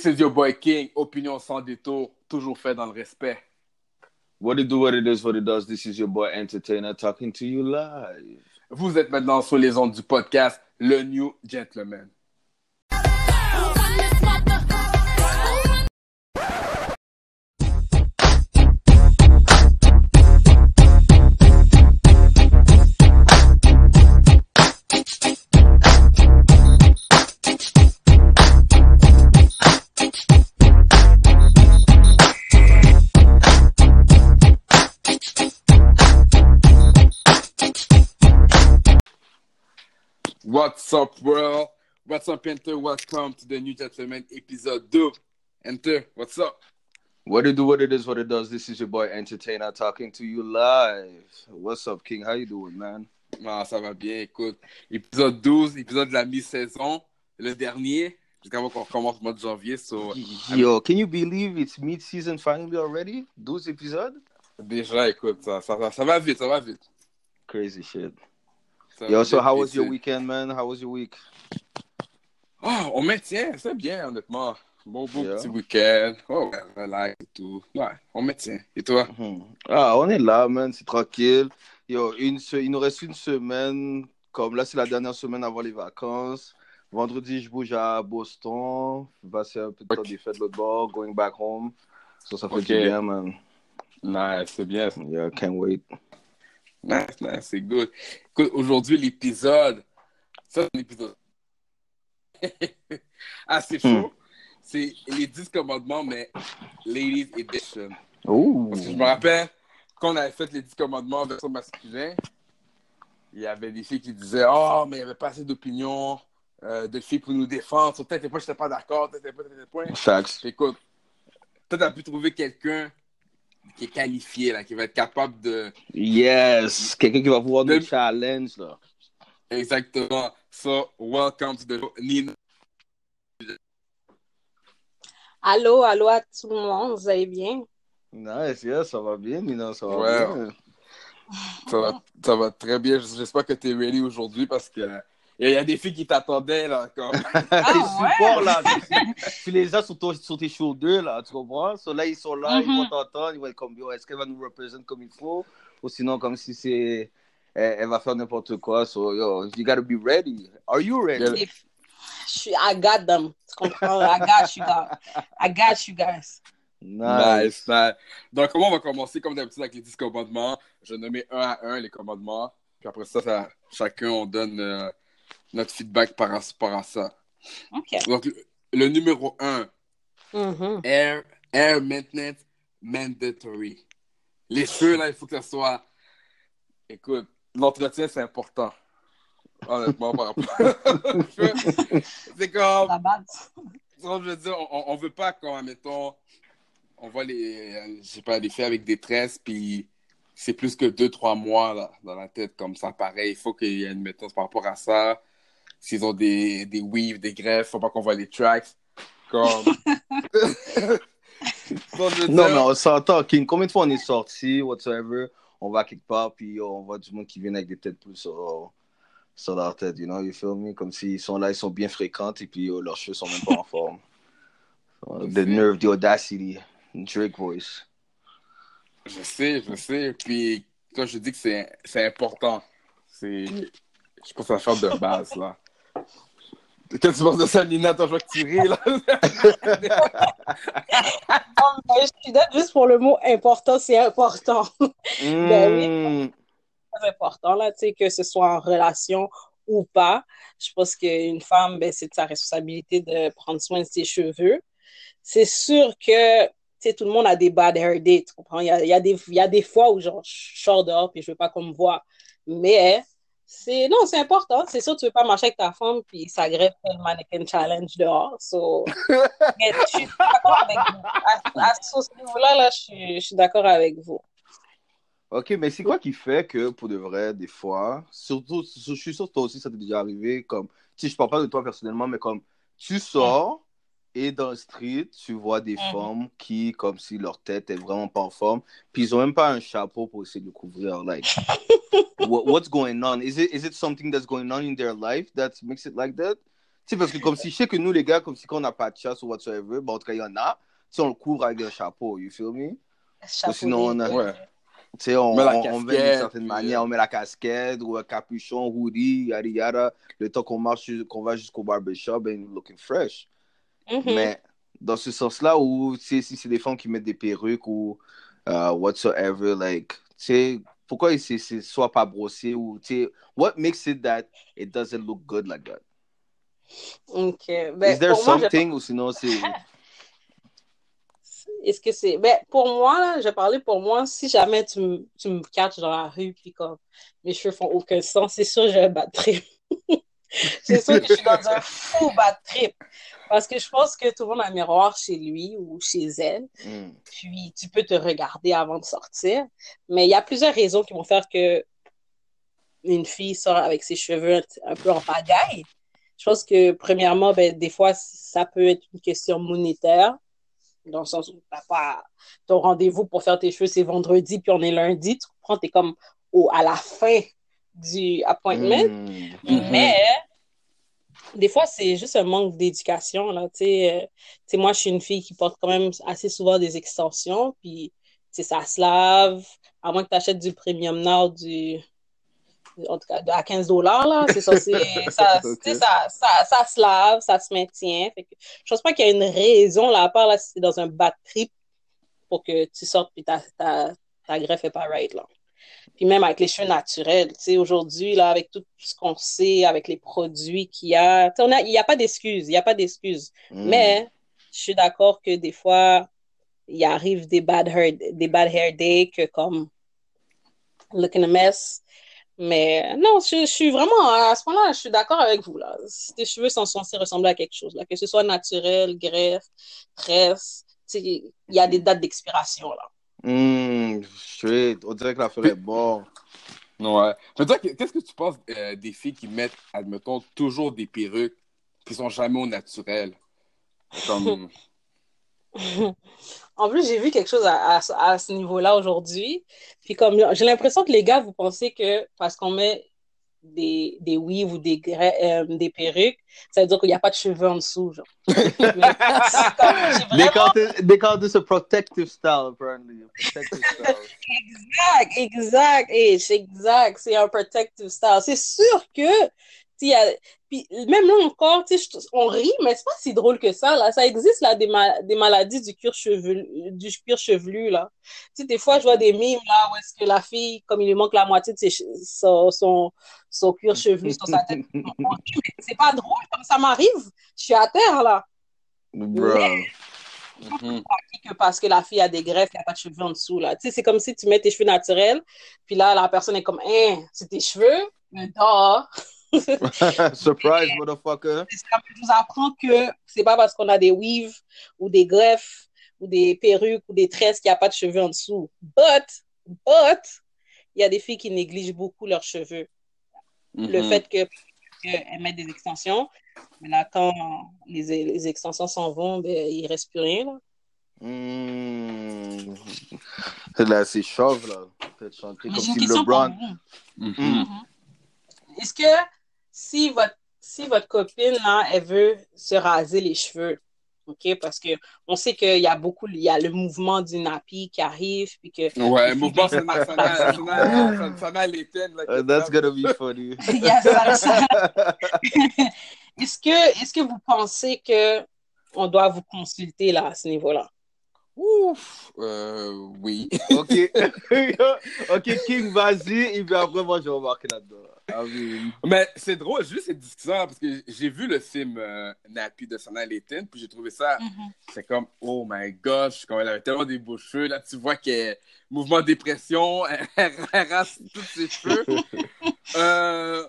This is your boy King, opinion sans détour, toujours fait dans le respect. What it do, what it is, what it does. This is your boy Entertainer talking to you live. Vous êtes maintenant sur les ondes du podcast Le New Gentleman. What's up, world? What's up, Enter? Welcome to the New Gentleman episode 2. Enter, what's up? What it do, what it is, what it does. This is your boy Entertainer talking to you live. What's up, King? How you doing, man? Ah, ça va bien, écoute. Épisode 12, épisode de la mi-saison, le dernier, jusqu'à qu'on recommence le mois de janvier. So, Yo, can you believe it's mid-season finally already? 12 épisodes? déjà, écoute, ça, ça, va- ça va vite, ça va vite. Crazy shit. Yo, so how was your weekend, man? How was your week? Ah, on maintient, c'est bien, honnêtement. Bon, bon Yeah. petit week-end. Oh, relax et tout. Ouais, on maintient. Et toi? Hmm. Ah, on est là, man. C'est tranquille. Yo, une se- il nous reste une semaine. Comme là, c'est la dernière semaine avant les vacances. Vendredi, je bouge à Boston. Je passer un peu de temps Ok. des fêtes de l'autre bord. Going back home. So, ça fait Ok. du bien, man. Nice, c'est bien. Yeah, can't wait. Nice, nice, c'est good. Écoute, aujourd'hui, l'épisode, ça, c'est un épisode assez chaud. C'est les 10 commandements, mais Ladies Edition. Ouh. Parce que je me rappelle, quand on avait fait les 10 commandements en version masculin, il y avait des filles qui disaient Oh, mais il n'y avait pas assez d'opinions euh, de filles pour nous défendre. Sur tel point, je n'étais pas d'accord, tel point, tel point. Facts. Écoute, toi, tu as pu trouver quelqu'un qui est qualifié, là, qui va être capable de. Yes. Quelqu'un qui va pouvoir nous Le- challenge, là. Exactement. So, welcome to the Nina. Allô, allô à tout le monde, vous allez bien? Nice, yeah, ça va bien, Nina, ça va Ouais. bien. Ça va, ça va très bien. J'espère que tu es ready aujourd'hui parce que il y, a des filles qui t'attendaient, là, comme. tes supports, là. tu, les as sur, ton- sur tes shoulders, là, tu comprends? So, là, ils sont là, ils vont t'entendre, ils vont être comme, yo, est-ce qu'elle va nous représenter comme il faut? Ou sinon, comme si c'est... Elle, elle va faire n'importe quoi. So, yo, you gotta be ready. Are you ready? Yeah. If- je suis, I got them. Tu comprends? I got you guys. I got you guys. Nice. Nice, nice. Donc, comment on va commencer, comme d'habitude, avec les 10 commandements? Je vais nommer un à un les commandements. Puis après ça, ça- chacun, on donne euh, notre feedback par rapport à ça. OK. Donc, le, le numéro 1, Mhm. air, air maintenance mandatory. Les cheveux, là, il faut que ça soit. Écoute, l'entretien, c'est important. Honnêtement, par rapport. C'est comme. La base. Donc, je veux dire, on, on veut pas quand, mettons, on voit les, je sais pas, les filles avec des tresses, puis c'est plus que deux, trois mois là, dans la tête, comme ça paraît. Il faut qu'il y ait une méthode par rapport à ça. S'ils ont des, des weaves, des greffes, faut pas qu'on voit les tracks. Comme. Non, dire, mais on s'entend, King. Combien de fois on est sorti, whatsoever, on va quelque part, puis on voit du monde qui vient avec des têtes plus sur, sur leur tête, you know, you feel me? Comme s'ils sont là, ils sont bien fréquents, et puis yo, leurs cheveux sont même pas en forme. So, the nerve, the audacity, Drake voice. Je sais, je sais. Puis, quand je dis que c'est important, c'est. Je pense c'est affaire de base, là. Qu'est-ce que tu penses de ça, je vois que ris, là. Mais je suis là juste pour le mot important, c'est important. Ben Mm. Très important, là, tu sais, que ce soit en relation ou pas. Je pense qu'une femme, ben, c'est de sa responsabilité de prendre soin de ses cheveux. C'est sûr que, tu sais, tout le monde a des bad hair days, tu comprends? Il y a, il y a des, il y a des fois où, genre, je sors dehors puis je veux pas qu'on me voit. Mais, c'est, non, c'est important. C'est sûr, tu veux pas marcher avec ta femme puis ça greffe le mannequin challenge dehors. So, mais je suis d'accord avec vous. À, à ce niveau-là, là, je suis, je suis d'accord avec vous. Ok, mais c'est quoi qui fait que, pour de vrai, des fois, surtout, je suis sûr que toi aussi, ça t'est déjà arrivé, comme, sais, je parle pas de toi personnellement, mais comme, tu sors et dans le street, tu vois des Mhm. femmes qui, comme si leur tête est vraiment pas en forme, puis ils ont même pas un chapeau pour essayer de couvrir, like, what- what's going on? Is it, is it something that's going on in their life that makes it like that? sais, parce que comme si je sais que nous, les gars, comme si quand on n'a pas de chasse ou whatsoever, bon, en tout cas, il y en a, tu sais, on le couvre avec un chapeau, you feel me? Chapeau sinon, on a- Ouais. Tu sais, on, On met d'une casquette, certaine manière, euh, on met la casquette ou un capuchon, hoodie, yada yada. Le temps qu'on marche, qu'on va jusqu'au barbershop, ben, looking fresh. Mhm. Mais dans ce sens-là, où, si c'est des femmes qui mettent des perruques ou uh, whatsoever, like, tu sais, pourquoi c'est soit pas brossé ou, tu sais, what makes it that it doesn't look good like that? Ok. Ben, Is there pour moi, je- something ou sinon c'est. Est-ce que c'est. Ben, pour moi, là, je parlais pour moi, si jamais tu me, tu me catches dans la rue, puis comme mes cheveux font aucun sens, c'est sûr que un bad trip. c'est sûr que je suis dans un faux bad trip. Parce que je pense que tout le monde a un miroir chez lui ou chez elle. Mm. Puis tu peux te regarder avant de sortir. Mais il y a plusieurs raisons qui vont faire que une fille sort avec ses cheveux un, un peu en pagaille. Je pense que, premièrement, ben, des fois, ça peut être une question monétaire. Dans le sens où t'as pas ton rendez-vous pour faire tes cheveux, c'est vendredi, puis on est lundi. Tu comprends, t'es comme au, à la fin du appointment. Mm. Mhm. Mais des fois, c'est juste un manque d'éducation. Là, euh, moi, je suis une fille qui porte quand même assez souvent des extensions, puis ça se lave, à moins que tu achètes du Premium Now, du, en tout cas, à 15 dollars, là, c'est ça, ça, ça, ça se lave, ça se maintient. Fait que, je pense pas qu'il y a une raison, là, à part là, si c'est dans un bad trip pour que tu sortes puis ta, ta, ta greffe est pas right, là. Puis même avec les cheveux naturels, tu sais, aujourd'hui, là, avec tout ce qu'on sait, avec les produits qu'il y a, tu sais, on a, il n'y a pas d'excuses, il n'y a pas d'excuses. Mm. Mais je suis d'accord que des fois, il arrive des bad hair, des bad hair days que comme looking a mess. Mais non, je, je suis vraiment, à ce point-là, je suis d'accord avec vous, là. Si tes cheveux sont censés ressembler à quelque chose, là, que ce soit naturel, greffe, tresse, tu sais, il y a des dates d'expiration, là. Mm, straight. On dirait que l'affaire est bonne. Ouais. Mais toi, qu'est-ce que tu penses euh, des filles qui mettent, admettons, toujours des perruques qui sont jamais au naturel? Comme. En plus, j'ai vu quelque chose à, à, à ce niveau-là aujourd'hui. Puis comme j'ai l'impression que les gars, vous pensez que parce qu'on met des, des weaves ou des, euh, des perruques, ça veut dire qu'il n'y a pas de cheveux en dessous. Genre. They call, this, they call this a protective style, apparently. A protective style. Exact, exact, c'est exact, c'est un protective style. C'est sûr que, y a- puis même là encore, on rit, mais c'est pas si drôle que ça, là. Ça existe, là, des, ma- des maladies du cuir chevelu, du cuir chevelu, là. Tu sais, des fois, je vois des mimes, là, où est-ce que la fille, comme il lui manque la moitié de ses son, son, son cuir chevelu sur sa tête. C'est pas drôle, comme ça m'arrive. Je suis à terre, là. Bro. Mhm. que parce que la fille a des greffes, il n'y a pas de cheveux en dessous. Là. Tu sais, c'est comme si tu mets tes cheveux naturels, puis là, la personne est comme, hein, c'est tes cheveux, mais dehors. Surprise, motherfucker. Ça nous apprend que c'est pas parce qu'on a des weaves ou des greffes ou des perruques ou des tresses qu'il n'y a pas de cheveux en dessous. But, but, il y a des filles qui négligent beaucoup leurs cheveux. Le Mhm. fait que qu'elles mettent des extensions, mais là, quand les, les extensions s'en vont, ben, il ne reste plus rien. Là. Mm. Là, c'est chauve, là. Peut-être chanter comme si LeBron. Mm. Est-ce que si votre, si votre copine, là, elle veut se raser les cheveux, OK? Parce que on sait qu'il y a beaucoup, il y a le mouvement du nappy qui arrive, puis que Ouais, les mouvement sana l'éteindre, là, Uh, that's gonna be funny. Est-ce que, est-ce que vous pensez que on doit vous consulter, là, à ce niveau-là? Ouf! Euh, oui. ok. ok, King, vas-y. Et puis après, moi, je vais remarquer là-dedans. Ah oui. Mais c'est drôle, juste cette discussion parce que j'ai vu le film euh, Nappy de Sana Létine, puis j'ai trouvé ça, c'est comme, oh my gosh, comme elle avait tellement des beaux cheveux, là, tu vois qu'elle, mouvement de dépression, elle, elle rase tous ses cheveux. Euh,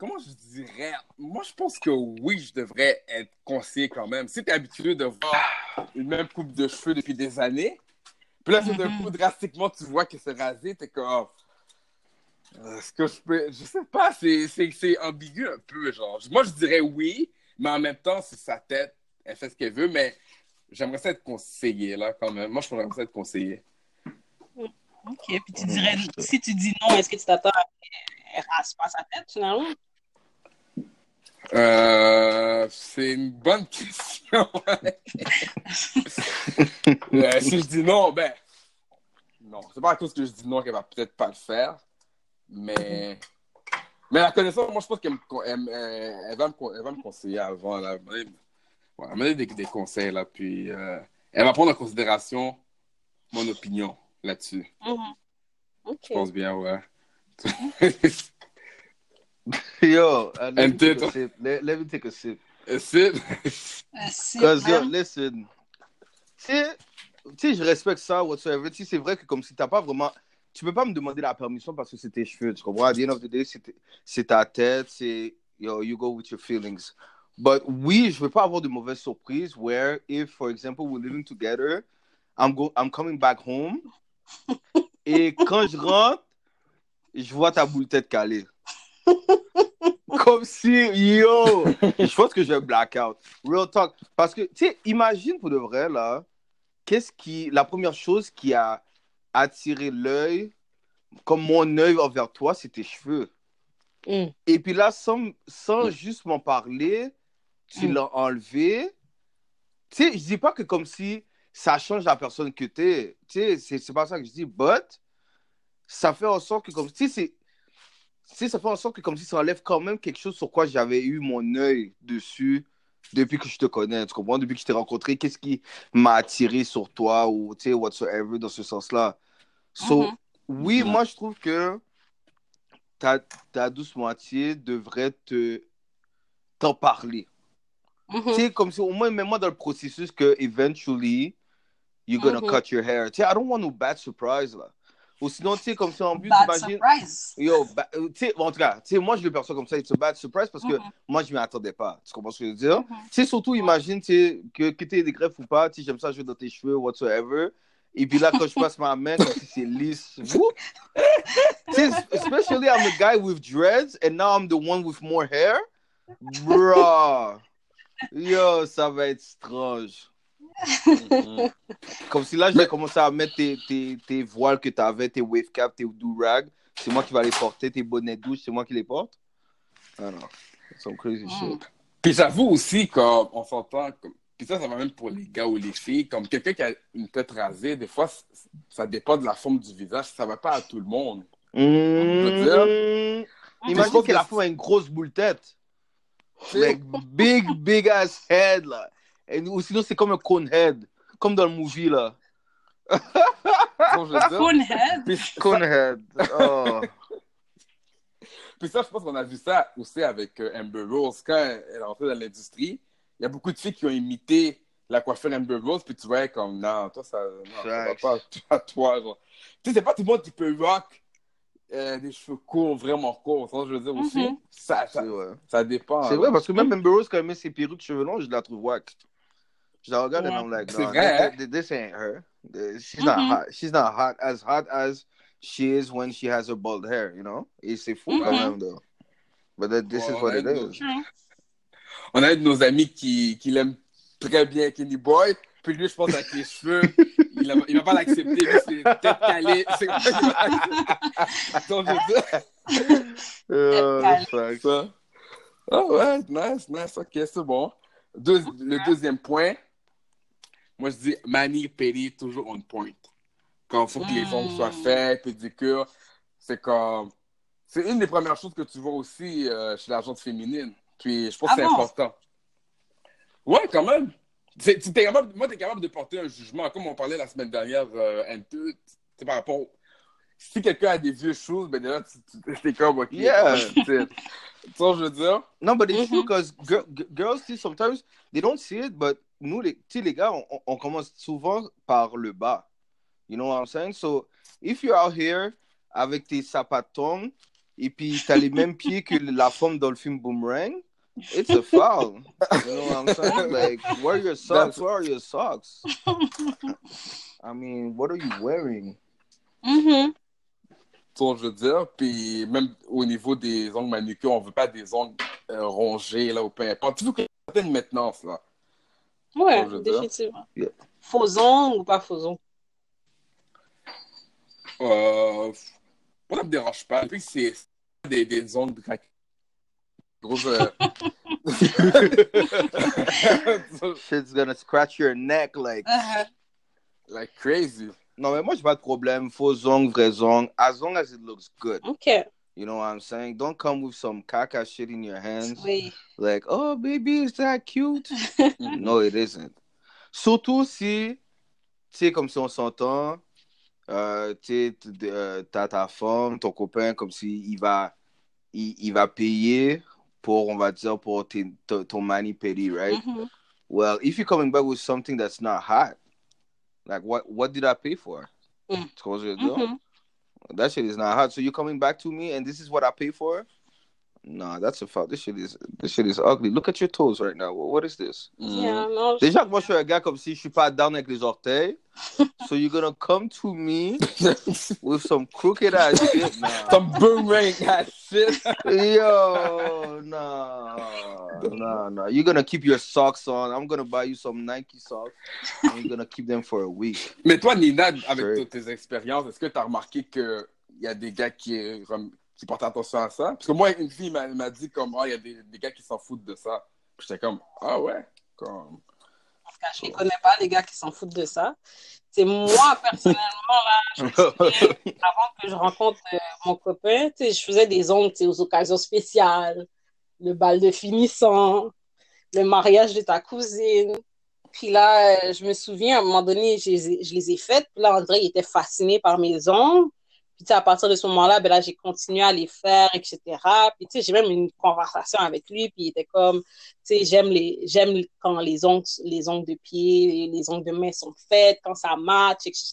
comment je dirais? Moi, je pense que oui, je devrais être conseillé quand même. Si tu es habitué de voir une même coupe de cheveux depuis des années, puis là, tout d'un Mhm. coup, drastiquement, tu vois que c'est rasé, t'es comme, oh, est-ce que je peux. Je sais pas, c'est, c'est, c'est ambigu un peu, genre. Moi, je dirais oui, mais en même temps, c'est sa tête, elle fait ce qu'elle veut, mais j'aimerais ça être conseillé, là, quand même. Moi, je pourrais ça être conseillé. OK, puis tu dirais, si tu dis non, est-ce que tu t'attends à qu'elle rase pas sa tête, finalement? Euh, c'est une bonne question. Euh, si je dis non, ben. Non, c'est pas à cause que je dis non qu'elle va peut-être pas le faire. Mais. Mais la connaissance, moi, je pense qu'elle elle, elle- va, me, conseiller avant. Là. Elle me donner des, des conseils, là. Puis. euh, elle va prendre en considération mon opinion là-dessus. Ok. Je pense bien, ouais. Yo, uh, let, me And take a sip. Let, let me take a sip. c'est. Euh, c'est Because, yo, même- listen. Tu sais, je respecte ça, whatsoever. Tu sais, c'est vrai que comme si t'as pas vraiment... Tu peux pas me demander la permission parce que c'est tes cheveux, tu comprends? At the end of the day, c'est c'est ta tête, c'est... Yo, you go with your feelings. But oui, je veux pas avoir de mauvaises surprises where if, for example, we're living together, I'm, go I'm coming back home, et quand je rentre, je vois ta boule tête calée. Comme si, yo, je pense que je vais blackout. Real talk. Parce que, tu sais, imagine pour de vrai, là, qu'est-ce qui, la première chose qui a attiré l'œil, comme mon œil envers toi, c'est tes cheveux. Mm. Et puis là, sans, sans juste m'en parler, tu Mm. l'as enlevé. Tu sais, je dis pas que comme si ça change la personne que t'es. Tu sais, c'est pas ça que je dis, but ça fait en sorte que comme tu sais, c'est sais, ça fait en sorte que comme si ça enlève quand même quelque chose sur quoi j'avais eu mon œil dessus depuis que je te connais, tu comprends? Depuis que je t'ai rencontré, qu'est-ce qui m'a attiré sur toi ou, tu sais, whatsoever dans ce sens-là? So, Mhm. oui, Mhm. moi, je trouve que ta, ta douce moitié devrait te t'en parler. Mhm. Tu sais, comme si au moins, même moi dans le processus que eventually, you're gonna cut your hair. Tu sais, I don't want no bad surprise, là. Ou sinon, tu sais, comme si en plus, surprise. Yo, ba- euh, tu sais, en tout cas, tu sais, moi, je le perçois comme ça, it's a bad surprise parce que Mhm. moi, je m'y attendais pas. Tu comprends ce que je veux dire? Mhm. Tu sais, surtout, imagine, tu sais, que, que tu aies des greffes ou pas, tu sais, j'aime ça jouer dans tes cheveux, whatsoever. Et puis là, quand je passe ma main, comme si c'est lisse. Whoop. Tu sais, especially I'm the guy with dreads and now I'm the one with more hair. Bruh. Yo, ça va être strange. Mhm. Comme si là, je vais commencer à mettre tes, tes, tes voiles que tu avais, tes wave caps, tes do-rag. C'est moi qui vais les porter, tes bonnets de douche, c'est moi qui les porte. Ah non, some crazy shit. Puis j'avoue aussi qu'on s'entend, comme... puis ça, ça va même pour les gars ou les filles, comme quelqu'un qui a une tête rasée, des fois, ça dépend de la forme du visage, ça va pas à tout le monde. Mmh. Je Imagine que la femme a une grosse boule tête. Like, big, big ass head, là. Et, ou sinon, c'est comme un cone head. Comme dans le movie, là. dire? Conehead? Puis ça- Cone head. Oh. Puis ça, je pense qu'on a vu ça aussi avec euh, Amber Rose. Quand elle est rentrée dans l'industrie, il y a beaucoup de filles qui ont imité la coiffure Amber Rose, puis tu vois comme, non, toi, ça, non, ça va Facts. pas à toi. Genre. Tu sais, c'est pas tout le monde qui peut rock euh, des cheveux courts, vraiment courts. Ça, je veux dire aussi, Mhm. ça, ça, ça dépend. C'est vrai, parce que même Amber Rose, quand elle met ses perruques cheveux longs, je la trouve whack. Je la regarde et Ouais. I'm like, no, vrai, this, this ain't her. She's not Mhm. hot. She's not hot as hot as she is when she has her bald hair, you know? it's a fou quand Mhm. même, though. But that, this Ouais, is what it honnêtement. Mhm. On a de nos amis qui, qui l'aime très bien, Kenny Boy. Puis lui, je pense, avec les cheveux, il, a- il va pas l'accepter. Lui, c'est tête calée. C'est Donc, je veux dire, Euh, Calme. facts. ça. Ah ouais, nice, nice. Ok, c'est bon. Deux- le deuxième point, moi, je dis mani peri, toujours on point. Quand il faut que les Mm. ongles soient faits, pédicure, c'est comme... C'est une des premières choses que tu vois aussi euh, chez la gente féminine. Puis je pense Ah que c'est bon? important. Ouais, quand même. C'est- tu- t'es capable, moi, tu es capable de porter un jugement, comme on parlait la semaine dernière, euh, un peu, c'est par rapport. Si quelqu'un a des vieux choses, ben déjà, tu, tu, t'es comme, ok. Yeah. Tu sais, je veux dire? No, but it's true because girls, see, sometimes they don't see it, but nous, les, tu sais, les gars, on, on commence souvent par le bas. You know what I'm saying? So, if you're out here avec tes sapatons et puis t'as les mêmes pieds que la femme dans le film Boomerang, it's a foul. You know what I'm saying? Like, where are your socks? Where are your socks? I mean, what are you wearing? Tu vois, je veux dire. Puis même au niveau des ongles manucures, on veut pas des ongles euh, rongés, là, ou peu importe. Tu veux qu'il y ait une certaine maintenance, là. Dire. définitivement. Yeah. Faux ongles ou pas faux ongles? Euh, moi, ça me dérange pas. Depuis que c'est des, des ongles craqués. Gros, euh, Shit's gonna scratch your neck like. Uh-huh. like crazy. Non, mais moi, j'ai pas de problème. Faux ongles, vrais ongles. As long as it looks good. OK. You know what I'm saying? Don't come with some caca shit in your hands. Oui. Like, oh, baby, is that cute? no, it isn't. Surtout si, tu sais, comme si on s'entend, euh, tu t- euh, t'as ta femme, ton copain, comme si il va, il, il va payer pour, on va dire, pour tes- ton ton mani pedi, right? Mhm. Well, if you're coming back with something that's not hot, like what what did I pay for? Mm. Tu comprends ce que je veux dire? That shit is not hot. So you're coming back to me and this is what I pay for? Nah, that's a fuck. This shit is this shit is ugly. Look at your toes right now. What, what is this? Yeah, non, je- Déjà que moi je suis un gars comme si je suis pas down avec les orteils. so you're gonna come to me with some crooked ass shit. Nah. Some boomerang ass shit. Yo, nah, nah, nah. You're gonna keep your socks on. I'm gonna buy you some Nike socks, and you're gonna keep them for a week. Mais toi, Nina, avec Sure. toutes tes expériences, est-ce que tu as remarqué qu'il y a des gars qui, euh, rem- qui portent attention à ça? Parce que moi, une fille m'a m'a dit comme, ah, il y a des, des gars qui s'en foutent de ça. Puis J'étais comme, ah ouais? Comme... je ne connais pas les gars qui s'en foutent de ça. C'est moi, personnellement, là, je me avant que je rencontre euh, mon copain, je faisais des ongles aux occasions spéciales, le bal de finissant, le mariage de ta cousine. Puis là, euh, je me souviens, à un moment donné, je les ai, je les ai faites. Puis là, André, il était fasciné par mes ongles. Puis tu sais, à partir de ce moment-là, ben là, j'ai continué à les faire, etc. Puis tu sais, j'ai même une conversation avec lui. Puis il était comme, tu sais, j'aime les, j'aime quand les ongles, les ongles de pied, les ongles de main sont faites, quand ça match, etc.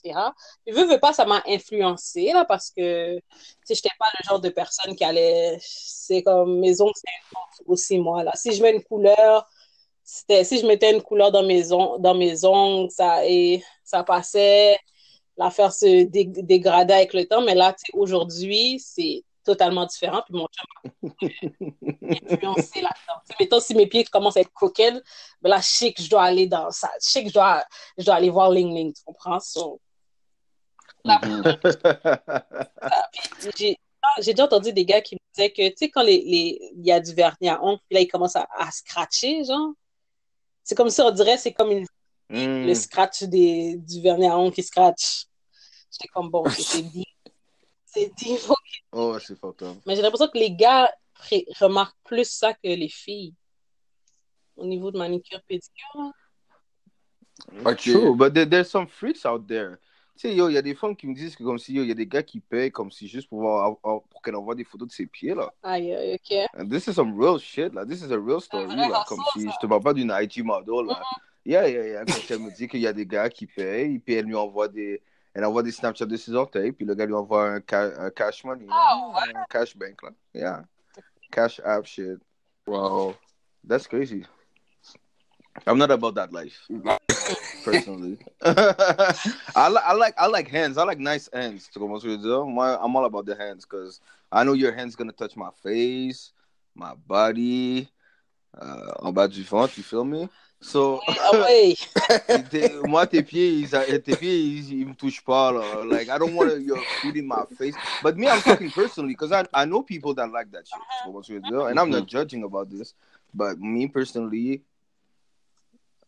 Puis veux, veux pas, ça m'a influencé, là, parce que, tu sais, j'étais pas le genre de personne qui allait, c'est comme, mes ongles, c'est aussi moi, là. Si je mets une couleur, c'était, si je mettais une couleur dans mes ongles, dans mes ongles, ça, et ça passait, l'affaire se dé- dégradait avec le temps, mais là, aujourd'hui, c'est totalement différent, puis mon chum m'a influencé là-dedans. Mettons, si mes pieds commencent à être crooked, ben là, je sais que je dois aller dans ça, je sais que je dois, je dois aller voir Ling Ling, tu comprends? So, puis j'ai j'ai déjà entendu des gars qui me disaient que, tu sais, quand les, les, il y a du vernis à ongles, puis là, ils commencent à, à scratcher, genre. C'est comme ça, on dirait, c'est comme une- Mm. le scratch des, du vernis à ongles qui scratch. J'étais comme, bon, c'est- dit. C'est dit. Oh, c'est fucked up. Mais j'ai l'impression que les gars remarquent plus ça que les filles. Au niveau de manicure, pédicure. Ok. True, but there, there's some freaks out there. Tu sais, yo, il y a des femmes qui me disent que comme si, yo, il y a des gars qui payent comme si juste pour, voir, pour qu'elle envoie des photos de ses pieds, là. Aïe, aïe, ok. And this is some real shit, là. This is a real story, vrai là. Comme si, je te parle pas d'une IG model, là. Yeah, yeah, yeah. Quand elle me dit qu'il y a des gars qui payent, puis elle lui envoie des... Elle envoie des Snapchats de ses orteils, puis le gars lui envoie un, ca- un cash money, là. Ah, un cash bank, là. Yeah. Cash app shit. Wow. That's crazy. I'm not about that life, personally. I, li- I like I like hands. I like nice hands. Tu comprends ce que je veux I'm all about the hands because I know your hands gonna touch my face, my body, uh, en bas du ventre. You feel me? So, Ah ouais. moi, tes pieds, ils, tes pieds, ils, ils me touchent pas. Là. Like, I don't want your feet in my face. But me, I'm talking personally because I, I know people that like that shit. Que je veux dire? And I'm not judging about this. But me, personally,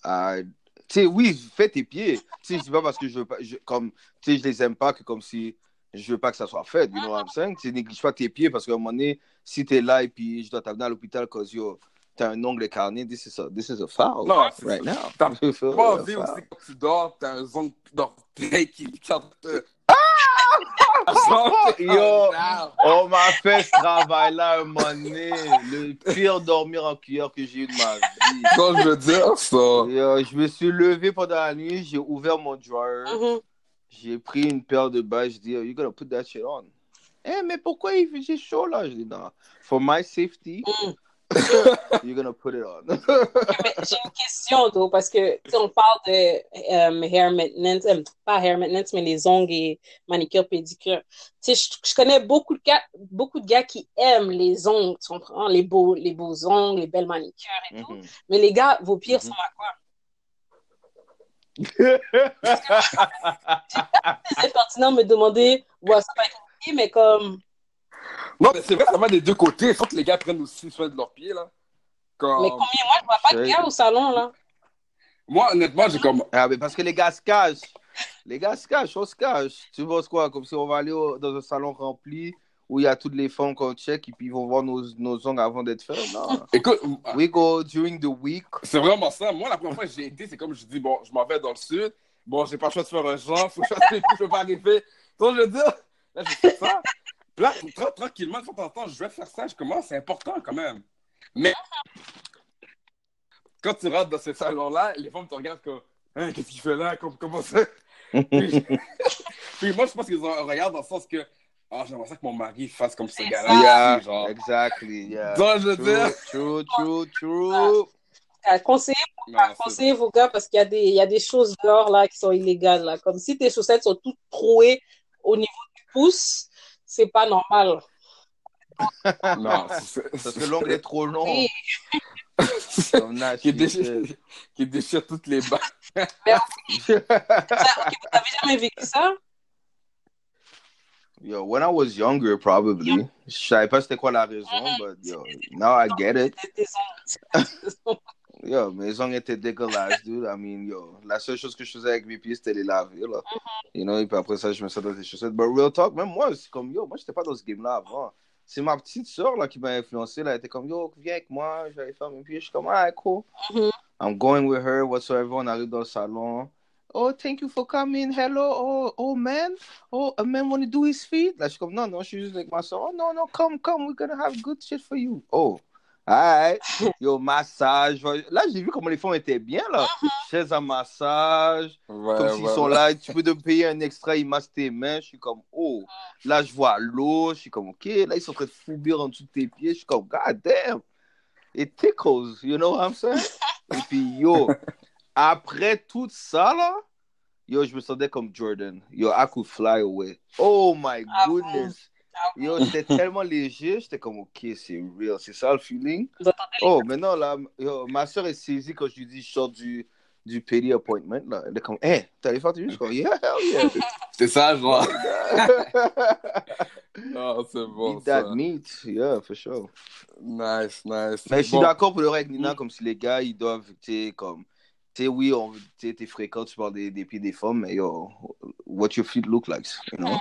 I... Tu sais, oui, fais tes pieds. Tu sais, c'est pas parce que je veux pas... Je, comme, tu sais, je les aime pas que comme si je veux pas que ça soit fait. You know what I'm saying? Tu néglige pas tes pieds parce qu'à un moment donné, si t'es là et puis je dois t'amener à l'hôpital cause yo, t'as un ongle écarné, this is a, this is a foul Non, c'est right ça. now. T'as pas envie aussi foul. quand tu dors, t'as un zone d'orteil qui sort de... Yo, on m'a fait ce travail-là un moment donné. Le pire dormir en cuillère que j'ai eu de ma vie. Quand je veux dire ça? Yo, je me suis levé pendant la nuit, j'ai ouvert mon drawer, Mhm. j'ai pris une paire de bas, je dis, oh, you gonna put that shit on. Eh, mais pourquoi il fait chaud là? Je dis, non. For my safety, Mm. you're gonna put it on. J'ai une question, though, parce que on parle de euh, hair maintenance, euh, pas hair maintenance, mais les ongles et manicure, pédicure. Tu sais, je, je connais beaucoup de gars, beaucoup de gars qui aiment les ongles, tu comprends? Les beaux, les beaux ongles, les belles manicures et tout. Mhm. Mais les gars, vos pieds Mhm. ressemblent à quoi? C'est impertinent de me demander, ouais, ça va être pied, mais comme, Non, mais c'est vrai, ça va des deux côtés. Il faut que les gars prennent aussi soin de leurs pieds, là. Comme... Mais combien? Moi, je vois pas de gars au salon, là. Moi, honnêtement, j'ai comme. Ah, mais parce que les gars se cachent. Les gars se cachent, on se cache. Tu penses quoi? Comme si on va aller au- dans un salon rempli où il y a toutes les femmes qu'on check et puis ils vont voir nos, nos ongles avant d'être faits. Non. Écoute, We go during the week. c'est vraiment ça. Moi, la première fois que j'ai été, c'est comme je dis, bon, je m'en vais dans le sud. Bon, j'ai pas le choix de faire un genre, faut que je fasse les je peux pas arriver. Donc, je veux dire, là, je fais ça. Là, tra- tranquillement, de temps en temps, je vais faire ça. Je commence, c'est important quand même. Mais quand tu rentres dans ce salon-là, les femmes te regardent comme, hein, qu'est-ce qu'il fait là? Comme- Comment ça? puis, puis moi, je pense qu'ils ont un regard dans le sens que, ah, j'aimerais ça que mon mari fasse comme ce gars-là. Yeah, genre. exactly. Yeah. Donc, je veux True, dire, true, true, true. Conseillez, conseillez vos gars parce qu'il y, a des- il y a des choses dehors là qui sont illégales. Là. Comme si tes chaussettes sont toutes trouées au niveau du pouce, c'est pas normal. non, c'est- Parce que l'ongle est trop long. Oui. Qui, déchire, qui déchire toutes les barres. Ça, ok, vous avez jamais vécu ça? Yo, when I was younger, probably. Je savais pas c'était quoi la raison, but yo, now I get it. Yo, mes ongles étaient dégueulasses, dude. I mean, yo, la seule chose que je faisais avec mes pieds, c'était les laver, là. You know, et puis après ça, je me dans des chaussettes. But real talk, même moi, c'est comme, yo, moi, j'étais pas dans ce game-là avant. C'est ma petite soeur, là, qui m'a influencé, là. Elle était comme, yo, viens avec moi, je vais aller faire mes pieds. Je suis comme, ah, cool. Mhm. I'm going with her, whatsoever. On arrive dans le salon. Oh, thank you for coming. Hello. Oh, oh man. Oh, a man want to do his feet? Là, je suis comme, non, non, je suis juste avec ma soeur. Oh, non, non, come, come. We're gonna have good shit for you. Oh, alright. Yo, massage. Là, j'ai vu comment les femmes étaient bien, là. Chaise à massage. Ouais, Comme s'ils ouais, sont ouais. là, tu peux te payer un extra, ils massent tes mains. Je suis comme, oh. Là, je vois l'eau. Je suis comme, ok. Là, ils sont en train de foubir en dessous de tes pieds. Je suis comme, god damn. It tickles. You know what I'm saying? Et puis, yo, après tout ça, là, yo, je me sentais comme Jordan. Yo, I could fly away. Oh my Ah goodness. Yo, j'étais tellement léger, j'étais comme, ok, c'est real. C'est ça le feeling? Vous? Oh, maintenant, là, yo, ma soeur est saisie quand je lui dis, je sors du, du pedi appointment, là. Elle est comme, hé, allé faire tes muscles? Je comme, yeah, hell yeah. C'est ça, genre. Ah, c'est bon. Eat that Ça. meat. Yeah, for sure. Nice, nice. Mais je suis Bon, d'accord pour le avec Nina, comme si les gars, ils doivent, tu sais, comme, tu sais, oui, on, t'es fréquent, tu parles des, des pieds des femmes, mais yo, what your feet look like, you know?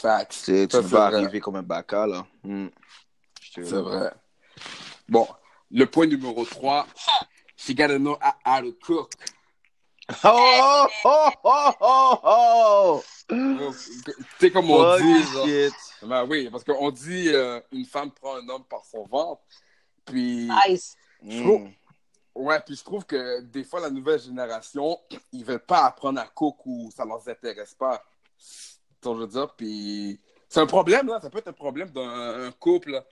Facts. Tu tu Ça, peux pas arriver comme un bacca, là. Hmm. C'est vrai. Bon, le point numéro 3. She gotta know how to cook. Oh, oh, oh, oh, oh! Tu sais, comme on dit. genre-. Ben oui, parce qu'on dit euh, une femme prend un homme par son ventre. Puis, Nice. trouve- Hmm. ouais, puis je trouve que des fois, la nouvelle génération, ils veulent pas apprendre à cook ou ça leur intéresse pas. Que je veux dire. Puis, c'est un problème, là. Ça peut être un problème d'un un couple. là.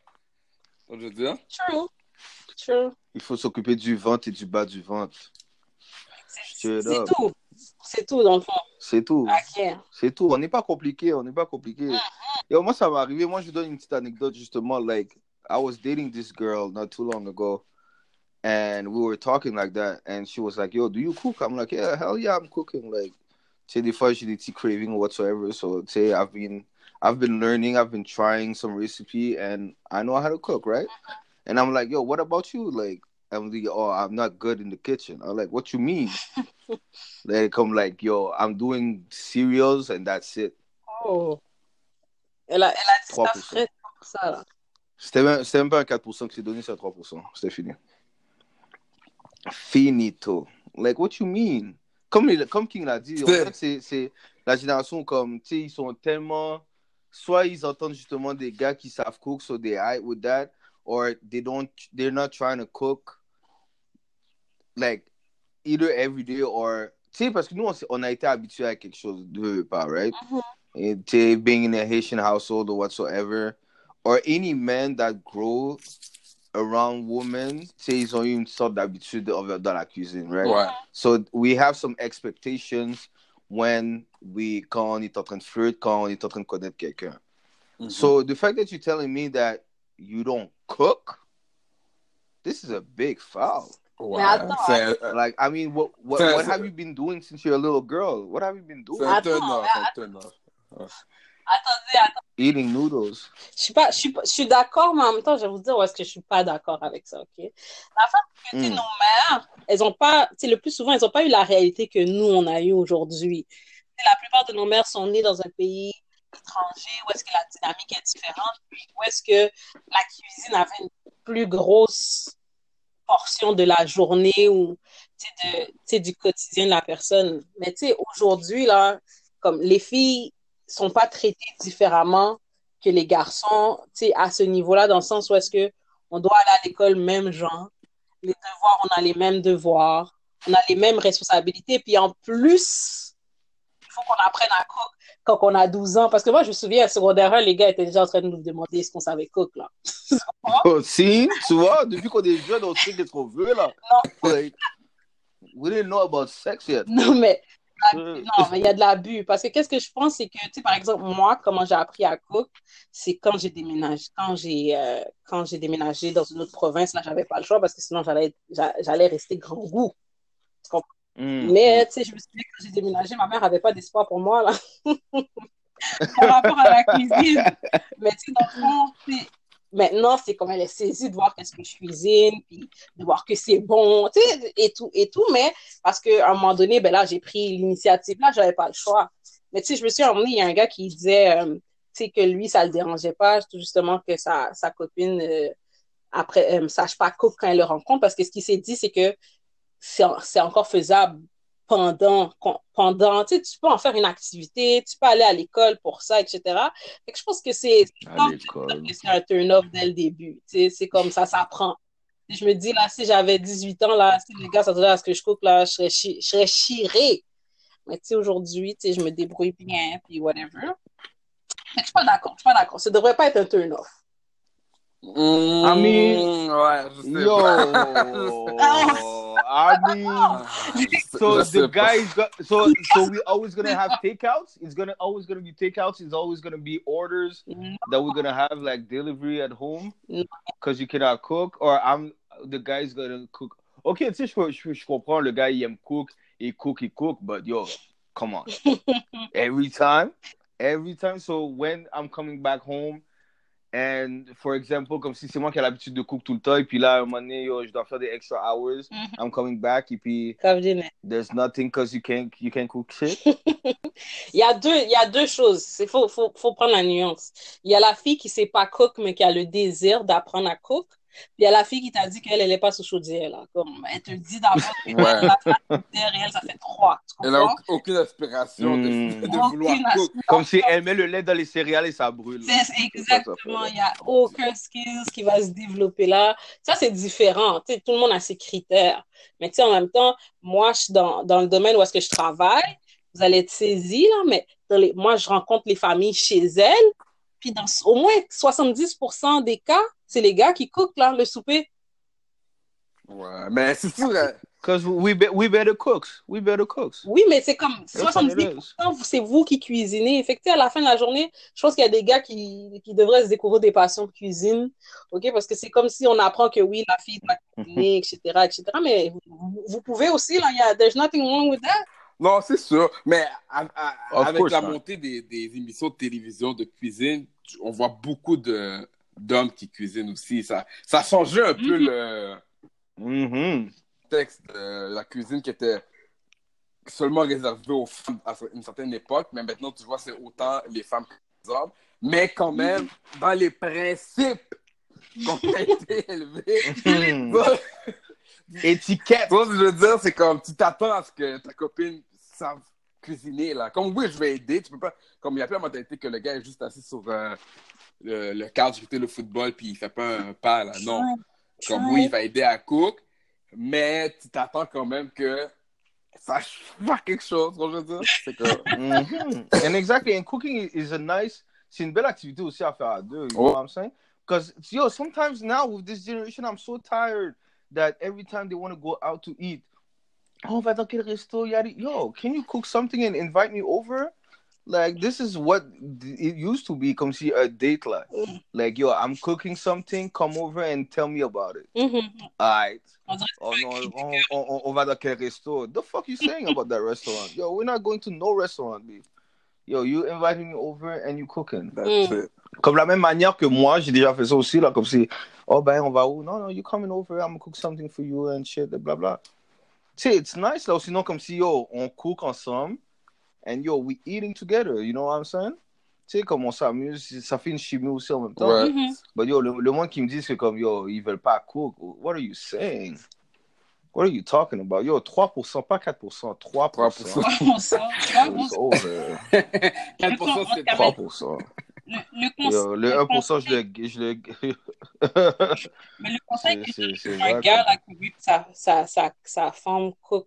Je veux dire. True. True. Il faut s'occuper du ventre et du bas du ventre. C'est tout. C'est tout, dans le fond. C'est tout. Ok. C'est tout. On n'est pas compliqué. On n'est pas compliqué. Yo, moi, ça m'est arrivé. Moi, je vous donne une petite anecdote, justement. Like, I was dating this girl not too long ago. And we were talking like that. And she was like, Yo, do you cook? I'm like, Yeah, hell yeah, I'm cooking. Like, tu the des fois, j'ai des petits or whatsoever. So, sais, I've been, I've been learning, I've been trying some recipe, and I know how to cook, right? And I'm like, Yo, what about you? Like, I'm like, oh, I'm not good in the kitchen. I'm like, what you mean? they come like, yo, I'm doing cereals and that's it. Oh. Elle a, elle a dit ça 3%. ça, là. C'était même, c'était même pas un 4% que c'est donné, c'est un 3%. C'était fini. Finito. Like, what you mean? Comme, il- comme King l'a dit, C'est- la génération comme, tu sais, ils sont tellement. Soit ils entendent justement des gars qui savent cook, so they hype with that, or they don't, they're not trying to cook, like, either every day or. Tu sais, parce que nous, on, a été habitués à quelque chose, de pas, right? Mhm. And tu sais, being in a Haitian household or whatsoever, or any men that grow around women, tu sais, ils ont that une sorte d'habitude of- dans la cuisine, right? Ouais. So we have some expectations when we, quand on est en train de flirt, quand on est en train de connaître quelqu'un. Mhm. So the fact that you're telling me that you don't cook, this is a big foul. Ouais. Mais attends, euh, Like, I mean, what what, what have you been doing since you're a little girl? What have you been c'est doing? Attendez, attendez. Eating noodles. Je suis pas, je suis, je suis d'accord, mais en même temps, je vais vous dire où est-ce que je suis pas d'accord avec ça, ok? La c'est que Mm. nos mères, elles ont pas, tu sais, le plus souvent, elles ont pas eu la réalité que nous, on a eu aujourd'hui. La plupart de nos mères sont nées dans un pays étranger où est-ce que la dynamique est différente, puis où est-ce que la cuisine avait une plus grosse portion de la journée ou, de, du quotidien de la personne. Mais tu sais, aujourd'hui, là, comme les filles sont pas traitées différemment que les garçons, tu sais, à ce niveau-là, dans le sens où est-ce que on doit aller à l'école même genre, les devoirs, on a les mêmes devoirs, on a les mêmes responsabilités, puis en plus, il faut qu'on apprenne à cook quand on a 12 ans, parce que moi, je me souviens, à secondaire 1, les gars étaient déjà en train de nous demander est-ce qu'on savait cook, là. Oh, si, tu vois, depuis qu'on est jeune, on sait d'être vieux, là. Non. Like, we didn't know about sex yet. Non, mais Non, mais il y a de l'abus. Parce que qu'est-ce que je pense, c'est que, tu sais, par exemple, moi, comment j'ai appris à cook, c'est quand j'ai déménagé, quand j'ai euh, quand j'ai déménagé dans une autre province, là, j'avais pas le choix parce que sinon, j'allais j'allais rester grand goût. mm. Mais, tu sais, je me souviens quand j'ai déménagé, ma mère avait pas d'espoir pour moi, là. Par rapport à la cuisine. Mais, tu sais, dans le fond, tu sais, maintenant, c'est comme elle est saisie de voir qu'est-ce que je cuisine, puis de voir que c'est bon, tu sais, et tout, et tout. Mais, parce qu'à un moment donné, ben là, j'ai pris l'initiative. Là, j'avais pas le choix. Mais, tu sais, je me suis emmenée, il y a un gars qui disait, euh, tu sais, que lui, ça le dérangeait pas, justement, que sa, sa copine, euh, après, euh, sache pas cook quand elle le rencontre, parce que ce qu'il s'est dit, c'est que c'est encore faisable pendant, pendant, tu sais, tu peux en faire une activité, tu peux aller à l'école pour ça, etc. Fait que je pense que c'est un turn-off dès le début. Tu sais, c'est comme ça, ça prend. Je me dis, là, si j'avais 18 ans, là, si les gars s'attendaient à ce que je cook, là, je serais, chi- je serais chirée. Mais tu sais, aujourd'hui, tu sais, je me débrouille bien, puis whatever. Que je suis pas d'accord, je suis pas d'accord. Ça devrait pas être un turn-off. I mean- ouais, je sais Yo. I mean, so the guys got so so we always gonna have takeouts. It's gonna always gonna be takeouts. It's always gonna be orders that we're gonna have like delivery at home because you cannot cook. Or I'm the guy's gonna cook. Okay, tu sais, je, je, je comprends le gars il aime cook, il cook, il cook, but yo, come on, every time, every time. So when I'm coming back home. And for example, comme si c'est moi qui ai l'habitude de cook tout le temps, et puis là, à un moment donné, yo, je dois faire des extra hours, Mhm. I'm coming back, et puis there's nothing because you can't, you can't cook shit. Il y a deux, il y a deux choses. C'est faut, faut, faut prendre la nuance. Il y a la fille qui sait pas cook, mais qui a le désir d'apprendre à cook. Puis il y a la fille qui t'a dit qu'elle, elle est pas sous chaudière, là. Comme, elle te dit d'abord que Ouais. elle a fait la chaudière et elle, ça fait trois. Elle a comprends? au- aucune aspiration de, Mm. de vouloir. Comme si elle met le lait dans les céréales et ça brûle. C'est exactement, il n'y a aucun skills qui va se développer là. Ça, c'est différent. Tu sais, tout le monde a ses critères. Mais tu sais, en même temps, moi, je suis dans, dans le domaine où est-ce que je travaille. Vous allez être saisis, là, mais dans les, moi, je rencontre les familles chez elles. Puis dans au moins 70% des cas, c'est les gars qui cookent là, le souper. Ouais, mais c'est sûr. Because we, be, we better cooks. We better cooks. Oui, mais c'est comme That's what it 70%, is. c'est vous qui cuisinez. Fait que, tu sais, à la fin de la journée, je pense qu'il y a des gars qui, qui devraient se découvrir des passions de cuisine. OK? Parce que c'est comme si on apprend que oui, la fille doit cuisiner, etc., etc. Mais vous, vous pouvez aussi, là, il y a, there's nothing wrong with that. Non, c'est sûr. Mais à- à- Of avec course la montée des, des émissions de télévision de cuisine, on voit beaucoup de d'hommes qui cuisinent aussi. Ça, ça a changé un peu Mhm. le Mhm. texte de la cuisine qui était seulement réservée aux femmes à une certaine époque. Mais maintenant, tu vois, c'est autant les femmes que les hommes. Mais quand même, dans les principes qu'on a été élevés, Mhm. Étiquette. Tu vois ce que je veux dire? C'est comme, tu t'attends à ce que ta copine sache cuisiner, là. Comme, oui, je vais aider, tu peux pas... Comme, il y a plein de mentalité que le gars est juste assis sur euh, le, le cadre, écouter le football, puis il fait pas un pas, là. Non. Comme, oui, il va aider à cook, mais tu t'attends quand même que ça fasse quelque chose, que je veux dire? C'est comme... Mhm. And exactly, and cooking is a nice, c'est une belle activité aussi à faire à deux. You know Oh. what I'm saying? Because yo, sometimes now with this generation, I'm so tired that every time they want to go out to eat, oh, on va dans quel resto? Yada. Yo, can you cook something and invite me over? Like this is what it used to be. Come see a date like, Mm. like yo, I'm cooking something. Come over and tell me about it. Mhm. Alright. On dirait Oh no, c'est un on, on, on, on va dans quel resto? The fuck you saying about that restaurant? Yo, we're not going to no restaurant, B. yo, you inviting me over and you cooking. That's Mm. it. Comme la même manière que moi, j'ai déjà fait ça aussi, là, comme si, oh ben, on va où? Non, non, you coming over, I'm gonna cook something for you and shit, blah bla. Sais, it's nice, là, sinon, comme si, yo, on cook ensemble, and yo, we eating together, you know what I'm saying? Tu sais, comme on s'amuse, ça fait une chimie aussi en même temps. Ouais. Mhm. But yo, le, le monde qui me dit que comme, yo, ils veulent pas cook, what are you saying? What are you talking about? Yo, 3%, pas 4%, 3%. 3%. On sent, tu vois, on It's over. 4%, c'est Le- 3%. Le, le, conse- Yo, le 1%, je le... Je le... mais le conseil que je un gars là, qui veut que sa, sa, sa, sa femme cook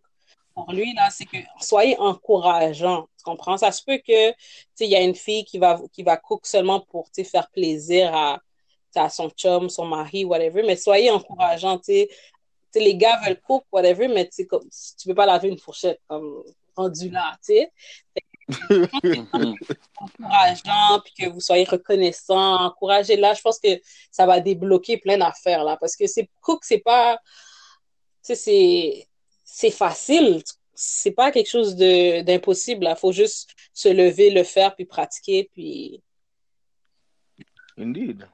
pour lui, là, c'est que soyez encourageant. Tu comprends? Ça se peut que, tu sais, il y a une fille qui va, qui va cook seulement pour, tu faire plaisir à, à son chum, son mari, whatever, mais soyez encourageant, tu sais. Les gars veulent cook, whatever, mais tu tu peux pas laver une fourchette, comme, rendu là, tu sais. Encourageant, puis que vous soyez reconnaissant, encouragez là, je pense que ça va débloquer plein d'affaires là, parce que c'est cook, c'est pas, c'est, c'est facile, c'est pas quelque chose de d'impossible, là, faut juste se lever, le faire, puis pratiquer, puis Indeed.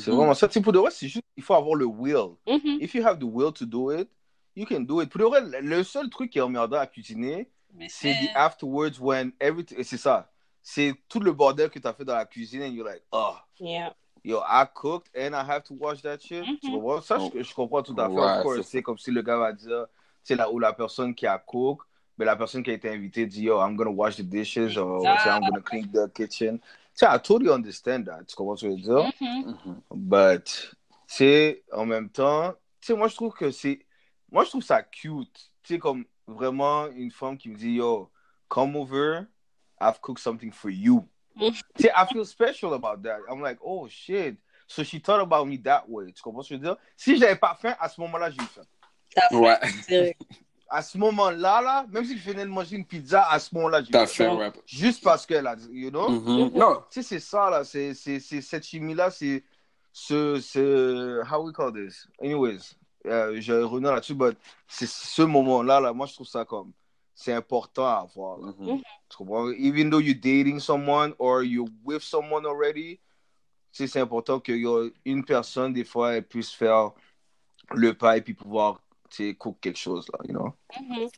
C'est Mhm. vraiment ça. Pour de vrai, c'est juste, il faut avoir le will. Mhm. If you have the will to do it, you can do it. Pour de vrai, le- le seul truc qui est emmerdant à cuisiner, Mais c'est the afterwards when everything, c'est ça. C'est tout le bordel que tu as fait dans la cuisine and you're like, oh, yeah. yo, I cooked and I have to wash that shit. Tu Mhm. comprends? Ça, je, je comprends tout à fait. Ouais, of course. c'est- C'est comme si le gars va dire, c'est là où la personne qui a cook, mais la personne qui a été invitée dit, yo, I'm gonna wash the dishes or I'm gonna clean the kitchen. Tu sais, I totally understand that. Tu comprends ce que je veux dire? Mhm. Mhm. But, tu en même temps, tu sais, moi, je trouve que c'est. Moi, je trouve ça cute. Tu sais, comme vraiment une femme qui me dit, yo, come over, I've cooked something for you. Tu sais, I feel special about that. I'm like, oh shit. So she thought about me that way. Tu comprends ce que je veux dire? Si j'avais pas faim, à ce moment-là, j'ai eu faim. T'as fait, Ouais, À ce moment-là, là, même si je venais de manger une pizza, à ce moment-là, j'ai t'as eu faim. fait, ouais. Juste parce qu'elle a dit, you know? Mhm. Non, Tu sais, c'est ça, là. C'est, c'est, c'est cette chimie-là, c'est ce, ce. How we call this? Anyways, euh, je vais revenir là-dessus, but c'est ce moment-là, là, moi, je trouve ça comme. C'est important à avoir. là. Tu comprends? Even though you're dating someone or you're with someone already, c'est important ait une personne, des fois, elle puisse faire le pas et puis pouvoir, tu sais, cook quelque chose, là, you know? Mhm.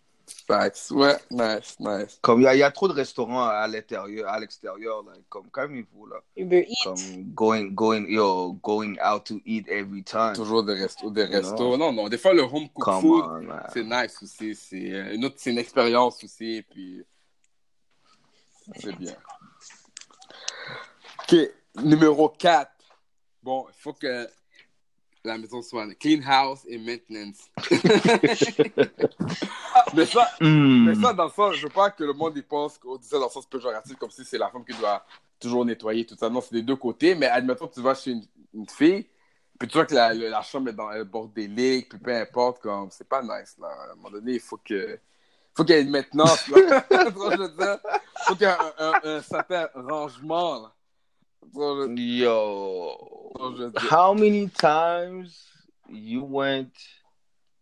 Facts. Ouais, nice, nice. Comme il y, a- il y a trop de restaurants à l'intérieur, à l'extérieur, là, comme calmez-vous, là. Uber Eats. comme going going yo going out to eat every time. Toujours des restos, des Non. restos. Non, non, des fois, le home cooked Come food, c'est nice aussi. C'est euh, une autre, c'est une expérience aussi. Puis, c'est bien. OK, numéro 4. Bon, il faut que la maison soit clean house et maintenance. mais ça, Hmm. mais ça, dans le sens, je veux pas que le monde y pense qu'on dit ça dans le sens péjoratif, comme si c'est la femme qui doit toujours nettoyer tout ça. Non, c'est des deux côtés. Mais admettons que tu vas chez une, une fille, puis tu vois que la, la chambre est dans le bordélique, puis peu importe, comme c'est pas nice. Là. À un moment donné, il faut que. faut qu'il y ait une maintenance. Là. Faut qu'il y ait un, un- un certain rangement. Là. Tu vois, Yo, tu vois, je veux dire. how many times you went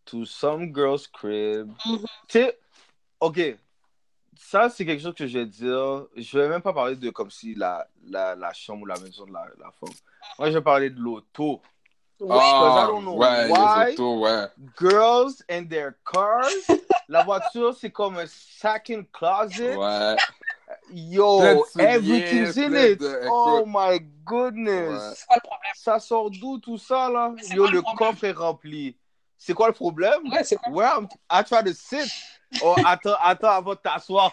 to some girl's crib? Mhm. Tu sais, ok, ça c'est quelque chose que je vais dire. Je vais même pas parler de comme si la, la, la chambre ou la maison de la, la femme. Moi, je vais parler de l'auto. Oui. Because I don't know ouais, why. les autos, ouais. Girls and their cars. la voiture, c'est comme un second closet. Ouais. Yo, everything's in it. Oh my goodness. Ouais. C'est quoi le problème? Ça sort d'où tout ça là? c'est Yo, quoi le le coffre est rempli. C'est quoi le problème? Ouais, c'est quoi? Where I try to sit. Oh, attends, attends avant de t'asseoir.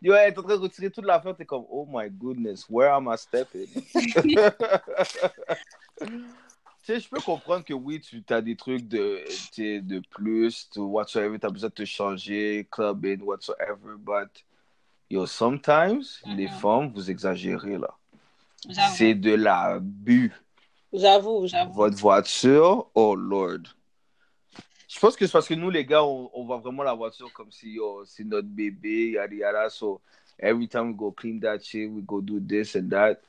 Yo, elle est en train de retirer toute l'affaire. T'es comme, oh my goodness, where am I stepping? Tu sais, je peux comprendre que oui, tu as des trucs de, de plus, tu whatsoever, tu as besoin de te changer, clubbing, whatsoever, but yo, sometimes, les Mhm. femmes, vous exagérez là. C'est de l'abus. j'avoue, j'avoue. Votre voiture, oh lord. Je pense que c'est parce que nous, les gars, on, on voit vraiment la voiture comme si yo, c'est notre bébé, yada yada. So, every time we go clean that shit, we go do this and that.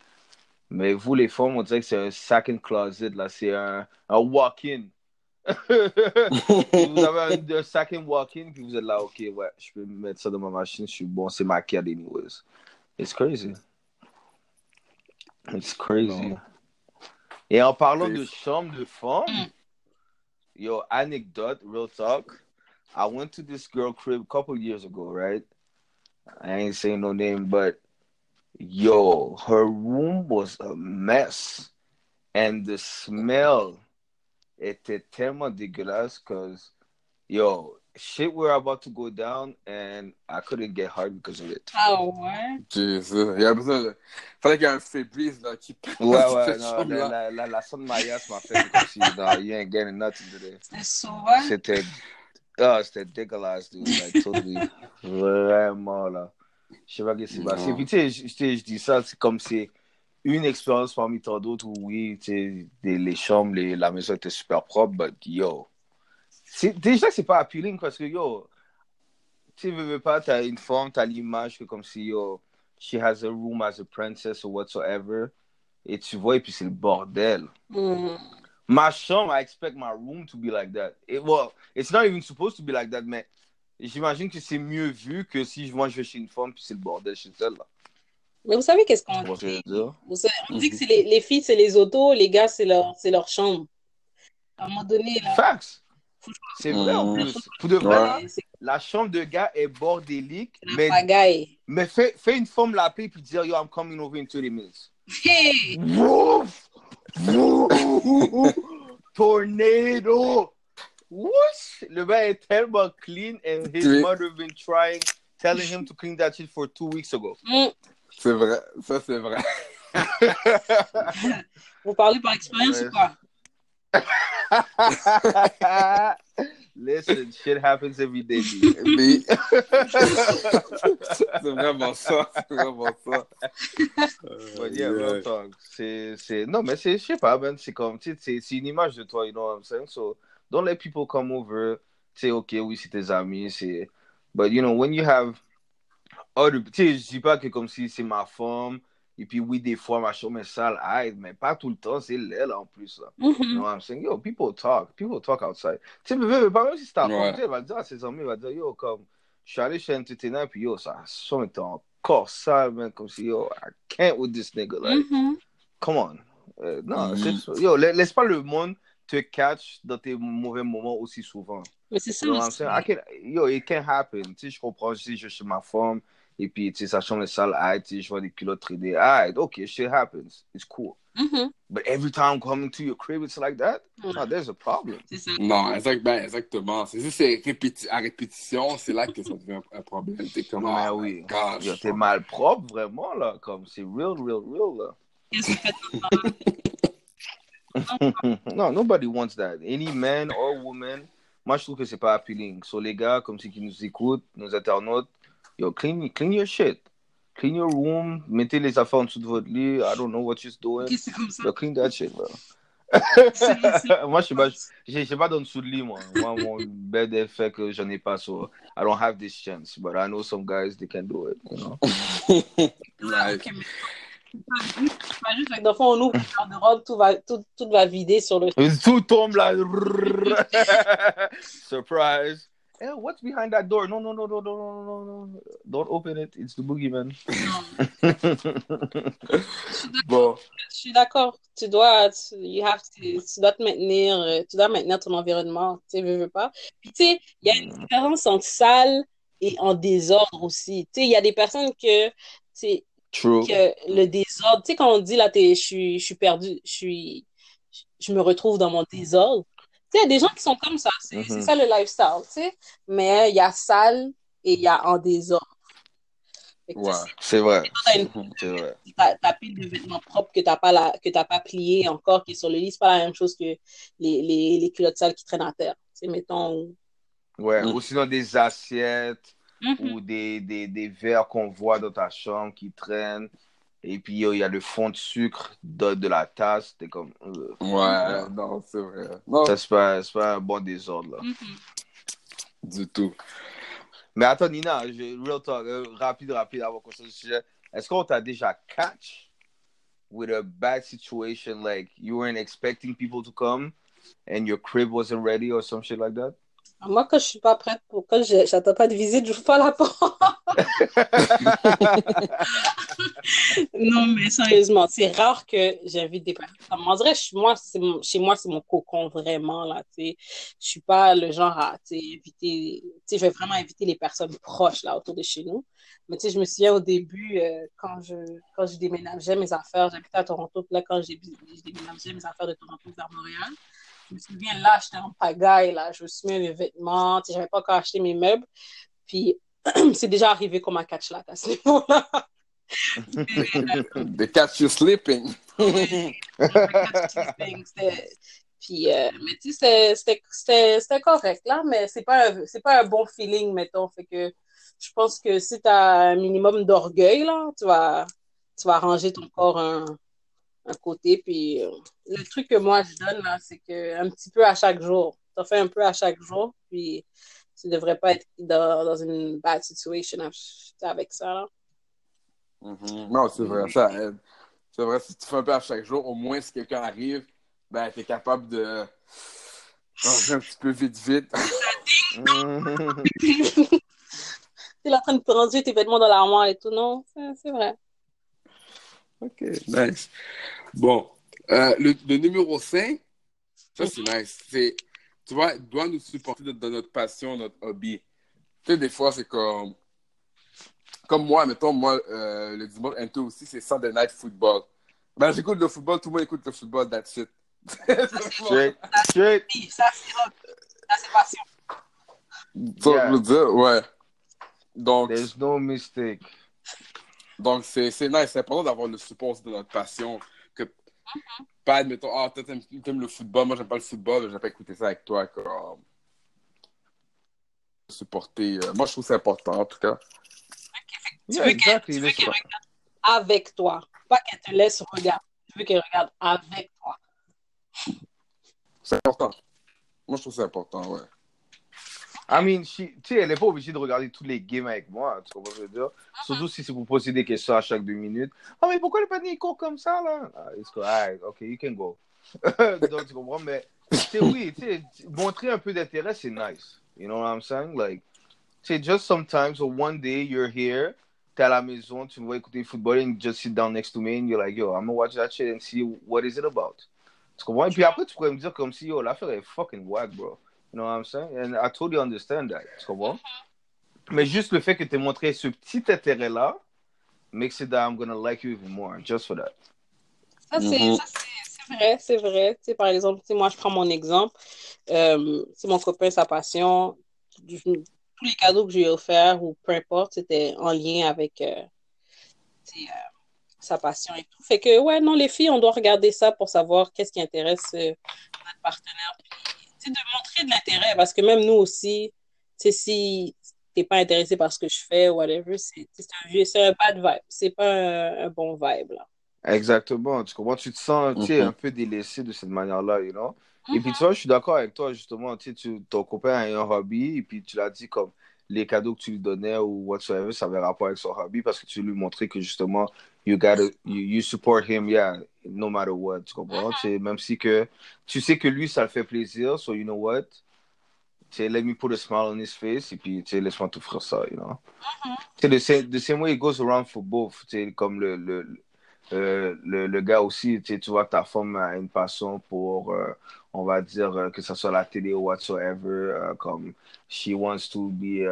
Mais vous, les femmes, on dirait que c'est un second closet, là. C'est un, un walk-in. vous avez un, un second walk-in, puis vous êtes là, ok, ouais, je peux mettre ça dans ma machine, je suis bon, c'est ma carte anyways. It's crazy. It's crazy. Non. Et en parlant de chambre de femme, yo, anecdote, real talk. I went to this girl crib a couple years ago, right? I ain't saying no name, but yo, her room was a mess. And the smell était tellement dégueulasse because, yo, shit were about to go down and I couldn't get hard because of it. Ah ouais? Jésus. Il y a besoin de... Fallait qu'il y ait un faiblesse là, qui passe Ouais, ouais, non, chambre-là. la, la, la, la Mayas m'a fait comme si, non, you ain't getting nothing today. C'est souvent. C'était, ah, c'était dégueulasse, dude, like, totally. Vraiment, là. Je sais pas ce qui s'est passé. Puis, tu sais, je- dis ça, c'est comme c'est une expérience parmi tant d'autres où, oui, tu sais, les chambres, les, la maison était super propre, but yo. Déjà, c'est pas appealing parce que, yo, tu veux, veux pas, t'as une forme, t'as l'image que comme si, yo, she has a room as a princess or whatsoever. Et tu vois, et puis c'est le bordel. Hmm. My chambre, I expect my room to be like that. It, well, it's not even supposed to be like that, mais j'imagine que c'est mieux vu que si moi je vais chez une femme puis c'est le bordel chez elle. Là. Mais vous savez qu'est-ce qu'on dit? Vous savez, on dit que c'est les, les filles, c'est les autos, les gars, c'est leur, leur chambre. À un moment donné, là, Facts. C'est vrai en Mhm. plus. Pour de vrai, Ouais. là, c'est- c'est la chambre de gars est bordélique, la mais, pagaille. mais fais, fais une femme l'appeler puis dire Yo, I'm coming over in 30 minutes. Hey! Woof! Woof! Tornado! What? Le gars est tellement clean and his Oui. mother been trying, telling him to clean that shit for two weeks ago. Hmm. C'est vrai. Ça, c'est vrai. Vous parlez par expérience Ouais. ou quoi? Listen, shit happens every day. Mais... c'est vraiment ça. C'est vraiment ça. But yeah. C'est, c'est... Non, mais c'est, je sais pas, man. C'est comme, tu sais, c'est, c'est une image de toi, you know what I'm saying? So, don't let people come over. Sais, ok, oui, c'est tes amis, c'est... But, you know, when you have other... Tu sais, je dis pas que comme si c'est ma femme, et puis oui, des fois, ma chambre est sale, aïe, mais pas tout le temps, c'est elle en plus, là. You Mhm. know what I'm saying? Yo, people talk. People talk outside. Tu sais, mais mais pas même si c'est ta Ouais. femme, tu sais, elle va dire à ses amis, elle va dire, yo, comme, je suis allé chez un entertainer, puis yo, ça son était encore sale, man, comme si, yo, I can't with this nigga, like, Mhm. come on. Euh, non, Mhm. c'est- yo, la- laisse pas le monde te catch dans tes mauvais moments aussi souvent. Mais c'est ça aussi. saying? I can, yo, it can happen. Tu sais, je comprends, sais, je suis ma femme, et puis, tu sais, sa chambre est sale, aïe, tu sais, je vois des culottes traîner, aïe, ok, shit happens. It's cool. Mhm. But every time coming to your crib, it's like that? No, there's a problem. C'est ça. Non, exact, ben, exactement. C'est juste c'est répéti- à répétition, c'est là que ça devient un, un problème. T'es comme, oh oui. gosh. Yo, t'es mal propre, vraiment, là. Comme, c'est real, real, real, là. Qu'est-ce que vous faites? non, nobody wants that. Any man or woman, moi, je trouve que c'est pas appealing. So, les gars, comme ceux qui nous écoutent, nos internautes, yo, clean, clean your shit. Clean your room. Mettez les affaires en dessous de votre lit. I don't know what you're doing. Ok, c'est comme ça. Yo, clean that shit, bro. C'est- c'est- moi, je sais pas, j'ai j'ai pas dans dessous de lit, moi. Moi, mon bed est fait que j'en ai pas, so I don't have this chance. But I know some guys, they can do it, you know. Ok, mais- C'est pas juste, dans le fond, on ouvre le garde-robe, tout va, tout, tout va vider sur le. Tout tombe là. Surprise. Hey, what's behind that door? No, no, no, no, no, no, no, no. Don't open it. It's the boogeyman. bon. Je suis d'accord. Tu dois, tu, you have to- tu dois te maintenir, euh, tu dois maintenir ton environnement. Tu sais, veux, veux pas. Puis tu sais, il y a une différence entre sale et en désordre aussi. Tu sais, il y a des personnes que, tu sais, True. que le désordre, tu sais, quand on dit là, t'es, je suis, je suis perdu, je suis, je me retrouve dans mon désordre. Tu sais, il y a des gens qui sont comme ça. C'est Mhm. c'est ça le lifestyle, tu sais. Mais il y a sale et il y a en désordre. Ouais. C'est vrai. C'est vrai. ta, ta pile de vêtements propres que t'as pas la, que t'as pas plié encore, qui est sur le lit, c'est pas la même chose que les, les, les culottes sales qui traînent à terre. Tu sais, mettons. Ouais. Mm. Ou sinon des assiettes. Ou des, des, des verres qu'on voit dans ta chambre qui traînent. Et puis, il y a le fond de sucre de, de la tasse. T'es comme. euh, Ouais, non, c'est vrai. Non, Ça, c'est pas, c'est pas un bon désordre, là. Mhm. du tout. Mais attends, Nina, je- real talk, euh, rapide, rapide, avant qu'on du sujet. Est-ce qu'on t'a déjà catch with a bad situation, like you weren't expecting people to come, and your crib wasn't ready or some shit like that? Moi, quand je suis pas prête, pour, quand je n'attends pas de visite, je n'ouvre pas la porte. non, mais sérieusement, c'est rare que j'invite des personnes. On dirait, moi, chez moi, c'est mon cocon, vraiment, là, tu sais. Je suis pas le genre à, inviter, je vais vraiment inviter les personnes proches, là, autour de chez nous. Mais, tu sais, je me souviens au début, euh, quand je, quand je déménageais mes affaires, j'habitais à Toronto, puis là, quand j'ai déménagé mes affaires de Toronto vers Montréal, je me souviens, là, j'étais en pagaille, là, je me suis mis mes vêtements, sais, j'avais pas encore acheté mes meubles, puis c'est déjà arrivé comme un catch là à ce niveau-là. The catch you sleeping. Puis, euh, mais tu sais, c'était correct là, mais c'est pas, c'est pas un bon feeling, mettons. Fait que je pense que si tu as un minimum d'orgueil, là, tu vas, tu vas ranger ton corps un, un côté. Puis, euh, le truc que moi je donne, là, c'est que un petit peu à chaque jour. Tu en fais un peu à chaque jour, puis tu devrais pas être dans, dans une bad situation avec ça. Là. Mm-hmm. Non, c'est vrai, ça aide. C'est vrai, si tu fais un peu à chaque jour, au moins si quelqu'un arrive, ben, tu es capable de changer un petit peu vite, vite. tu es en train de ranger tes vêtements dans l'armoire et tout, non? C'est vrai. OK, nice. Bon, euh, le, le, numéro 5, ça c'est nice. C'est, tu vois, doit nous supporter dans notre passion, notre hobby. Tu sais, des fois, c'est comme comme moi, mettons, moi, euh, le dimanche, un peu aussi, c'est Sunday Night Football. Ben, j'écoute le football, tout le monde écoute le football, that's it. Straight. Straight. Ça, c'est passion. Ça, yeah. je veux dire, ouais. Donc. There's no mistake. Donc, c'est nice. C'est important d'avoir le support de notre passion. Que, mm -hmm. Pas, admettons, ah, oh, toi, t'aimes le football, moi, j'aime pas le football, j'aime pas écouter ça avec toi. Comme, supporter. Euh, moi, je trouve que c'est important, en tout cas. Tu veux qu'elle regarde avec toi, pas qu'elle te laisse regarder. Tu veux qu'elle regarde avec toi. C'est important. Moi, je trouve que c'est important, ouais. I mean, tu sais, elle n'est pas obligée de regarder tous les games avec moi, tu comprends ce que je veux dire? Uh-huh. Surtout si c'est pour poser des questions à chaque deux minutes. Ah, oh, mais pourquoi le panier court comme ça, là? Ah, it's cool. Right, ok, you can go. Donc, tu comprends? Mais, tu oui, tu sais, montrer un peu d'intérêt, c'est nice. You know what I'm saying? Like, tu sais, just sometimes, so one day you're here, t'es à la maison, tu me vois écouter football, and just sit down next to me, and you're like, yo, I'm gonna watch that shit and see what is it about. Tu comprends? Et puis après, tu pourrais me dire comme si, yo, l'affaire est fucking whack, bro. You know what I'm saying? And I totally understand that. Tu comprends? Mais juste le fait que tu aies montré ce petit intérêt-là makes it that I'm gonna like you even more, just for that. Ça, c'est mm -hmm. vrai, c'est vrai. Tu sais, par exemple, tu sais, moi, je prends mon exemple. Euh, si mon copain, sa passion, tous les cadeaux que j'ai offerts ou peu importe, c'était en lien avec euh, euh, sa passion et tout. Fait que, ouais, non, les filles, on doit regarder ça pour savoir qu'est-ce qui intéresse euh, notre partenaire. Puis, de montrer de l'intérêt, parce que même nous aussi, si t'es pas intéressé par ce que je fais, whatever, c'est un, un bad vibe. C'est pas un, un, bon vibe, là. Exactement. Tu comprends? Tu te sens mm -hmm. un peu délaissé de cette manière-là, you know? Et puis, tu vois, je suis d'accord avec toi, justement. Tu, sais, ton copain a un hobby, et puis tu l'as dit comme les cadeaux que tu lui donnais ou whatsoever, ça avait rapport avec son hobby parce que tu lui montrais que justement, you gotta, you, you support him, yeah, no matter what. Tu comprends? Uh -huh. Même si que tu sais que lui, ça le fait plaisir, so you know what? Tu let me put a smile on his face, et puis, tu laisse-moi t'offrir ça, you know? Tu sais, the same way it goes around for both, tu comme le, le, euh, le, le, gars aussi, tu, vois, ta femme a une passion pour, euh, on va dire, euh, que ce soit la télé ou whatsoever, euh, comme she wants to be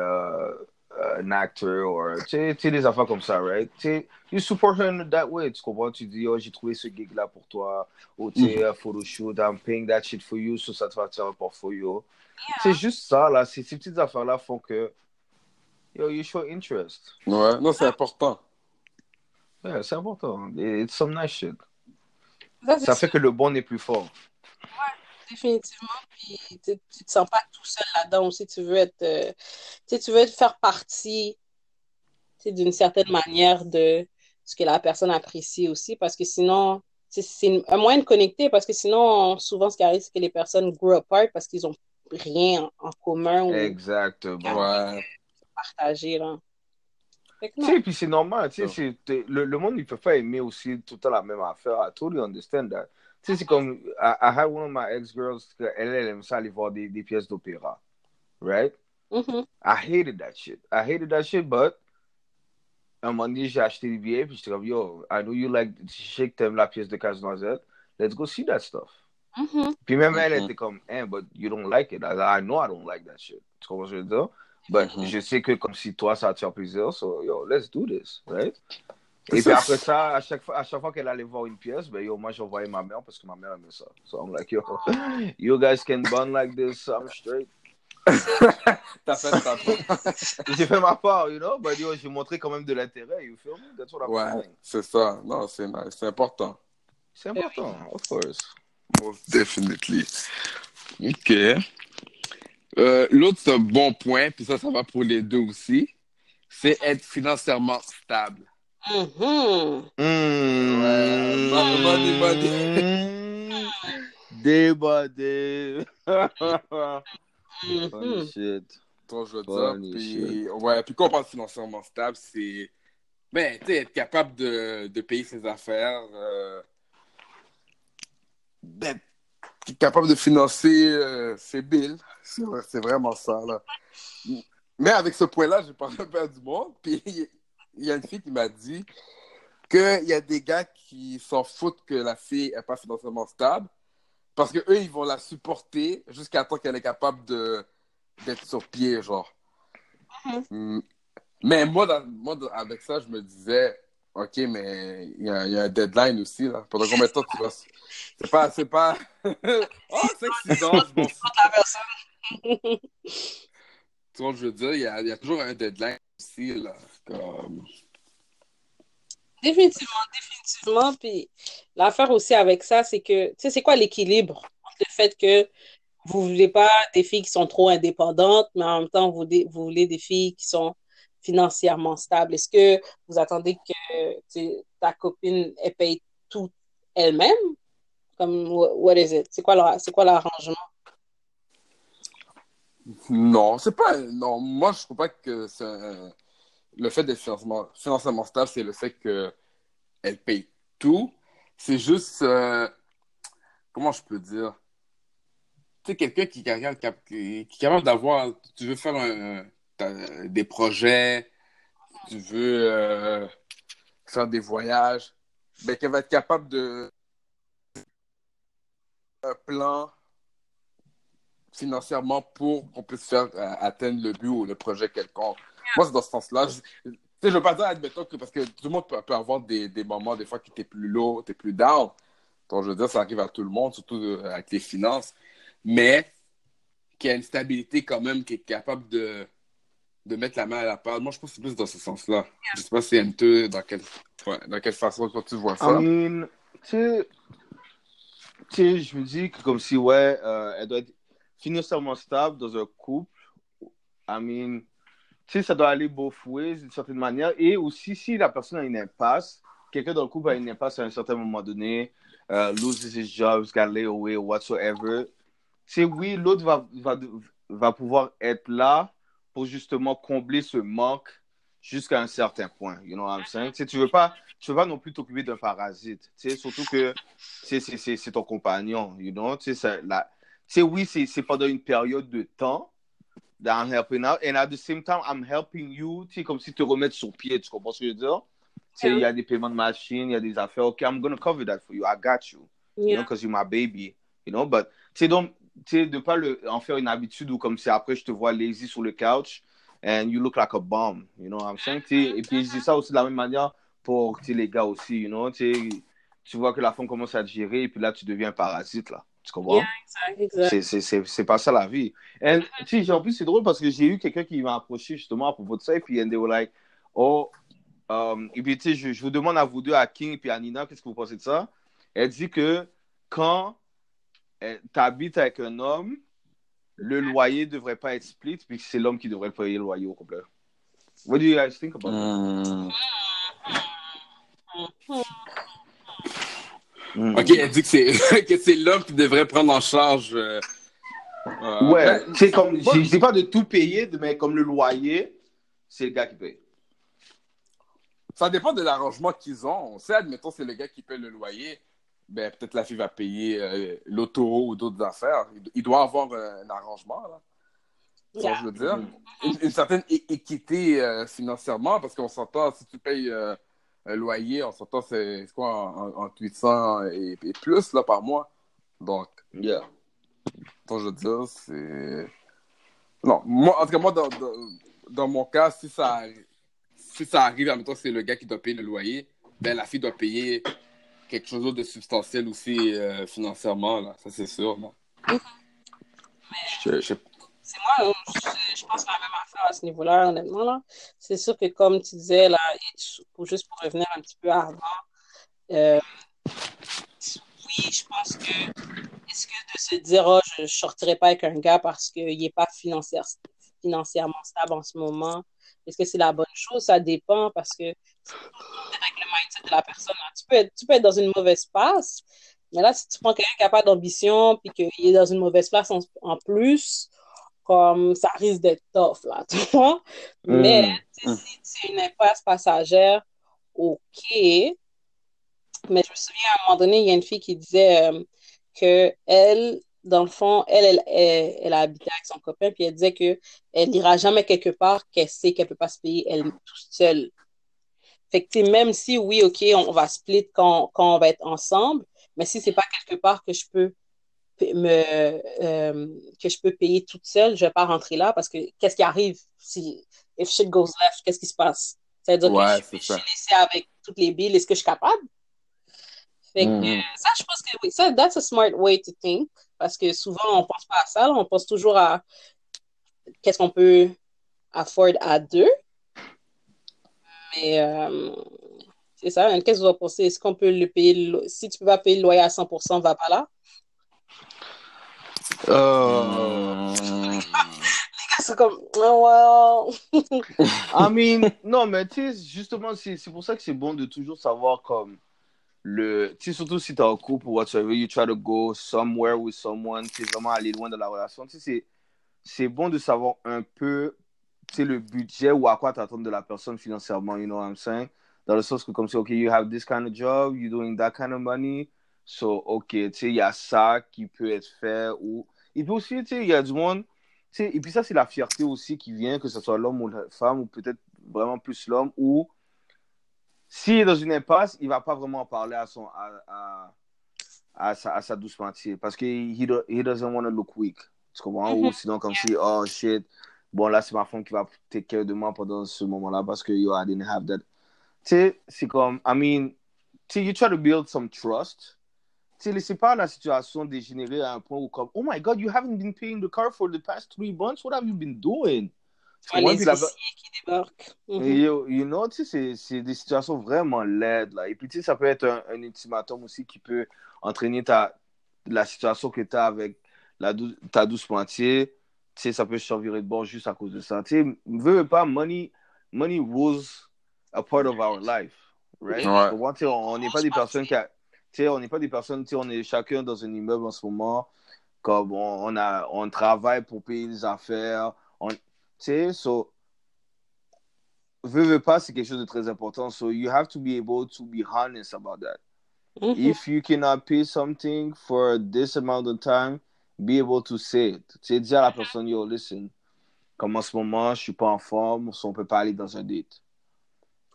uh, an actor, or, tu sais, des affaires comme ça, right? Tu you support her in that way, tu comprends? Tu dis, oh, j'ai trouvé ce gig-là pour toi, ou tu sais, mm. photoshoot, I'm paying that shit for you, so ça te va faire un portfolio. Yeah. C'est juste ça, là, ces, ces petites affaires-là font que, yo, you show interest. Ouais, non, c'est important. Ouais, c'est important. It's some nice shit. Ça, ça fait que le bon est plus fort. Ouais, définitivement. Puis tu te sens pas tout seul là-dedans aussi. Tu veux être, euh, tu veux faire partie d'une certaine manière de ce que la personne apprécie aussi. Parce que sinon, c'est un moyen de connecter. Parce que sinon, souvent, ce qui arrive, c'est que les personnes grow apart parce qu'ils ont rien en commun. Exactement. Ouais. Partager, là. Tu sais, puis c'est normal, tu sais, le, le, monde, il peut pas aimer aussi tout le temps la même affaire. I totally understand that. Sais, c'est comme, I, I had one of my ex-girls, elle, elle aime ça aller voir des, des pièces d'opéra, right? Mhm. I hated that shit. I hated that shit, but un moment donné, j'ai acheté des billets, puis j'étais comme, yo, I know you like, je sais que t'aimes la pièce de Casse-Noisette, let's go see that stuff. Mhm. Puis même elle était comme, eh, but you don't like it. I, I know I don't like that shit. Tu comprends ce que je veux dire? But je sais que comme si toi, ça te fait plaisir, so yo, let's do this, right? Et puis après ça, à chaque fois, à chaque fois qu'elle allait voir une pièce, ben yo, moi j'envoyais ma mère parce que ma mère aimait ça. So I'm like, yo, you guys can bond like this, I'm straight. T'as fait ta part. J'ai fait ma part, you know, but yo, j'ai montré quand même de l'intérêt, you feel me? That's what I'm Ouais, saying. c'est ça. Non, c'est nice. C'est important. C'est important, of course. Most definitely. OK. Euh, L'autre bon point, puis ça, ça va pour les deux aussi, c'est être financièrement stable. Mhm. Mmh. Ouais, money, money. Débordé. Mhm. Funny shit. Toi, je veux Funny dire. Puis, ouais, puis quand on parle de financièrement stable, c'est ben, tu sais, être capable de, de payer ses affaires, euh, d'être capable de financer euh, ses bills. C'est vrai- c'est vraiment ça, là. Mais avec ce point-là, j'ai parlé un peu à du monde, puis il y a une fille qui m'a dit qu'il y a des gars qui s'en foutent que la fille n'est pas financièrement stable, parce que eux ils vont la supporter jusqu'à temps qu'elle est capable de d'être sur pied, genre. Mm. Mais moi, dans- moi, avec ça, je me disais, OK, mais il y, a il y a un deadline aussi, là. Pendant combien de temps tu vas... C'est pas... C'est pas... oh, c'est excitant, je m'en fous. Tu vois, je veux dire, il y a, y a toujours un deadline aussi, là. Comme... Définitivement, définitivement. Puis l'affaire aussi avec ça, c'est que, tu sais, c'est quoi l'équilibre le fait que vous voulez pas des filles qui sont trop indépendantes, mais en même temps, vous, voulez- vous voulez des filles qui sont financièrement stables? Est-ce que vous attendez que ta copine elle paye tout elle-même? Comme, wha- what is it? C'est quoi leur- c'est quoi l'arrangement? Non, c'est pas... Non, moi, je trouve pas que c'est un- le fait d'être financièrement, financièrement stable, c'est le fait qu'elle paye tout. C'est juste... euh, Comment je peux dire? Tu sais, quelqu'un qui, est capable- qui, est capable d'avoir... Tu veux faire un- des projets, tu veux euh, faire des voyages, ben, qu'elle va être capable de... un plan financièrement pour qu'on puisse faire euh, atteindre le but ou le projet quelconque. Moi, c'est dans ce sens-là. Je, je veux pas dire, admettons, que parce que tout le monde peut, avoir des, des moments, des fois, qui t'es plus lourd, t'es plus down. Donc, je veux dire, ça arrive à tout le monde, surtout euh, avec les finances. Mais qu'il y a une stabilité quand même, qui est capable de, de mettre la main à la pâte. Moi, je pense que c'est plus dans ce sens-là. Je sais pas si un peu dans quelle, ouais, dans quelle façon toi, tu vois ça. I mean, tu sais, je me dis que comme si, ouais, euh, elle doit être financièrement stable dans un couple. I mean, tu ça doit aller both ways d'une certaine manière. Et aussi, si la personne a une impasse, quelqu'un dans le couple a une impasse à un certain moment donné, euh, loses his job, got away, whatsoever, sais, oui, l'autre va, va, va pouvoir être là pour justement combler ce manque jusqu'à un certain point. You know what I'm? Tu veux pas, tu veux pas non plus t'occuper d'un parasite. Surtout que c'est, c'est, c'est ton compagnon. You know? Ça- oui, c'est, c'est pendant une période de temps that I'm helping out. And at the same time, I'm helping you. Tu sais, comme si te remettre sur pied. Tu comprends ce que je veux dire? Tu sais, il y a des paiements de machine, il y a des affaires. OK, I'm gonna cover that for you. I got you. You know, because you're my baby. You know, but tu sais, donc, tu sais, de pas le, en faire une habitude ou comme si après je te vois lazy sur le couch and you look like a bomb. You know what I'm saying? Tu sais, et puis je dis ça aussi de la même manière pour les gars aussi. You know, tu vois que la femme commence à te gérer et puis là tu deviens un parasite là. Tu comprends? Yeah. C'est- c'est- C'est c'est pas ça la vie. Et tu sais, en plus, c'est drôle parce que j'ai eu quelqu'un qui m'a approché justement à propos de ça. Et puis, and they were like, oh, um, et puis, tu sais, je, je vous demande à vous deux, à King et puis à Nina, qu'est-ce que vous pensez de ça? Elle dit que quand tu habites avec un homme, le loyer ne devrait pas être split, puis que c'est l'homme qui devrait payer le loyer au complet. What do you guys think about that? Mm. OK, elle dit que c'est que c'est l'homme qui devrait prendre en charge. euh, euh, Ouais, ben, c'est comme, je dis pas de tout payer, mais comme le loyer, c'est le gars qui paye. ça dépend de l'arrangement qu'ils ont. On sait, admettons, c'est le gars qui paie le loyer. ben, peut-être la fille va payer euh, l'auto ou d'autres affaires. Il, il doit avoir euh, un arrangement, là. Je veux dire? Une, une certaine équité euh, financièrement, parce qu'on s'entend, si tu payes un loyer, on s'entend, c'est c'est quoi, en, en- entre 800 et, et plus, là, par mois. Donc, Yeah. donc, je veux dire, c'est... Non, moi, en tout cas, moi, dans, dans, dans mon cas, si ça, si ça arrive, en même temps, c'est le gars qui doit payer le loyer, ben, la fille doit payer quelque chose d'autre de substantiel aussi euh, financièrement, là. Ça, c'est sûr, non? Je, je- C'est moi, je, pense la même affaire à ce niveau-là, honnêtement. Là. C'est sûr que, comme tu disais, là, juste pour revenir un petit peu avant, euh, oui, je pense que est-ce que de se dire, oh, je ne sortirai pas avec un gars parce qu'il n'est pas financière, financièrement stable en ce moment, est-ce que c'est la bonne chose? Ça dépend parce que avec le mindset de la personne. là. Tu, peux être, tu peux être dans une mauvaise passe, mais là, si tu prends quelqu'un qui n'a pas d'ambition puis qu'il est dans une mauvaise place en, en plus, comme ça risque d'être tough, là, tu vois? Mais sais, si c'est une impasse passagère, OK. Mais je me souviens, à un moment donné, il y a une fille qui disait euh, que elle, dans le fond, elle, elle, elle, elle a habité avec son copain, puis elle disait que elle n'ira jamais quelque part qu'elle sait qu'elle peut pas se payer elle toute seule. Fait que, même si, oui, OK, on, va split quand, quand on va être ensemble, mais si c'est pas quelque part que je peux me euh, que je peux payer toute seule, je vais pas rentrer là parce que qu'est-ce qui arrive si if shit goes left, qu'est-ce qui se passe? Ça veut dire Ouais, que je, suis laissée avec toutes les billes, est-ce que je suis capable? Fait que euh, ça, je pense que oui, ça, that's a smart way to think parce que souvent on pense pas à ça, là, on pense toujours à qu'est-ce qu'on peut afford à deux. Mais euh, c'est ça, qu'est-ce que vous en pensez? Est-ce qu'on peut le payer? Si tu peux pas payer le loyer à 100%, va pas là. Euh, C'est comme, oh, well. I mean, non, mais tu sais, justement, c'est c'est pour ça que c'est bon de toujours savoir comme le. Tu sais, surtout si t'es en couple ou whatever, you try to go somewhere with someone, tu sais, vraiment aller loin de la relation. Tu sais, c'est- c'est bon de savoir un peu, tu sais, le budget ou à quoi t'attends de la personne financièrement, you know what I'm saying? Dans le sens que, comme si, OK, you have this kind of job, you're doing that kind of money, so, OK, tu sais, il y a ça qui peut être fait ou. Et puis aussi, tu sais, il y a du monde. tu sais, et puis ça, c'est la fierté aussi qui vient, que ce soit l'homme ou la femme, ou peut-être vraiment plus l'homme, où s'il est dans une impasse, il va pas vraiment en parler à, son, à, à, à sa, à sa douce moitié, parce que he, do- he doesn't want to look weak. Tu comprends? Mhm. Ou sinon, comme si, oh shit, bon, là, c'est ma femme qui va take care de moi pendant ce moment-là, parce que yo, I didn't have that. Tu sais, c'est comme, I mean, tu sais, you try to build some trust. Tu sais, laissez pas la situation dégénérer à un point où, comme, oh my god, you haven't been paying the car for the past three months, what have you been doing? Ouais, les Puis la- huissiers qui débarquent. Mhm. et, you, know, tu sais, c'est- des situations vraiment laides, là. Et puis, tu sais, ça peut être un, un ultimatum aussi qui peut entraîner ta, la situation que tu as avec la dou- ta douce moitié. Tu sais, ça peut se virer de bord juste à cause de ça. Tu sais, veux pas, money, money rules a part of our life, right? Ouais. On n'est pas des personnes qui... a- sais, on n'est pas des personnes, tu sais, on est chacun dans un immeuble en ce moment, comme on, on a, on travaille pour payer les affaires, on, tu sais, so, veux, veux pas, c'est quelque chose de très important. So you have to be able to be honest about that. Mhm. If you cannot pay something for this amount of time, be able to say it. Tu sais, dire à la personne, yo, listen, comme en ce moment, je suis pas en forme, so on peut pas aller dans un date.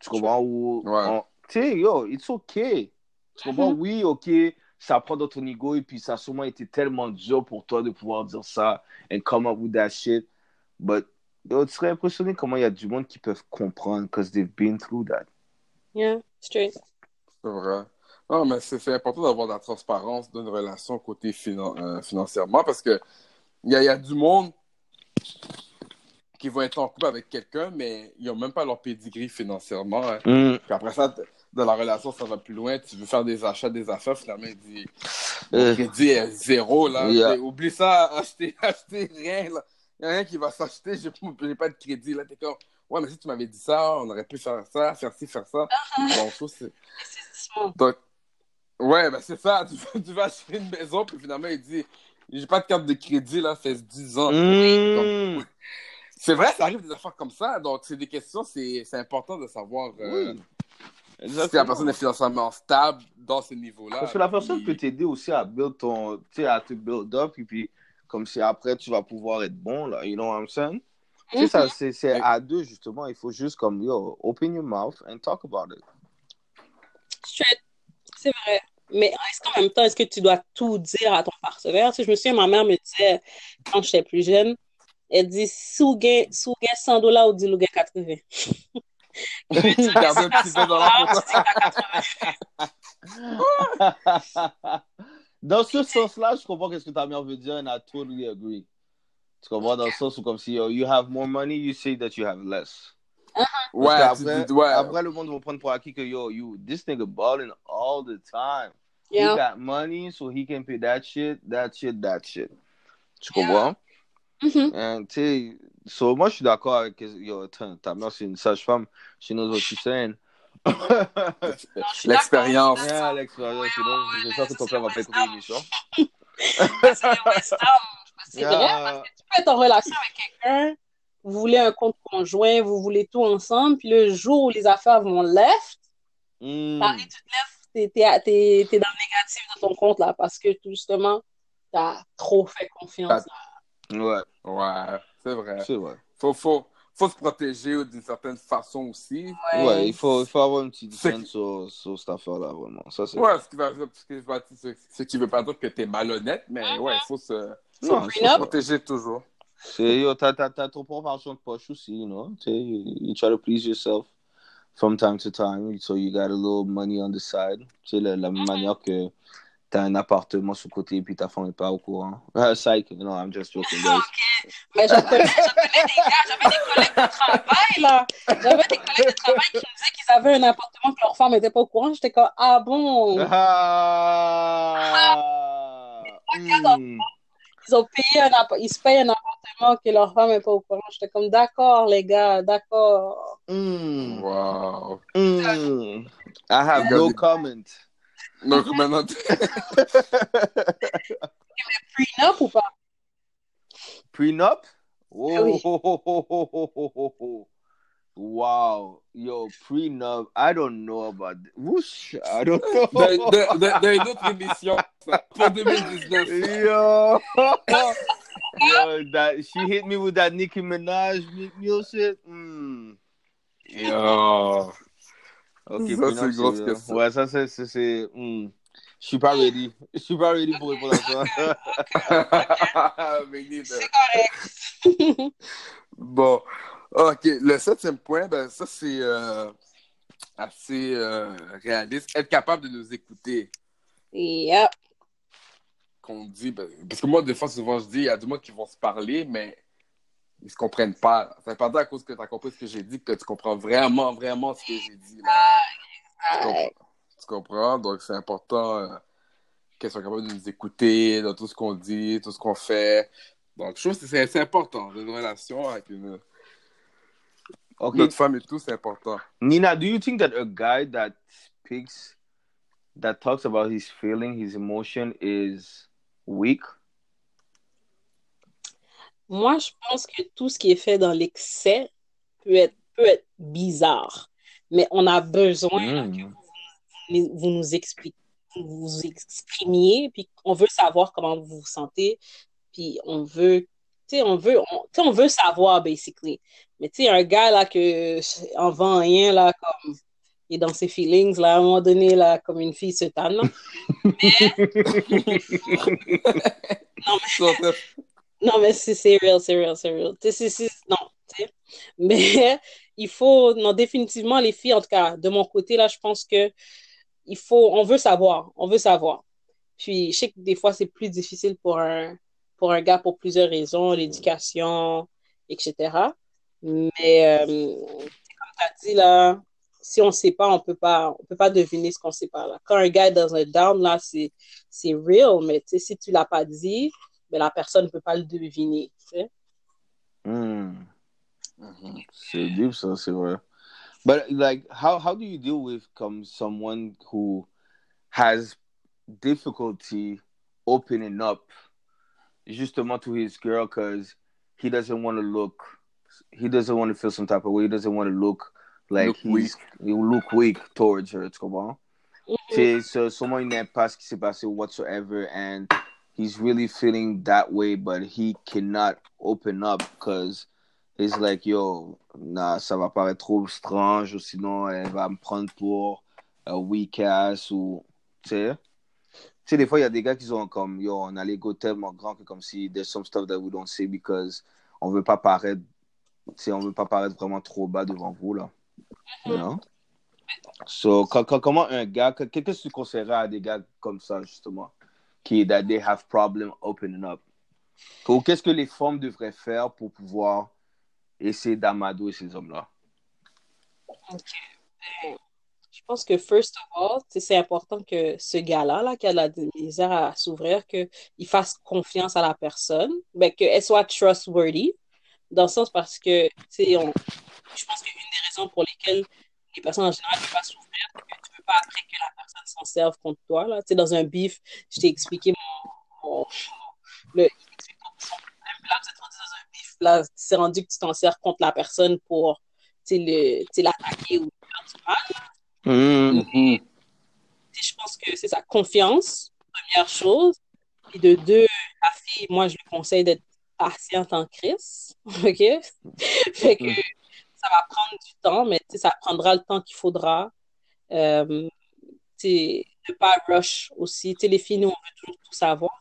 Tu comprends? Ou, Ouais. on- tu sais, yo, it's okay. Tu comprends? Mhm. Oui, ok, ça prend dans ton ego et puis ça a sûrement été tellement dur pour toi de pouvoir dire ça and come up with that shit. But, yo, tu serais impressionné comment il y a du monde qui peuvent comprendre because they've been through that. Yeah, straight. C'est vrai. Non, mais c'est important d'avoir de la transparence d'une relation côté finan- euh, financièrement parce que il y a, il y a du monde qui vont être en couple avec quelqu'un, mais ils n'ont même pas leur pedigree financièrement. hein. Mm. Puis après ça, dans la relation, ça va plus loin. Tu veux faire des achats, des affaires, finalement, il dit Euh, le crédit est zéro. Là. Yeah. Oublie ça, acheter, acheter rien. Là. Il n'y a rien qui va s'acheter, j'ai pas de crédit. Là, t'es comme, ouais, mais si tu m'avais dit ça, on aurait pu faire ça, faire ci, faire ça. Bon, trouve que c'est. Donc, ouais, ben c'est ça. Tu, vas- tu vas acheter une maison, puis finalement, il dit J'ai pas de carte de crédit, là, ça fait 10 ans. Mm. C'est vrai, ça arrive des affaires comme ça. Donc, c'est des questions, c'est c'est important de savoir. euh, Oui. Si la personne est financièrement stable dans ce niveau-là. Parce que la personne puis- peut t'aider aussi à build ton, tu sais, à te build up, et puis comme si après tu vas pouvoir être bon, là, you know what I'm saying? Tu sais, ça, c'est, à deux, justement, il faut juste comme, yo, open your mouth and talk about it. Straight. C'est vrai. Mais est-ce qu'en même temps, est-ce que tu dois tout dire à ton partenaire? Tu sais, je me souviens, ma mère me disait, quand j'étais plus jeune, elle dit, sous gain, sous gain 100 dollars ou 10 ou gain 80. Tu gardes un petit peu dans la photo. dans ce sens-là, je comprends ce que ta mère veut dire, and I totally agree. Tu comprends? Dans le sens où, comme si, yo, you have more money, you say that you have less. Ouais, Parce tu qu'après, dis, ouais. après, le monde va prendre pour acquis que, yo, you, this nigga balling all the time. He Yeah. got money, so he can pay that shit, that shit, that shit. Tu Yeah. comprends? Mhm. And, tu sais, so, moi, je suis d'accord avec, yo, ta, ta mère, c'est une sage-femme. She knows what she's saying. L'expérience. Yeah, l'expérience, you know. J'espère que ton père va pas écouter l'émission. C'est vrai, parce que tu peux être en relation avec quelqu'un, vous voulez un compte conjoint, vous voulez tout ensemble, puis le jour où les affaires vont left, Mm. Paris, tu te lèves, t'es, t'es, t'es, t'es dans le négatif de ton compte, là, parce que, justement, t'as trop fait confiance. Ouais, Ouais, c'est vrai. c'est vrai. Faut, faut, faut se protéger d'une certaine façon aussi. Ouais, il, faut, il faut avoir une petite C'est- scène sur, sur cette affaire-là, vraiment. Ça, c'est Ouais, ce qui, va, ce qui va- ce- qui veut pas dire que t'es malhonnête, mais ouais, il faut se, Non, c'est se protéger toujours. C'est, yo, t'as, t'as, t'as ton propre argent de poche aussi, you know. Tu sais, you, you try to please yourself from time to time, so you got a little money on the side. Tu sais, la, la même manière que t'as un appartement sur le côté puis ta femme n'est pas au courant. Uh, psych, no, I'm just joking, guys. Mais je connais, je connais des gars, j'avais des collègues de travail, là. J'avais des collègues de travail qui me disaient qu'ils avaient un appartement que leur femme n'était pas au courant. J'étais comme, ah bon? Ah! Hmm. Ils ont payé un ils se payent un appartement que leur femme n'est pas au courant. J'étais comme, d'accord, les gars, d'accord. Hmm. Wow. Hmm. I have no comment. Donc maintenant, Prenup ou pas? Prenup? Oh, Oui. ho, ho, ho, ho, ho, ho, ho, ho. Wow. Yo, prenup. I don't know about th- Whoosh. I don't know. de, de, de, de une autre émission ça, pour 2019. Yo. Yo, that she hit me with that Nicki Minaj Meek Mill shit. Hmm. Yo. Ok, Ça, c'est une grosse euh, question. Ouais, ça, c'est. c'est- c'est, hmm. Je suis pas ready. Je suis pas ready pour répondre à ça. C'est correct. Bon, ok. Le septième point, ben ça c'est euh, assez euh, réaliste. Être capable de nous écouter. Yep. Qu'on dit, ben, parce que moi des fois souvent je dis, il y a du monde qui vont se parler, mais ils se comprennent pas. C'est pas à cause que tu as compris ce que j'ai dit que tu comprends vraiment, vraiment ce que j'ai dit. là. Tu comprends? Tu comprends? Donc, c'est important euh, qu'elles soient capables de nous écouter dans tout ce qu'on dit, tout ce qu'on fait. Donc, je trouve que c'est important. Une relation avec une, Ok. notre femme et tout, c'est important. Nina, do you think that a guy that speaks, that talks about his feeling, his emotion, is weak? Moi, je pense que tout ce qui est fait dans l'excès peut être, peut être bizarre. Mais on a besoin là, Mm. que vous, vous nous vous vous exprimiez, puis on veut savoir comment vous vous sentez, puis on veut, on veut, on, on veut savoir, basically. Mais tu sais, un gars, là, que, en vend rien, là, comme, il est dans ses feelings, là, à un moment donné, là, comme une fille se tanne, là. Non, mais c'est real, c'est real, c'est real. C'est- c'est- non, tu sais. Mais il faut, non, définitivement, les filles, en tout cas, de mon côté, là, je pense que il faut, on veut savoir, on veut savoir. Puis, je sais que des fois, c'est plus difficile pour un, pour un gars pour plusieurs raisons, l'éducation, etc. Mais, euh, comme tu as dit, là, si on ne sait pas, on peut pas, on peut pas deviner ce qu'on ne sait pas, là. Quand un gars est dans un down, là, c'est, real, mais tu sais, si tu l'as pas dit, mais la personne ne peut pas le deviner. tu sais. Mm. C'est deep, ça, c'est vrai. But like, how how do you deal with come someone who has difficulty opening up, justement to his girl, because he doesn't want to look, he doesn't want to feel some type of way, he doesn't want to look Like, Look he's, weak. he look weak towards her, tu comprends? Mhm. C'est c'est sûrement une impasse qui s'est passée whatsoever, and he's really feeling that way, but he cannot open up because he's like, yo, nah, ça va paraître trop strange, ou sinon elle va me prendre pour un weak ass, ou, tu sais. Tu sais, des fois, il y a des gars qui sont comme, yo, on a l'ego tellement grand que comme si there's some stuff that we don't say because on veut pas paraître, tu sais, on veut pas paraître vraiment trop bas devant vous, là. You know? So, co- co- comment un gars, que- qu'est-ce que tu conseillerais à des gars comme ça, justement, qui, that they have problem opening up? Qu'est-ce que les femmes devraient faire pour pouvoir essayer d'amadouer ces hommes-là? Je pense que, first of all, c'est important que ce gars-là, là, qui a de la à s'ouvrir, qu'il fasse confiance à la personne, ben, qu'elle soit trustworthy, dans le sens parce que, on, je pense qu'une des raisons pour lesquelles les personnes en général ne peuvent pas s'ouvrir, pas après que la personne s'en serve contre toi, là. Tu sais, dans un beef, je t'ai expliqué mon, mon- le, il explique son problème, là, vous êtes rendu dans un beef, là, c'est rendu que tu t'en sers contre la personne pour, tu sais, le, tu sais, l'attaquer ou faire du mal. Mhm. Mhm. Tu sais, je pense que c'est sa confiance, première chose. Puis de deux, la fille, moi, je lui conseille d'être patiente en crise. OK? fait que Mm. ça va prendre du temps, mais tu sais, ça prendra le temps qu'il faudra. Euh, ne pas rush aussi. Tu sais, les filles, nous, on veut toujours tout savoir.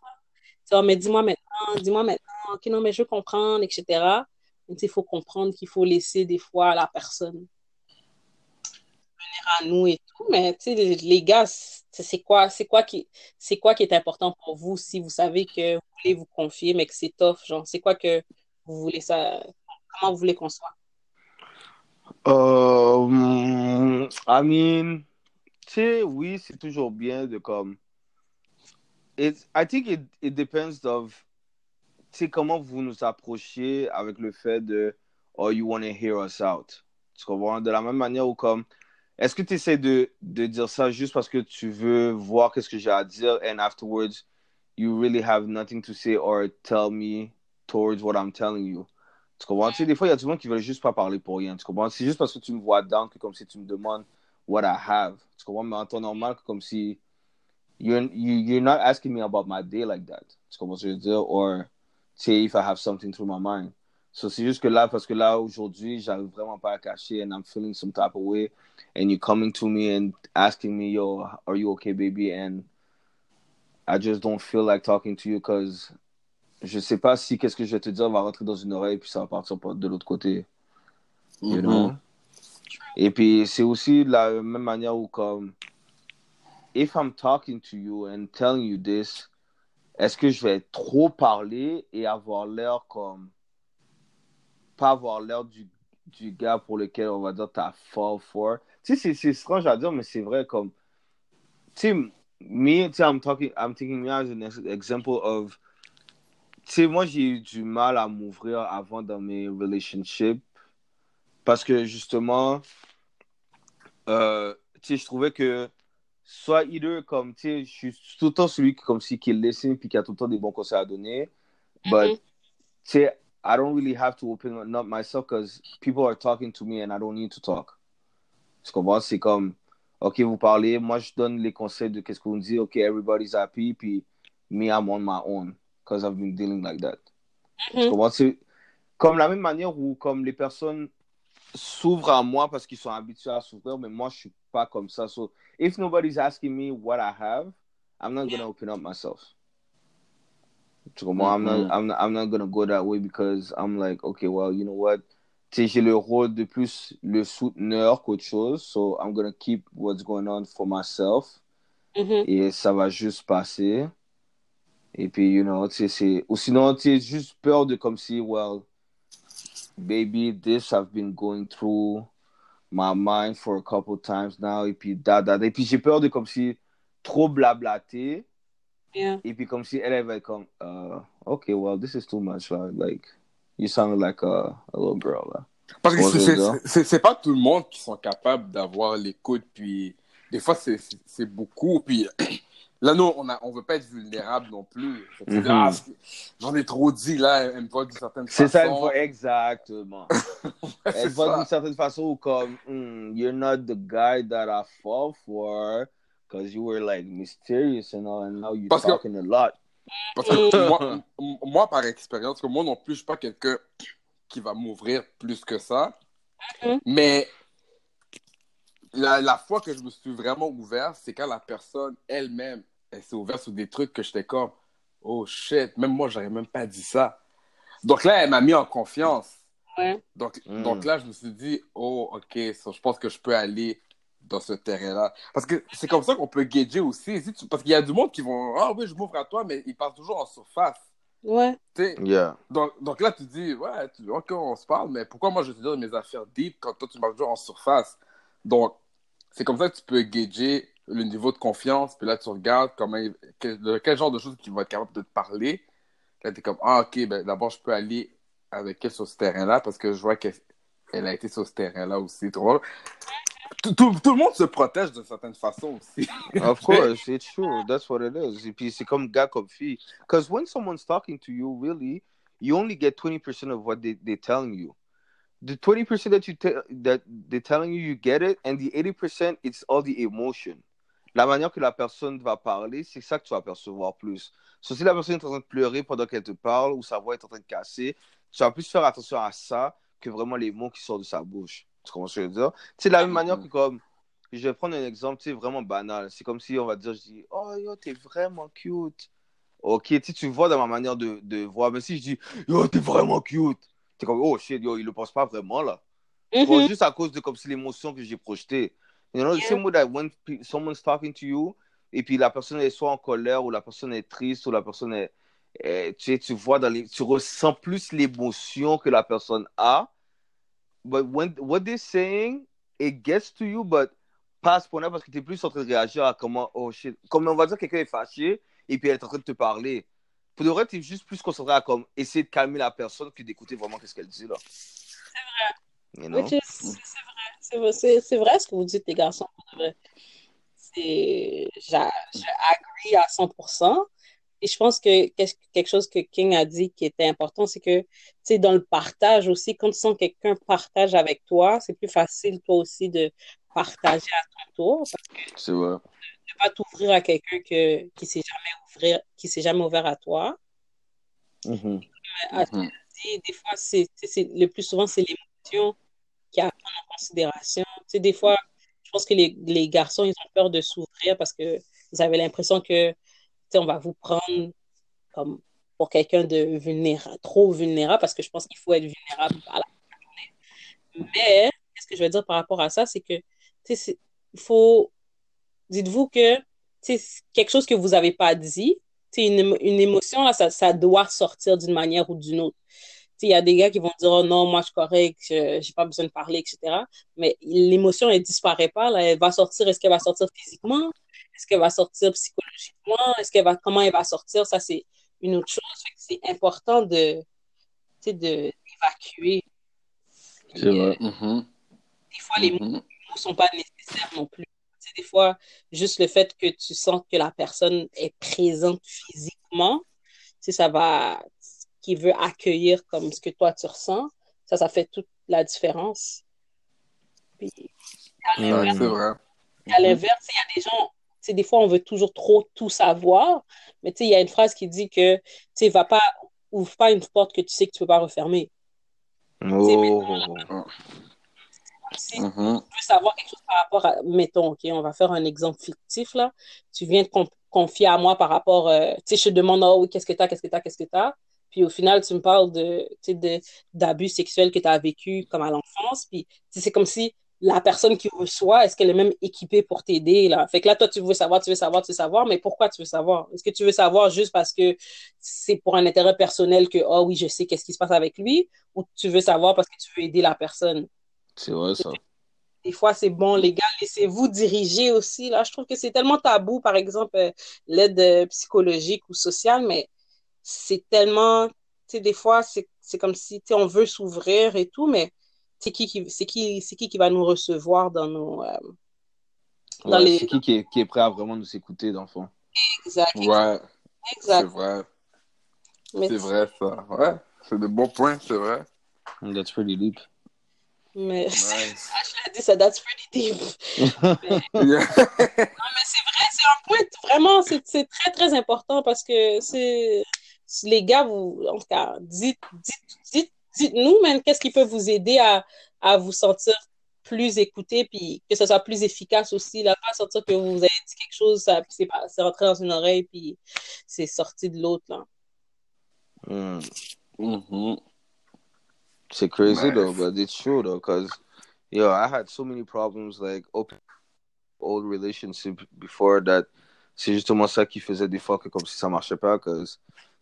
Oh, mais dis-moi maintenant, dis-moi maintenant. OK, non, mais je veux comprendre, etc. Il faut comprendre qu'il faut laisser des fois la personne à nous et tout, mais les, les gars, c'est quoi, quoi qui, quoi qui est important pour vous si vous savez que vous voulez vous confier, mais que c'est tough, genre, c'est quoi que vous voulez ça, comment vous voulez qu'on soit? Euh, I mean, tu oui, c'est toujours bien de comme. It, I think it, it depends of, tu comment vous nous approchez avec le fait de, oh, you want to hear us out. Tu comprends? De la même manière où comme, est-ce que tu essaies de, de dire ça juste parce que tu veux voir qu'est-ce que j'ai à dire and afterwards, you really have nothing to say or tell me towards what I'm telling you? Tu comprends? Tu sais, des fois, il y a du monde qui veut juste pas parler pour rien. Tu comprends? C'est juste parce que tu me vois down que comme si tu me demandes what I have. Tu comprends? Mais en temps normal, comme si you're, you, you're not asking me about my day like that. Tu comprends ce que je veux dire? Or, tu sais, if I have something through my mind. So, c'est juste que là, parce que là, aujourd'hui, j'arrive vraiment pas à cacher and I'm feeling some type of way and you're coming to me and asking me, yo, are you okay, baby? And I just don't feel like talking to you because je sais pas si qu'est-ce que je vais te dire va rentrer dans une oreille puis ça va partir par- de l'autre côté. You Mhm. know? Et puis c'est aussi la même manière où comme if I'm talking to you and telling you this, est-ce que je vais trop parler et avoir l'air comme pas avoir l'air du, du gars pour lequel on va dire t'as fall for? Tu sais, c'est- c'est strange à dire, mais c'est vrai comme tu sais, me, tu sais, I'm talking, I'm taking me as an ex- example of tu sais, moi, j'ai eu du mal à m'ouvrir avant dans mes relationships parce que justement, euh, tu sais, je trouvais que soit either comme, tu sais, je suis tout le temps celui qui, comme si, qui listen puis qui a tout le temps des bons conseils à donner, but, Mhm. tu sais, I don't really have to open up myself because people are talking to me and I don't need to talk. Tu comprends? C'est comme, OK, vous parlez, moi, je donne les conseils de qu'est-ce me dites, OK, everybody's happy, puis me, I'm on my own because I've been dealing like that. Mhm. comprends? C'est comme la même manière où comme les personnes s'ouvrent à moi parce qu'ils sont habitués à s'ouvrir, mais moi, je suis pas comme ça. So, if nobody's asking me what I have, I'm not gonna open up myself. Tu comprends? I'm Mhm. not, I'm not, I'm not gonna go that way because I'm like, okay, well, you know what? J'ai le rôle de plus le souteneur qu'autre chose. So, I'm gonna keep what's going on for myself Mhm. et ça va juste passer. Et puis, you know, tu sais, c'est... Ou sinon, tu sais, juste peur de comme si, well, baby, this I've been going through my mind for a couple times now. Et puis, da, da, da. Et puis, j'ai peur de comme si trop blablater. Yeah. Et puis, comme si elle, elle va être comme, uh, okay, well, this is too much. Like, like you sound like a, a little girl. Là. Parce que c'est- pas tout le monde qui sont capables d'avoir l'écoute, puis des fois c'est beaucoup, puis Là, nous, on a, on veut pas être vulnérable non plus. Que Mhm. ah, j'en ai trop dit, là, elle me voit d'une certaine C'est ça, façon. elle voit- exactement. Elle c'est voit d'une certaine façon ou comme, Hmm, you're not the guy that I fall for because you were like mysterious and all, and now you're Parce que- talking a lot. Parce que moi, par expérience, que moi non plus, je suis pas quelqu'un qui va m'ouvrir plus que ça. Mhm. Mais la, la fois que je me suis vraiment ouvert, c'est quand la personne elle-même, elle s'est ouverte sur des trucs que j'étais comme, oh shit, même moi, j'aurais même pas dit ça. Donc là, elle m'a mis en confiance. Ouais. Donc, Mm. donc là, je me suis dit, oh, ok, so, je pense que je peux aller dans ce terrain-là. Parce que c'est comme ça qu'on peut gager aussi. Si tu- Parce qu'il y a du monde qui vont, ah oui, je m'ouvre à toi, mais ils parlent toujours en surface. Ouais. Tu sais, Yeah. donc, donc là, tu dis, ouais, tu, ok, on se parle, mais pourquoi moi je te dis mes affaires deep quand toi tu parles toujours en surface? Donc, c'est comme ça que tu peux gager le niveau de confiance, puis là tu regardes comment, il- quel, genre de choses qui vont être capables de te parler. Là, tu es comme, ah, ok, ben d'abord je peux aller avec elle sur ce terrain-là parce que je vois qu'elle elle a été sur ce terrain-là aussi. tout le monde se protège d'une certaine façon aussi. Of course, it's true. That's what it is. Et puis c'est comme gars comme fille. Because when someone's talking to you, really, you only get 20% of what they, they're telling you. The 20% that you te- that they're telling you, you get it, and the 80%, it's all the emotion. La manière que la personne va parler, c'est ça que tu vas percevoir plus. So, si la personne est en train de pleurer pendant qu'elle te parle ou sa voix est en train de casser, tu vas plus faire attention à ça que vraiment les mots qui sortent de sa bouche. Tu comprends ce que je veux dire? C'est la même manière que comme je vais prendre un exemple, tu vraiment banal. C'est comme si on va dire, je dis, oh yo, t'es vraiment cute. Ok, tu vois dans ma manière de, de voir, mais si je dis, yo, t'es vraiment cute, t'es comme, oh shit, yo, il le pense pas vraiment là. Tu vois, Mhm. juste à cause de comme si l'émotion que j'ai projetée. You know, the same way that when someone's talking to you, et puis la personne est soit en colère, ou la personne est triste, ou la personne est, est- tu sais, tu vois dans les, tu ressens plus l'émotion que la personne a. But when, what they're saying, it gets to you, but pas à ce point-là parce que tu es plus en train de réagir à comment, oh shit, comme on va dire quelqu'un est fâché, et puis elle est en train de te parler. Pour de vrai, juste plus concentré à comme, essayer de calmer la personne que d'écouter vraiment qu'est-ce qu'elle dit là. C'est vrai. C'est vrai. C'est vrai- vrai ce que vous dites, les garçons. C'est- Je agree à 100%. Et je pense que quelque chose que King a dit qui était important, c'est que, tu sais, dans le partage aussi, quand tu sens que quelqu'un partage avec toi, c'est plus facile, toi aussi, de partager à ton tour. C'est vrai. Ne pas t'ouvrir à quelqu'un que, qui ne s'est jamais qui s'est jamais ouvert à toi. À Mhm. tu dis, des fois, c'est, le plus souvent, c'est l'émotion qui a à prendre en considération. Tu sais, des fois, je pense que les, les garçons, ils ont peur de s'ouvrir parce que vous avez l'impression que, on va vous prendre comme pour quelqu'un de vulnérable, trop vulnérable, parce que je pense qu'il faut être vulnérable à la journée. Mais, qu'est-ce que je veux dire par rapport à ça, c'est que, tu sais, il faut, dites-vous que, c'est quelque chose que vous n'avez pas dit, une, une émotion, là, ça, ça doit sortir d'une manière ou d'une autre. Il y a des gars qui vont dire, oh non, moi je suis correct, je j'ai pas besoin de parler, etc. Mais l'émotion, elle disparaît pas, là. Elle va sortir, est-ce qu'elle va sortir physiquement? Est-ce qu'elle va sortir psychologiquement? Est-ce qu'elle va, comment elle va sortir? Ça, c'est une autre chose. C'est important de, de, d'évacuer. Vrai. euh, Mhm. des fois, les mots Mhm. sont pas nécessaires non plus. Des fois, juste le fait que tu sens que la personne est présente physiquement, sais, ça va, qui veut accueillir comme ce que toi tu ressens, ça, ça fait toute la différence. Puis, à Ouais, l'inverse, l'inverse, il y a des gens, tu des fois, on veut toujours trop tout savoir, mais tu sais, il y a une phrase qui dit que, tu sais, va pas, ouvre pas une porte que tu sais que tu peux pas refermer. Oh. Si tu veux savoir quelque chose par rapport à, mettons, OK, on va faire un exemple fictif, là. Tu viens te con- confier à moi par rapport, euh, tu sais, je te demande, oh oui, qu'est-ce que t'as, qu'est-ce que t'as, qu'est-ce que t'as? Puis au final, tu me parles de, tu sais, de, d'abus sexuels que tu as vécu comme à l'enfance. Puis c'est comme si la personne qui reçoit, est-ce qu'elle est même équipée pour t'aider, là? Fait que là, toi, tu veux savoir, tu veux savoir, tu veux savoir, mais pourquoi tu veux savoir? Est-ce que tu veux savoir juste parce que c'est pour un intérêt personnel que, oh oui, je sais qu'est-ce qui se passe avec lui, ou tu veux savoir parce que tu veux aider la personne? C'est vrai ça. Des fois, c'est bon, les gars, laissez-vous diriger aussi. Là, je trouve que c'est tellement tabou, par exemple, euh, l'aide euh, psychologique ou sociale, mais c'est tellement, tu sais, des fois, c'est c'est comme si, on veut s'ouvrir et tout, mais c'est qui qui, c'est qui, c'est qui qui va nous recevoir dans nos, euh, dans Ouais, les, C'est qui qui est, qui est prêt à vraiment nous écouter, dans le fond? Exact. Ouais, c'est Exact. vrai. Mais, C'est vrai, ça. Ouais, c'est de bons points, c'est vrai. That's pretty deep. Mais Nice. Ashley a dit ça, that's pretty deep. Yeah. Non, mais c'est vrai, c'est un point, vraiment, c'est c'est très, très important parce que c'est, les gars, vous, en tout cas, dites, dites, dites, dites-nous, man, qu'est-ce qui peut vous aider à, à vous sentir plus écouté, puis que ce soit plus efficace aussi, là, pas sentir que vous avez dit quelque chose, ça, c'est rentré dans une oreille, puis c'est sorti de l'autre, là. Mm. Mhm. It's crazy Nice. though, but it's true though, cause yo, I had so many problems like open old relationship before that. C'est justement ça qui faisait des fois que comme si ça marchait pas, cause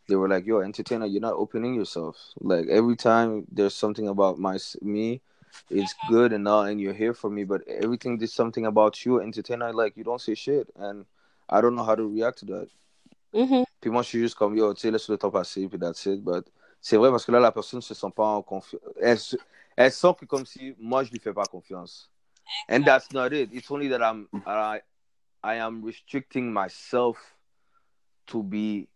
they were like, yo, entertainer, you're not opening yourself. Like every time there's something about my me, it's good and all, and you're here for me, but everything there's something about you, entertainer, like you don't say shit, and I don't know how to react to that. Mm-hmm. Puis moi, je suis juste comme, yo, tu sais, laisse le temps passer, puis that's it. But c'est vrai parce que là, la personne ne se sent pas en confiance. Elle, se- elle sent que comme si moi, je lui fais pas confiance. And that's not it. It's only that I'm, I, I am restricting myself to be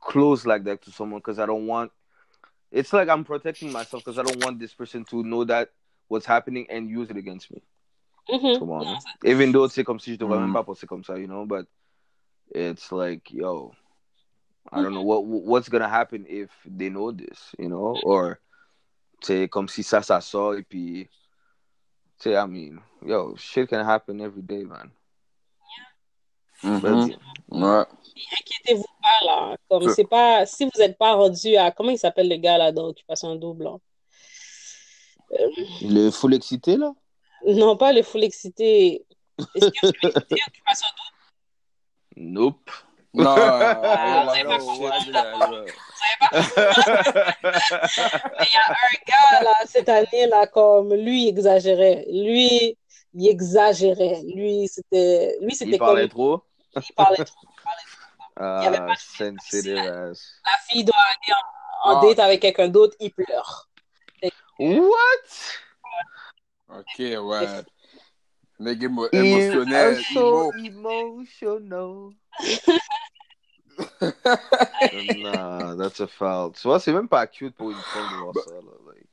close like that to someone because I don't want, it's like I'm protecting myself because I don't want this person to know that what's happening and use it against me. Mhm. Come on. Non, Even though c'est comme si je devrais Mm. même pas penser comme ça, you know, but it's like, yo, I don't know what what's gonna happen if they know this, you know, or c'est comme si ça ça sort et puis, say, I mean, yo, shit can happen every day, man. Mhm. But, Ouais. inquiétez-vous pas, là. Comme c'est pas, si vous n'êtes pas rendu à, comment il s'appelle le gars, là, dans Occupation Double, là? le full excité là? Non, pas le full excité. Est-ce que vous Occupation Double? Nope. No, shit, yeah, yeah. Mais il y a un gars, là, cette année, là, comme lui, il exagérait. Lui, il exagérait. Lui, c'était, lui, c'était Il comme, parlait trop. il parlait trop. y avait Ah, pas de ass. La fille doit aller en, en Ah. date avec quelqu'un d'autre, il pleure. What? Ok, ouais. You émotionnel, so emo. emotional. Nah, that's a foul. Tu vois, c'est même pas cute pour une femme de voir ça. Là. Like,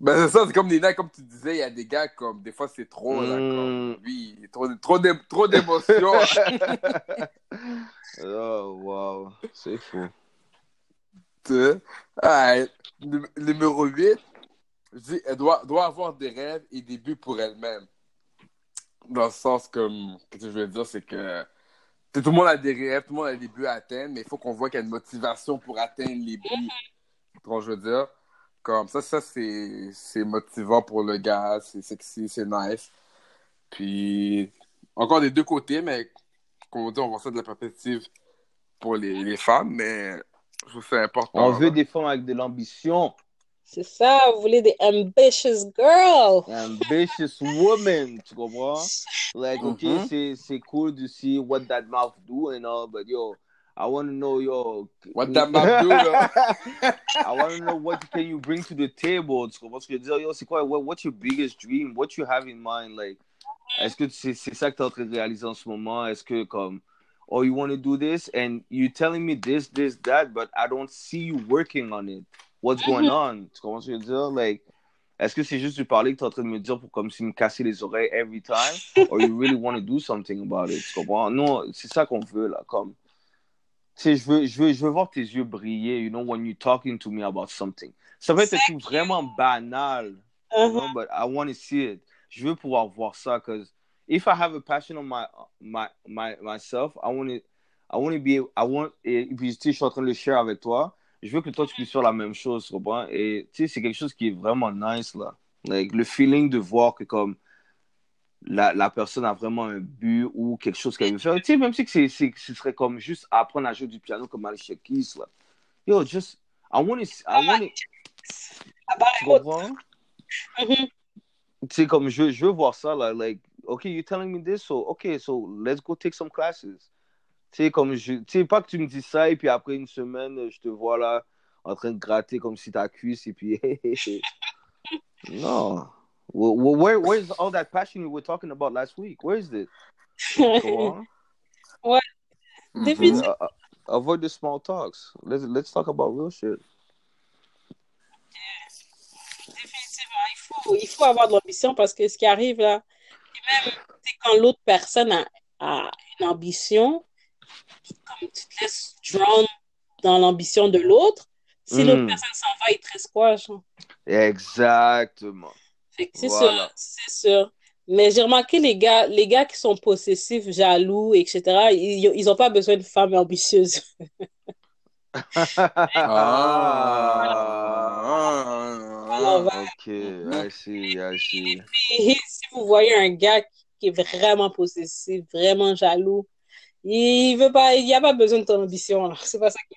Ben, c'est ça, c'est comme des gars, comme tu disais, il y a des gars comme, des fois, c'est trop, là, Mm. comme, lui, est trop, trop d'é- trop d'émotions. oh, wow. C'est fou. Num- Numéro 8, je dis, elle doit, doit avoir des rêves et des buts pour elle-même. Dans le sens comme, que je veux dire, c'est que tout le monde a des rêves, tout le monde a des buts à atteindre, mais il faut qu'on voit qu'il y a une motivation pour atteindre les buts. Je veux dire? Comme ça, ça c'est motivant pour le gars, c'est sexy, c'est nice. Puis, encore des deux côtés, mais comme on dit, on voit ça de la perspective pour les, les femmes, mais je trouve que c'est important. On veut des femmes avec de l'ambition. C'est ça, vous voulez des ambitious girls. Ambitious woman. Tu comprends? Like, okay, Mhm. c'est, c'est cool to see what that mouth do and all, but yo, I want to know, yo. What that mouth do, là? I want to know what can you bring to the table. Tu comprends ce que je veux dire? Yo, c'est quoi? What, what's your biggest dream? What you have in mind? Like, est-ce que c'est, c'est ça que tu es en train de réaliser en ce moment? Est-ce que, comme, oh, you want to do this and you're telling me this, this, that, but I don't see you working on it. What's going on? Tu que je veux dire? Like, est-ce que c'est juste du parler que tu es en train de me dire pour comme si me casser les oreilles every time? Or you really want to do something about it? Tu comprends? Non, c'est ça qu'on veut, là. Comme, tu sais, je veux, je, veux, je veux voir tes yeux briller, you know, when you're talking to me about something. Ça peut être truc vraiment banal, you Uh-huh. know, but I want to see it. Je veux pouvoir voir ça, because if I have a passion on my, my, my, myself, I want to, I want to be, I want, et puis, tu sais, je suis en train de le share avec toi. Je veux que toi, tu puisses faire la même chose, tu comprends? Et, tu sais, c'est quelque chose qui est vraiment nice, là. Like, le feeling de voir que, comme, la, la personne a vraiment un but ou quelque chose qu'elle veut faire. Tu sais, même si c'est, c'est, ce serait comme juste apprendre à jouer du piano comme Alicia Keys, là. Yo, just, I want to, I want Ah bah, tu comprends? mhm. Tu sais, comme je, je veux voir ça, là, like, okay, you're telling me this, so, okay, so let's go take some classes. Tu sais, comme je, tu sais, pas que tu me dis ça et puis après une semaine, je te vois là, en train de gratter comme si ta cuisse et puis, non. Where, where, where's all that passion you were talking about last week? Where is it? Ouais, Mhm. Définitivement. Uh, avoid the small talks. Let's let's talk about real shit. Définitivement, il faut, il faut avoir de l'ambition parce que ce qui arrive là, et même quand l'autre personne a, a une ambition, comme tu te laisses drown dans l'ambition de l'autre, si Mm. l'autre personne s'en va, il te reste quoi, genre? Exactement. C'est Voilà. sûr, c'est sûr. Mais j'ai remarqué les gars, les gars qui sont possessifs, jaloux, etc., ils, ils ont pas besoin de femmes ambitieuses. Ah. va. ok, I see, I see. Et si vous voyez un gars qui est vraiment possessif, vraiment jaloux, il veut pas, il n'y a pas besoin de ton ambition, là. C'est pas ça qui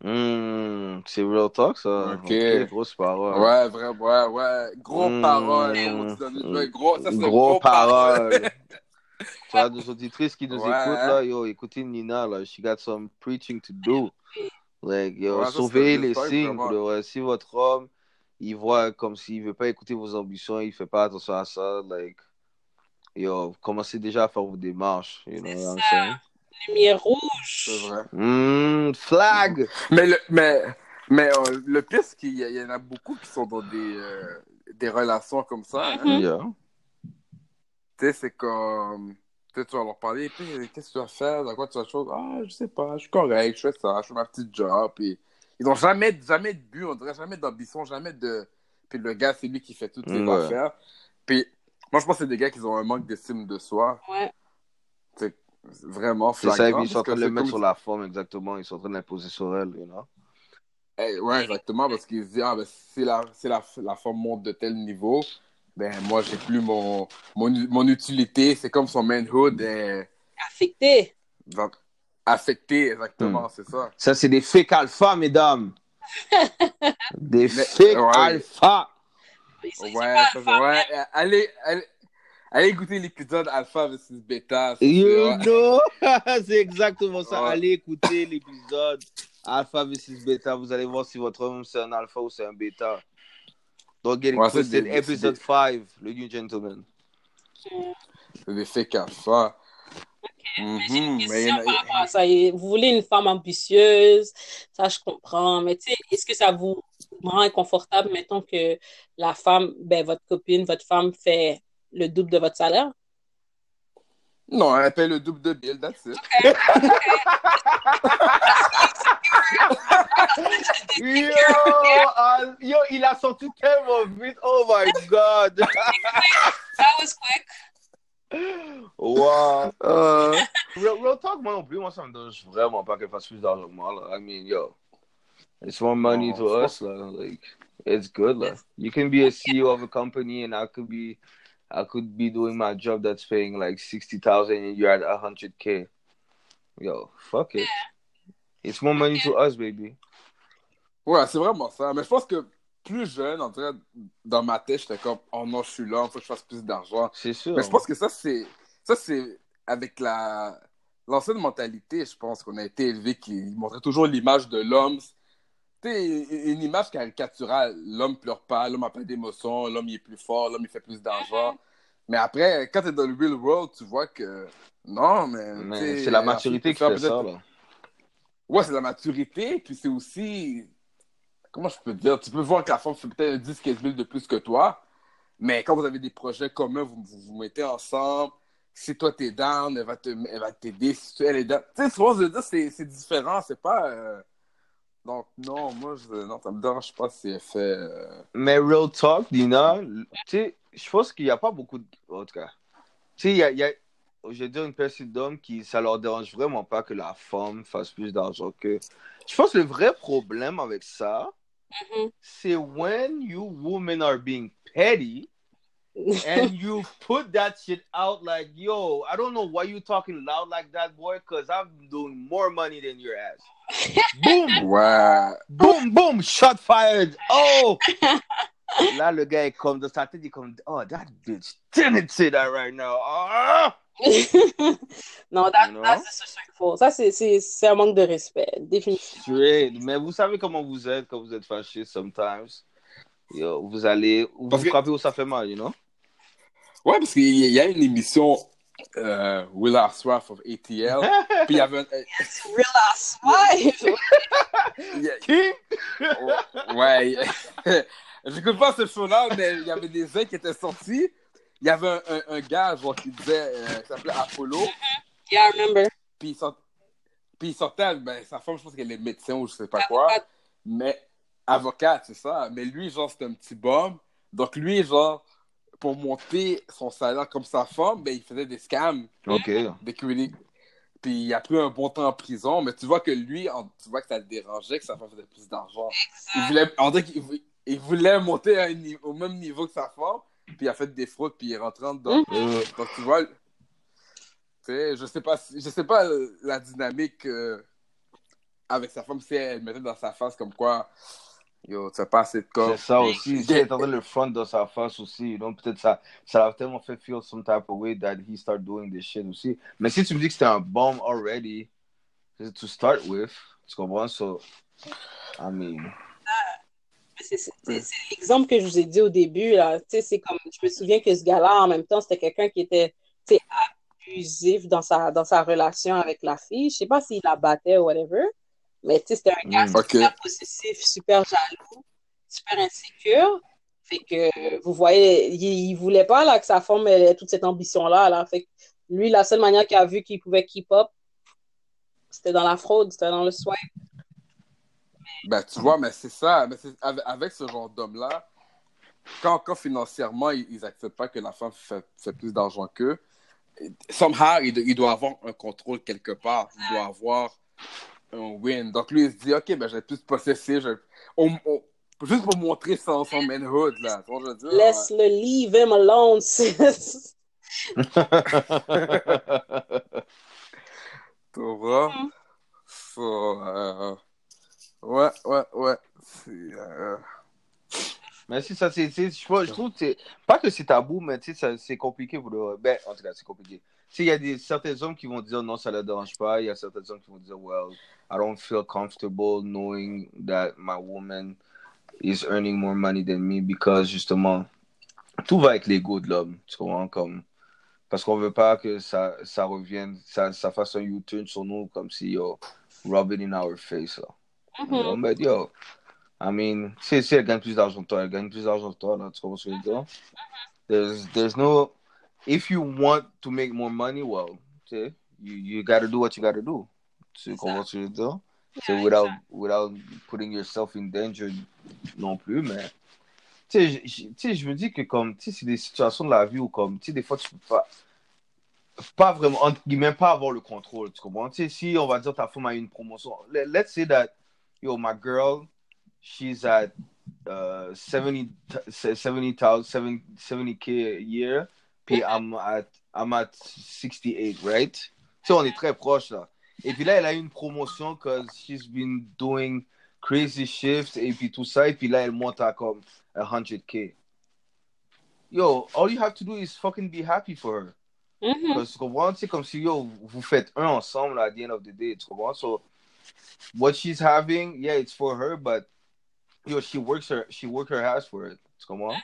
Hmm, c'est real talk, ça. Ok. Ok, grosse parole. Ouais, vrai, ouais, ouais. Gros Mm. parole. ouais, gros, ça, c'est Gros, gros parole. parole. tu vois, nos auditrices qui nous Ouais. écoutent, là, yo, écoutez Nina, là, she got some preaching to do. Like, yo, Ouais, c'est les signes. Si votre homme, il voit comme s'il veut pas écouter vos ambitions, il fait pas attention à ça, like, yo, commencez déjà à faire vos démarches, you know C'est what I'm ça. saying? lumière C'est rouge. vrai. Hmm, flag! Mais, le, mais, mais euh, le pire, c'est qu'il y, en a beaucoup qui sont dans des, euh, des relations comme ça. hein. Mhm. Yeah. Tu sais, c'est comme. Tu sais, tu vas leur parler, puis qu'est-ce que tu vas faire, dans quoi tu vas faire? Ah, je sais pas, je suis correct, je fais ça, je fais ma petite job. Puis ils n'ont jamais, jamais de but, on dirait jamais d'ambition, jamais de. Puis le gars, c'est lui qui fait toutes les Ouais. affaires. Puis moi, je pense que c'est des gars qui ont un manque d'estime de soi. Ouais. C'est vraiment C'est ça, flagrant, ils sont en train de le mettre comme- sur la forme, exactement. Ils sont en train de l'imposer sur elle, you know? Eh, ouais, exactement, parce qu'ils se disent, ah, ben, si la, si la, la forme monte de tel niveau, ben, moi, j'ai plus mon, mon, mon utilité. C'est comme son manhood est Affecté. va- affecté, exactement, Hmm. c'est ça. Ça, c'est des fake alpha, mesdames. des fake ouais. alpha. Ouais, pas ça, alpha, ouais. Allez, allez, allez écouter l'épisode Alpha versus Beta. You know? c'est exactement ça. Ouais. Allez écouter l'épisode Alpha vs Beta. Vous allez voir si votre homme c'est un alpha ou c'est un get it Ouais, c'est- Episode 5, le New Gentleman. C'est des fake Alpha. Mais j'ai une question mais il y en a- par rapport à ça. Vous voulez une femme ambitieuse, ça je comprends, mais tu sais, est-ce que ça vous rend inconfortable, mettons que la femme, ben votre copine, votre femme fait le double de votre salaire? Non, elle paye le double de bill, that's it. Yo, ah, yo, il a sorti tellement vite. Oh my god. That was quick. Wow. Euh, real, real talk, moi non plus, moi ça me dérange vraiment pas qu'elle fasse plus d'argent que moi. Là. I mean, yo, it's more money Non, to je us. Là. Like, it's good. Là. You can be a CEO of a company and I could be, I could be doing my job that's paying like 60,000 and you're at 100K. Yo, fuck it. It's more money to us, baby. Ouais, c'est vraiment ça. Mais je pense que plus jeune, en tout cas, dans ma tête, j'étais comme, oh non, je suis là, il faut que je fasse plus d'argent. C'est sûr. Mais je pense que ça, c'est ça c'est avec la l'ancienne mentalité, je pense qu'on a été élevé qui montrait toujours l'image de l'homme. Tu sais, une image caricaturale. L'homme pleure pas, l'homme a pas d'émotions, l'homme il est plus fort, l'homme il fait plus d'argent. Mais après, quand tu es dans le real world, tu vois que non, mais. c'est la un maturité qui fait ça. Là. Ouais, c'est la maturité, puis c'est aussi. Comment je peux te dire? Tu peux voir que la femme fait peut-être 10-15 000 de plus que toi, mais quand vous avez des projets communs, vous vous, vous mettez ensemble. Si toi t'es down, elle va te- elle va t'aider. Si tu- elle est down. Tu sais, souvent, je veux dire, c'est c'est différent, c'est pas. euh, Donc, non, moi, je... non, ça me dérange pas si elle fait. euh, Mais real talk, Dina, tu sais, je pense qu'il n'y a pas beaucoup de. En tout cas, tu sais, il y a, y a- je vais dire une personne d'hommes qui, ça leur dérange vraiment pas que la femme fasse plus d'argent que. Je pense que le vrai problème avec ça, Mhm. c'est when you women are being petty and you put that shit out like, yo, I don't know why you talking loud like that, boy, because I'm doing more money than your ass. Boom! Ouais. Boom, boom, shot fired. Oh! Là, le gars est comme dans sa tête, il comme, oh, that bitch didn't say that right now. Ah! non, that, You know? that's disrespectful. Ça, c'est- c'est c'est un manque de respect, définitivement. Straight. Mais vous savez comment vous êtes quand vous êtes fâché sometimes. Yo, vous allez, vous Parce que- frappez où ça fait mal, you know? Ouais, parce qu'il y a une émission euh, Will Swaff of ATL. Puis il y avait un. euh, Real Housewives! il y a- Qui? Ouais. J'écoute pas ce show-là, mais il y avait des uns qui étaient sortis. Il y avait un, un, un gars, genre, qui disait, euh, qui s'appelait Apollo. Yeah, I remember. Puis il, sort... puis il sortait, ben, sa femme, je pense qu'elle est médecin ou je sais pas quoi. Mais avocate, c'est ça. Mais lui, genre, c'était un petit bum. Donc lui, genre, pour monter son salaire comme sa femme, ben, il faisait des scams, Ok. des critiques. Puis il a pris un bon temps en prison, mais tu vois que lui, en- tu vois que ça le dérangeait que sa femme faisait plus d'argent. Il voulait, on dirait qu'il il voulait monter à un niveau- au même niveau que sa femme, puis il a fait des fraudes, puis il est rentré dedans. Euh, Donc tu vois, tu sais, je sais pas, si- je sais pas la dynamique euh, avec sa femme si elle mettait dans sa face comme quoi, yo, tu fais pas assez de corps. c'est ça aussi. Train de le front dans sa face aussi, donc peut-être ça, ça l'a tellement fait feel some type of way that he start doing this shit aussi. Mais si tu me dis que c'était un bomb already, to start with, tu comprends? So, I mean, C'est c'est- c'est- c'est l'exemple que je vous ai dit au début. Là. Tu sais, C'est comme, je me souviens que ce gars-là, en même temps, c'était quelqu'un qui était abusif dans sa, dans sa relation avec la fille. Je sais pas s'il la battait ou whatever, mais tu sais, c'était un gars Mm. Super possessif, super jaloux, super insécure. Fait que vous voyez, il, il voulait pas là, que sa femme ait toute cette ambition-là. Là. Fait que lui, la seule manière qu'il a vu qu'il pouvait keep up, c'était dans la fraude, c'était dans le swipe. Ben, tu vois, mais c'est ça. Mais avec, ce genre d'homme-là, quand, quand financièrement, ils, ils acceptent pas que la femme fait, fait plus d'argent qu'eux, somehow, il doit avoir un contrôle quelque part. Il doit avoir un win. Donc, lui, il se dit, OK, ben, je vais plus possesser. Je... on- on- Juste pour montrer son, son manhood, là. Je veux dire, Laisse-le, leave him alone. sis. Tu vois? So, euh, ouais, ouais, ouais. C'est, euh, Mais si ça, c'est, je, trouve que c'est, pas que c'est tabou, mais tu sais, ça- c'est compliqué pour le, ben, en tout cas, c'est compliqué. Tu sais, il y a des, certains hommes qui vont dire non, ça ne leur dérange pas. Il y a certains hommes qui vont dire, well, I don't feel comfortable knowing that my woman is earning more money than me because, justement, tout va avec l'ego de l'homme, tu comprends, comme, parce qu'on veut pas que ça, ça revienne, ça, ça fasse un U-turn sur nous comme si, yo, rub it in our face, là. Mhm. Yo, mais yo, I mean, si, si elle gagne plus d'argent que toi, elle gagne plus d'argent que toi, là, tu comprends ce que je veux dire? There's, there's no, if you want to make more money, well, you, you gotta do what you gotta do. Tu comprends ce que je veux dire? C'est Yeah, without, exact. without putting yourself in danger non plus, mais, tu sais, je- me dis que comme, tu sais, c'est des situations de la vie où comme, tu sais, des fois, tu peux pas, pas vraiment, entre guillemets, pas avoir le contrôle, tu comprends? Tu sais, si on va dire ta femme a une promotion, let- let's say that, yo, my girl, she's at uh, 70, 70,000, 70, 70K a year, puis I'm at, I'm at 68, right? Tu sais, on est très proche, là. Et puis là, elle a eu une promotion because she's been doing crazy shifts et puis tout ça, et puis là, elle monte à comme 100K. Yo, all you have to do is fucking be happy for her. Mhm. Parce que tu comprends, c'est comme si yo, vous faites un ensemble at the end of the day, tu comprends? So, what she's having, yeah, it's for her, but yo, she works her, she work her ass for it, tu comprends?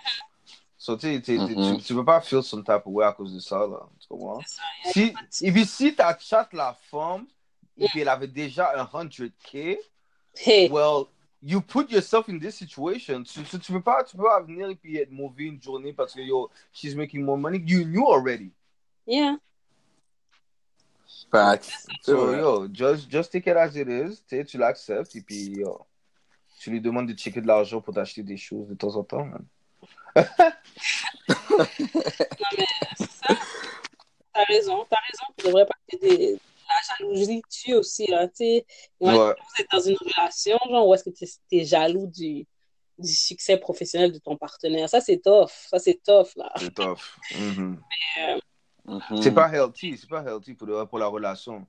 So, tu tu- tu- Mhm. tu peux pas feel some type of way à cause de ça, là, tu comprends? Ça, il y a Si, et puis si t'as chat la femme, et puis elle avait déjà un 100K, Hey, well, you put yourself in this situation. Tu, tu, tu peux pas, tu peux pas venir et puis être mauvais une journée parce que yo, she's making more money. You knew already. yeah. facts. So, yo, just, just take it as it is. Tu tu l'acceptes et puis, yo, tu lui demandes de checker de l'argent pour t'acheter des choses de temps en temps, man. Non, mais c'est ça. T'as raison, t'as raison. Tu devrais pas des... jalousie tue aussi, là. Tu sais, Ouais. que vous êtes dans une relation, genre, où est-ce que tu es jaloux du, du succès professionnel de ton partenaire? Ça, c'est tough. Ça, c'est tough, là. C'est tough. Mhm. Mhm. C'est pas healthy, c'est pas healthy pour, le- pour la relation.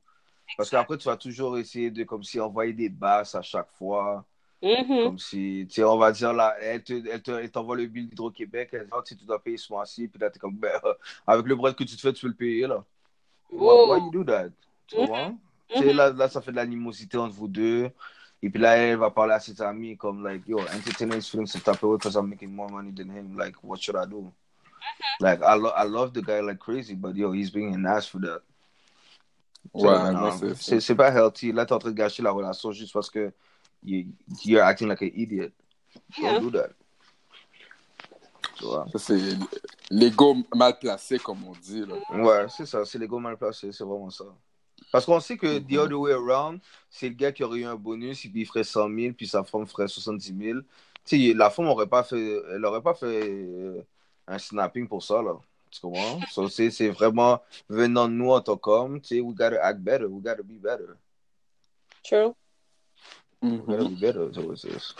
Parce qu'après, tu vas toujours essayer de, comme si, envoyer des basses à chaque fois. Mhm. Comme si, tu sais, on va dire là, elle te, elle te- elle t'envoie le bill d'Hydro-Québec, elle dit, Ah, tu dois payer ce mois-ci, puis là, t'es comme, ben, euh, avec le bread que tu te fais, tu peux le payer, là. Why, Oh. why you do that? Tu Mhm. Tu sais, Mhm. là, là, ça fait de l'animosité entre vous deux. Et puis là, elle va parler à ses amis comme, like, yo, entertainer his feelings some type of way because I'm making more money than him. Like, what should I do? Like I, lo- I love the guy like crazy, but yo, he's being an ass for that. Ouais, non, c'est- pas healthy. Là, t'es en train de gâcher la relation juste parce que you, you're acting like an idiot. Yeah. Don't do that. Vois? C'est l'ego mal placé, comme on dit. Là. Ouais, c'est ça. C'est l'ego mal placé. C'est vraiment ça. Parce qu'on sait que Mhm. the other way around, c'est le gars qui aurait eu un bonus, et puis il ferait 100 000, puis sa femme ferait 70 000. Tu sais, la femme aurait pas fait, elle aurait pas fait euh, un snapping pour ça, là. Tu comprends? So, c'est vraiment venant de nous en tant qu'homme, tu sais, we gotta act better, we gotta be better. True. We gotta be better towards this.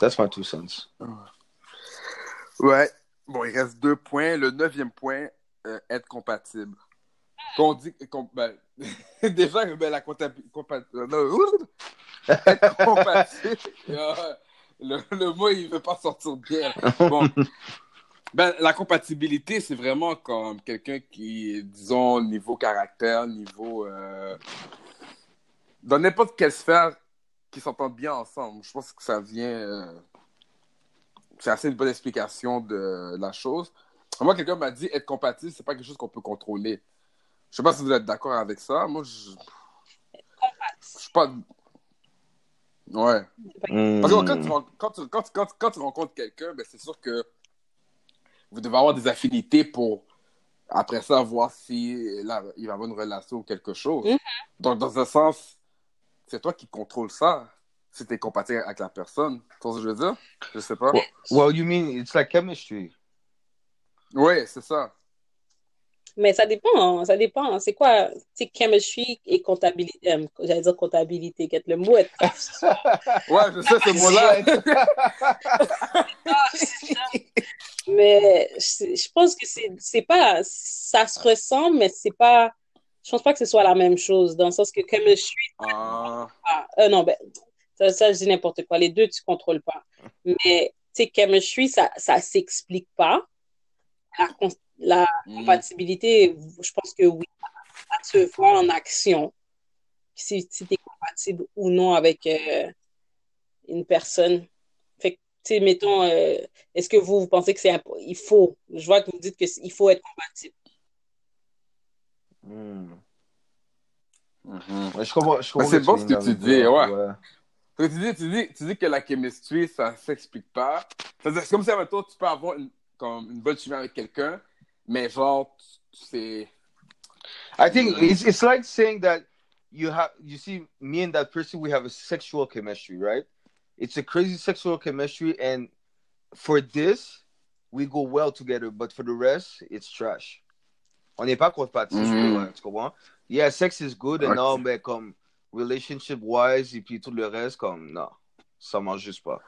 That's my two cents. Ouais. Bon, il reste deux points. Le neuvième point, euh, être compatible. Qu'on dit. qu'on- ben, déjà, ben, la comptabilité. compatible. euh, le, le mot, il veut pas sortir bien. Bon. Ben, la compatibilité, c'est vraiment comme quelqu'un qui, disons, niveau caractère, niveau. euh, dans n'importe quelle sphère, qui s'entendent bien ensemble. Je pense que ça vient. euh, c'est assez une bonne explication de la chose. Moi, quelqu'un m'a dit être compatible, c'est pas quelque chose qu'on peut contrôler. Je sais pas si vous êtes d'accord avec ça. Moi, je. Je suis pas. Ouais. Parce que quand tu, quand tu, quand tu- quand tu- quand tu rencontres quelqu'un, ben, c'est sûr que vous devez avoir des affinités pour, après ça, voir si là, il va avoir une relation ou quelque chose. Mhm. Donc, dans un sens, c'est toi qui contrôles ça, si tu es compatible avec la personne. Tu vois ce que je veux dire? Je sais pas. Well, well, you mean it's like chemistry? Oui, c'est ça. Mais ça dépend, hein, ça dépend. C'est quoi, tu sais, chemistry et comptabilité, euh, j'allais dire comptabilité, quest le mot est Ouais, je sais ce mot-là. Mais je, je pense que c'est c'est pas, ça se ressemble, mais c'est pas, je pense pas que ce soit la même chose, dans le sens que chemistry, Ah, ah, euh, non, ben, ça, ça, je dis n'importe quoi. Les deux, tu contrôles pas. Mais, tu sais, chemistry, ça, ça s'explique pas. La, hmm. compatibilité, je pense que oui. Ça se voit en action. Si, si tu es compatible ou non avec euh, une personne. Fait que, tu sais, mettons, euh, est-ce que vous, vous pensez que c'est il faut, je vois que vous dites qu'il faut être compatible. Hmm. Mhm. Ouais, je comprends, je comprends c'est bon ce que tu dis, ouais. Tu, dis, tu, dis, tu dis que la chemistry, ça s'explique pas. C'est comme si, toi, tu peux avoir une, comme une bonne chimie avec quelqu'un, mais genre, c'est. I think it's it's like saying that you have you see me and that person we have a sexual chemistry, right? It's a crazy sexual chemistry, and for this we go well together, but for the rest it's trash. On n'est pas compatible, Mm. ouais, tu comprends? Yeah, sex is good and Ok. all, mais comme relationship wise et puis tout le reste, comme non, ça marche juste pas.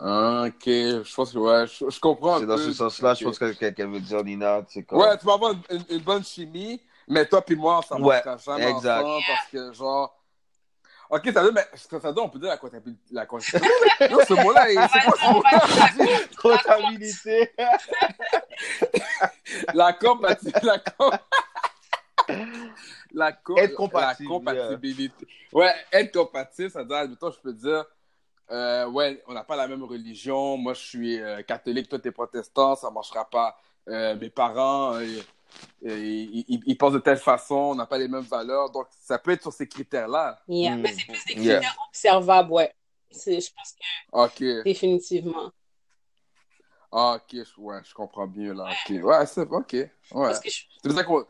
Ah, ok, je pense que, ouais, je, je comprends. C'est dans peu. ce sens-là, je pense que quelqu'un veut dire Nina, c'est comme. Ouais, tu vas avoir une, une- une bonne chimie, mais toi puis moi, ça ne Ouais, marchera jamais exact. ensemble parce que, genre. Ok, ça veut, mais ça doit, on peut dire la comptabilité. La comptabilité. non, ce mot-là, il- c'est quoi ce mot-là? Comptabilité. La compatibilité. La, com... la, co- Être compatible, la compatibilité. Ouais, être compatible, ça veut dire, admettons, je peux dire, euh, ouais, on n'a pas la même religion. Moi, je suis euh, catholique, toi, t'es protestant, ça marchera pas. Euh, mes parents, euh, ils, ils- ils pensent de telle façon, on n'a pas les mêmes valeurs. Donc, ça peut être sur ces critères-là. Yeah. Mm. Mais c'est plus des Yeah. critères observables, ouais. Je pense que Ok. définitivement. Ah, ok, je, ouais, je comprends mieux là. Ok. Ouais, c'est ok. Ouais. Parce que je- C'est pour ça qu'on.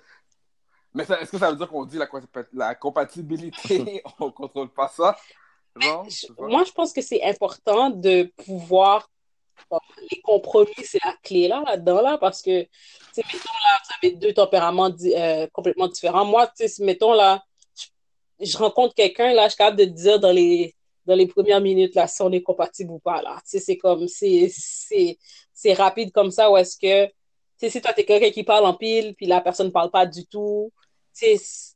Mais est-ce que ça veut dire qu'on dit la, la compatibilité, on contrôle pas ça? Ça? moi, je pense que c'est important de pouvoir. bon, les compromis, c'est la clé là, là-dedans, là, parce que, tu sais, mettons là, vous avez deux tempéraments di- euh, complètement différents. Moi, tu sais, mettons là, je, je rencontre quelqu'un, là, je suis capable de te dire dans les, dans les premières minutes, là, si on est compatible ou pas, là. Tu sais, c'est comme, c'est, rapide comme ça, ou est-ce que, tu sais, si toi, t'es quelqu'un qui parle en pile, puis la personne parle pas du tout, tu sais,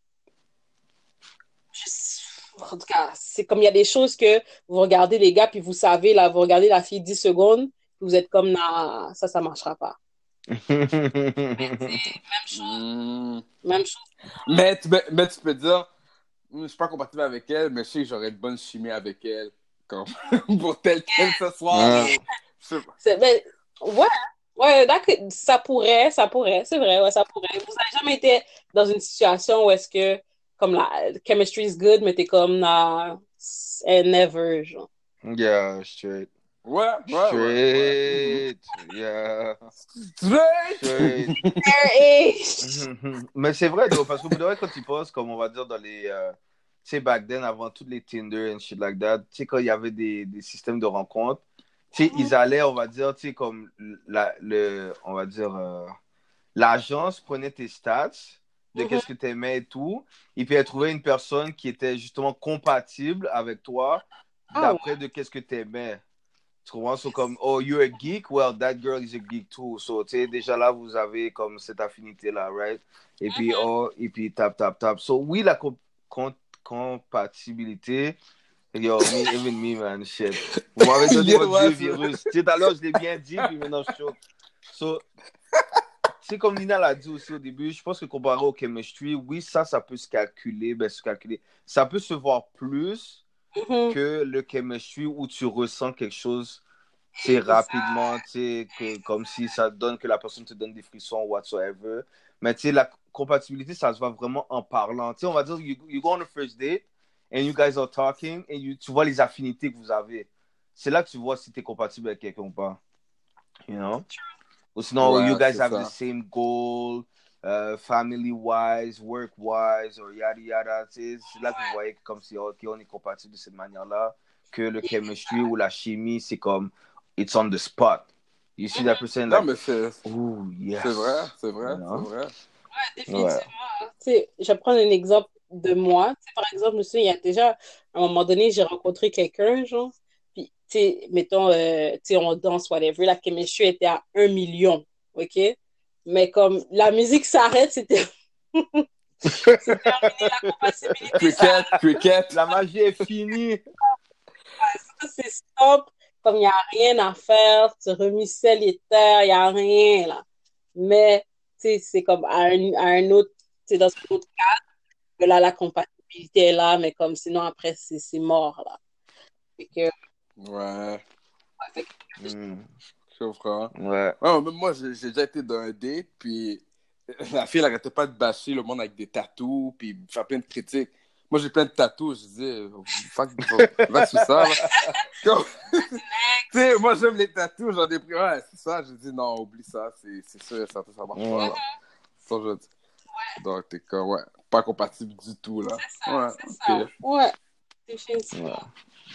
en tout cas, c'est comme il y a des choses que vous regardez les gars, puis vous savez, là, vous regardez la fille 10 secondes, puis vous êtes comme, nah, ça, ça marchera pas. Même chose, même chose. Mais, tu, mais, mais tu peux dire, je suis pas compatible avec elle, mais je sais que j'aurais une bonne chimie avec elle. Comme, pour tel tel ce soir. C'est- ben, ouais, Ouais, ça pourrait, ça pourrait, c'est vrai, ouais, ça pourrait. Vous n'avez jamais été dans une situation où est-ce que, comme la chemistry is good, mais t'es comme, nah, never, genre. Yeah, straight. Ouais, ouais, ouais, ouais. Straight. Yeah. Straight! Straight. Hey! Mais c'est vrai, though, parce que vous quand tu penses, comme on va dire dans les. euh, tu sais, back then, avant toutes les Tinder and shit like that, tu sais, quand il y avait des, des systèmes de rencontres, tu sais, ils allaient, on va dire, tu sais, comme la, le. On va dire. euh, L'agence prenait tes stats, de Mhm. qu'est-ce que tu aimais et tout, et puis elle trouvait une personne qui était justement compatible avec toi, Ah d'après de qu'est-ce que tu aimais. Tu comprends? So, comme, oh, you're a geek? Well, that girl is a geek too. So, tu sais, déjà là, vous avez comme cette affinité-là, right? Et puis, oh, et puis, tap, tap, tap. So, oui, la com- com- compatibilité. Yo, me, even me, man, shit. Vous m'avez donné Yeah, votre vieux virus. Tu sais, tout à l'heure, je l'ai bien dit, puis maintenant, je choque. So, c'est comme Nina l'a dit aussi au début, je pense que comparé au chemistry, oui, ça, ça peut se calculer, ben, se calculer. Ça peut se voir plus, Mhm. que le chemistry où tu ressens quelque chose c'est rapidement, tu sais, que- comme si ça donne que la personne te donne des frissons whatsoever. Mais tu sais, la compatibilité, ça se voit vraiment en parlant. Tu sais, on va dire, you, you go on a first date and you guys are talking and you, tu vois les affinités que vous avez. C'est là que tu vois si tu es compatible avec quelqu'un ou pas. You know? Sinon, Ouais, you guys have ça. the same goal, uh, family-wise, work-wise, or yada yada. C'est là que vous voyez que comme si, OK, on est compatible de cette manière-là. Que le chemistry ou la chimie, c'est comme, it's on the spot. You see that person Non, like, mais c'est ooh, yes. c'est vrai, c'est vrai, Non. c'est vrai. Définitivement. Ouais. Tu sais, je vais prendre un exemple de moi. Tu sais, par exemple, je me souviens, il y a déjà, à un moment donné, j'ai rencontré quelqu'un, genre, sais, mettons, euh, tu sais, on danse, whatever, la chemistry était à un million, OK? Mais comme la musique s'arrête, c'était... c'est terminé, la compatibilité, ça, Cricket, cricket. La magie est finie. c'est stop, comme il n'y a rien à faire, tu remis ciel et terre, il n'y a rien, là. Mais, tu sais, c'est comme à un, à un autre, tu sais, dans un autre cadre, que là, la compatibilité est là, mais comme sinon, après, c'est c'est mort, là. Que, Ouais, fait que Mm, je comprends. ouais. Ouais, même moi, j'ai déjà été dans un date, puis la fille, elle arrêtait pas de bâcher le monde avec des tatous, puis faire plein de critiques. Moi, j'ai plein de tatous, je disais, fuck, va sur ça, tu sais, moi, j'aime les tatous, j'en ai pris, ouais, c'est ça. J'ai dit, non, oublie ça, c'est c'est sûr, ça, ça marche pas, là. Ça, je dis. Donc, t'es comme, ouais, pas compatible du tout, là. c'est ça, Ouais, c'est ça. Ouais, définitivement. Ouais.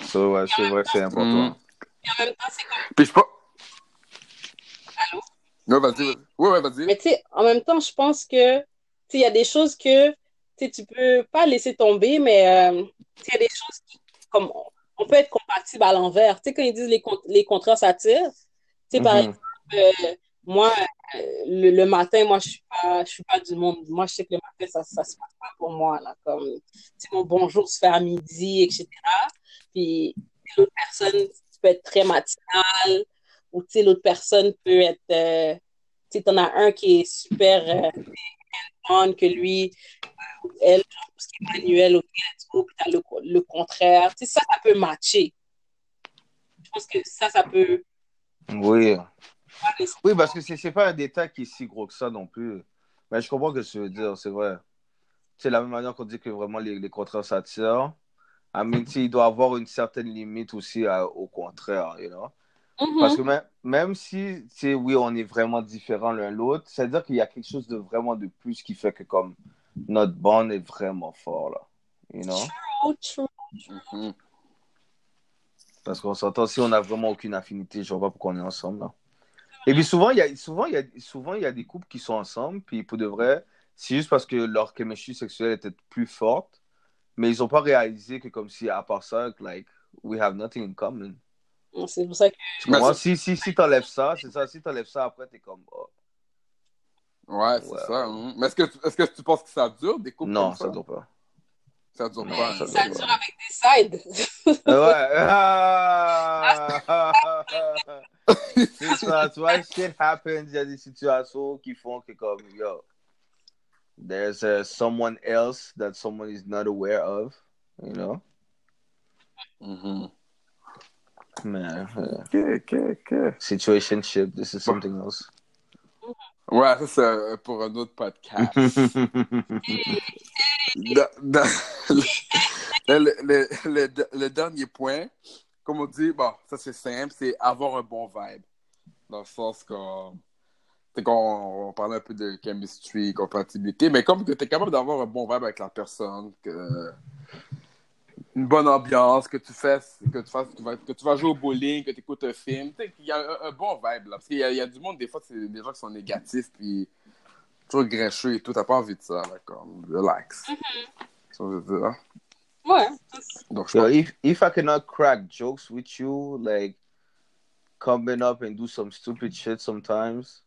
So, ouais, c'est vrai que c'est important. Mhm. Et en même temps, c'est comme, Puis je pas. Allô? Ouais, vas-y, vas-y. Ouais, ouais, vas-y. Mais tu sais, en même temps, je pense que tu sais, il y a des choses que tu sais, tu peux pas laisser tomber, mais euh, tu sais, il y a des choses qui, comme on, peut être compatible à l'envers. Tu sais, quand ils disent les, con- les contrats s'attirent, tu sais, par Mhm. exemple, euh, moi, euh, le, le matin, moi, je suis pas, je suis pas du monde. Moi, je sais que le matin, ça, ça se passe pas pour moi, là. Comme, tu sais, mon bonjour se fait à midi, etc. Puis, l'autre personne, tu peux être très matinal, ou, tu sais, l'autre personne peut être, euh, tu sais, t'en as un qui est super euh, que lui, euh, elle, genre, tout ce qui est manuel, ok, let's go, puis t'as le, le contraire. Tu sais, ça, ça peut matcher. Je pense que ça, ça peut Oui. Oui, parce que c'est c'est pas un détail qui est si gros que ça non plus. Mais je comprends ce que tu veux dire, c'est vrai. C'est la même manière qu'on dit que vraiment les, les contrats s'attirent. I mean, il doit avoir une certaine limite aussi à- au contraire, you know? Mhm. Parce que même, même si, tu sais, oui, on est vraiment différents l'un l'autre, c'est-à-dire qu'il y a quelque chose de vraiment de plus qui fait que comme notre bond est vraiment fort, là. You know? True, true. Mhm. Parce qu'on s'entend, si on n'a vraiment aucune affinité, je vois pas pourquoi on est ensemble, là. Et puis souvent, il y a, souvent, il y a, souvent, il y a des couples qui sont ensemble, puis pour de vrai, c'est juste parce que leur chemistry sexuelle était plus forte, mais ils n'ont pas réalisé que comme si, à part ça, like, we have nothing in common. C'est pour ça que Tu comprends? Si, si, si t'enlèves ça, c'est ça, si t'enlèves ça, après, t'es comme, oh, Ouais, c'est Ouais. ça. mhm. Mais est-ce que, tu- est-ce que tu penses que ça dure, des couples non, comme ça ça? dure pas. Ça dure pas. ça ça dure dure pas. avec des sides. Ouais. Ah! c'est ça, tu vois, shit happens, il y a des situations qui font que comme, yo, there's uh, someone else that someone is not aware of, you know? Mhm. Man, uh, ok. situationship, this is something else. Ouais, ça, c'est euh, pour un autre podcast. Dans- dans- le, le- le- le dernier point, comme on dit, bon, ça c'est simple, c'est avoir un bon vibe. Dans le sens qu'on c'est qu'on on parlait un peu de chemistry, compatibilité, mais comme que tu es capable d'avoir un bon vibe avec la personne, que une bonne ambiance, que tu fasses, que tu fasses, que tu vas, que tu vas jouer au bowling, que tu écoutes un film, tu sais, qu'il y a un, un bon vibe là. Parce qu'il y, a- il y a du monde, des fois, c'est des gens qui sont négatifs, puis toujours grincheux et tout, t'as pas envie de ça, là, comme, relax. Veux dire. Ouais. Donc, je Yo, if if I cannot crack jokes with you, like coming up and do some stupid shit sometimes,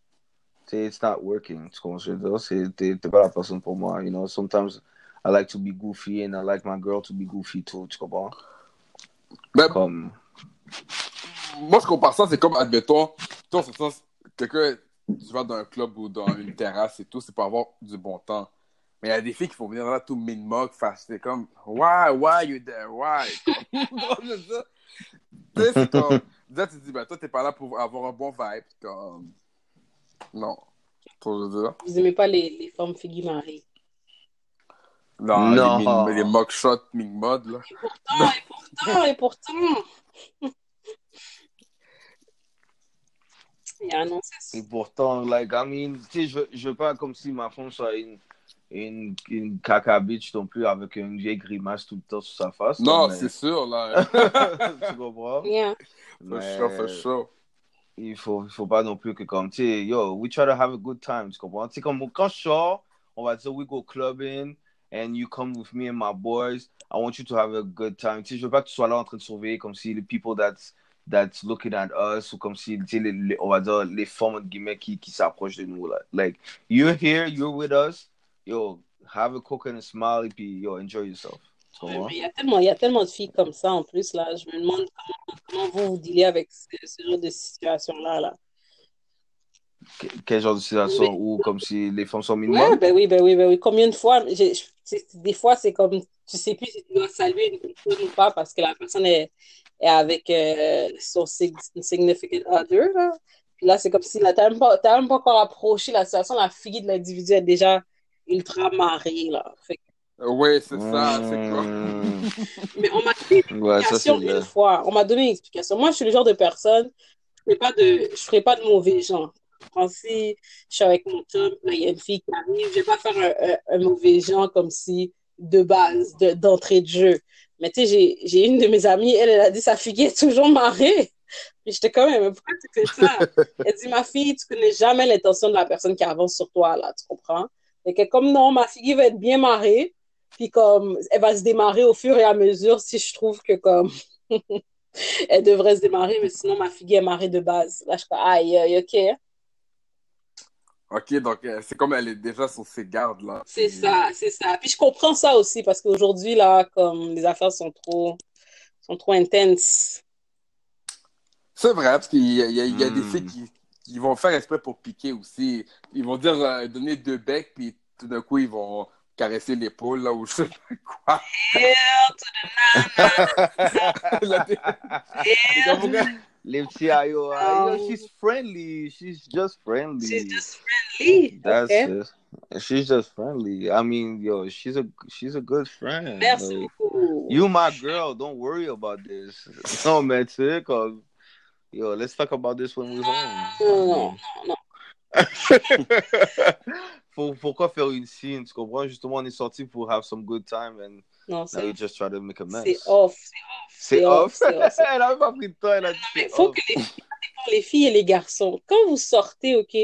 it's not working. Tu comprends ce que je veux dire? C'est- T'es t'es pas la personne pour moi, you know? Sometimes I like to be goofy and I like my girl to be goofy too. Tu comprends? Ben, Comme moi, je compare ça, c'est comme, admettons, toi, c'est ça, quelqu'un, tu vas dans un club ou dans une terrasse et tout, c'est pour avoir du bon temps. Mais il y a des filles qui font venir là tout face, c'est comme, why, why you there, why? C'est comme, déjà, tu te dis, ben, toi, t'es pas là pour avoir un bon vibe, comme, non. Vous aimez pas les, les femmes figgy mariées. Non, Non. les, les mugshots min-mode, là. Pourtant, et pourtant, et pourtant. Annoncé ça. Et pourtant, like, I mean, tu sais, je, je veux pas comme si ma femme soit une, une, une caca bitch non plus avec une vieille grimace tout le temps sur sa face. Non, mais- c'est sûr, là. tu comprends? Yeah. For Mais sure, for sure. Il faut, il faut pas non plus que comme, tu sais, yo, we try to have a good time, tu comprends? Tu comme quand je sors, on va dire, we go clubbing, and you come with me and my boys, I want you to have a good time. Tu sais, je veux pas que tu sois là en train de surveiller comme si les people that's, that's looking at us, ou comme si, tu sais, les, les- on va dire, les femmes, entre guillemets, qui, qui s'approchent de nous, là. Like, you're here, you're with us, yo, have a coke and a smile, et puis, yo, enjoy yourself. Tu Ouais, mais Il y, a tellement, il y a tellement de filles comme ça en plus. là. Je me demande comment, comment vous vous dealez avec ce, ce genre de situation-là. Là. Que- Quel genre de situation? Mais- où, comme si les femmes sont Ouais, minimum? ben oui, ben oui, ben oui. Combien de fois, je- des fois, c'est comme, tu sais plus si tu dois saluer une personne ou pas parce que la personne est, est avec euh, son sig- significant other. Là. Puis là, c'est comme si, là, t'as même pas, t'as même pas encore approché la situation, la fille de l'individu est déjà ultra mariée, là. Fait que- Oui, c'est ça, c'est quoi? Mm. mais on m'a donné une Ouais, ça, c'est explication une fois. On m'a donné une explication. Moi, je suis le genre de personne, je ne ferai pas de, je ferai pas de mauvais genre. Quand si je suis avec mon chum, là, il y a une fille qui arrive, je vais pas faire un, un- un mauvais genre comme si de base, de- d'entrée de jeu. Mais tu sais, j'ai, j'ai une de mes amies, elle, elle a dit sa fille est toujours mariée. Puis j'étais quand même, pourquoi tu fais ça? Elle dit, ma fille, tu connais jamais l'intention de la personne qui avance sur toi, là, tu comprends? Et que comme non, ma fille va être bien mariée, puis comme elle va se démarrer au fur et à mesure si je trouve que comme elle devrait se démarrer, mais sinon ma fille est mariée de base. Là, je comme, aïe, aïe, ok. Ok, donc euh, c'est comme elle est déjà sur ses gardes, là. C'est Puis- ça, c'est ça. Puis je comprends ça aussi parce qu'aujourd'hui, là, comme les affaires sont trop, sont trop intenses. C'est vrai, parce qu'il y a, il y a- il y a des Hmm. filles qui, qui vont faire exprès pour piquer aussi. Ils vont dire, euh, donner deux becs, puis tout d'un coup, ils vont caresser l'épaule, là, ou je sais pas quoi. Là, t'es- t'es comme, pourquoi- Les petits ayo, she's friendly. She's just friendly. She's just friendly. That's ok? it. She's just friendly. I mean, yo, she's a she's a good friend. Merci Like, beaucoup. you my girl. Don't worry about this. No, man, tu sais, yo, let's talk about this when we're Non, non, home. non, non. Pour- pourquoi faire une scene, tu comprends? Justement, on est sorti pour have some good time and Non, now c'est you just try to make a mess. c'est off. C'est off. c'est off. c'est- elle a pas pris de temps, elle a dit il faut off. que les filles, les et les garçons, quand vous sortez, OK,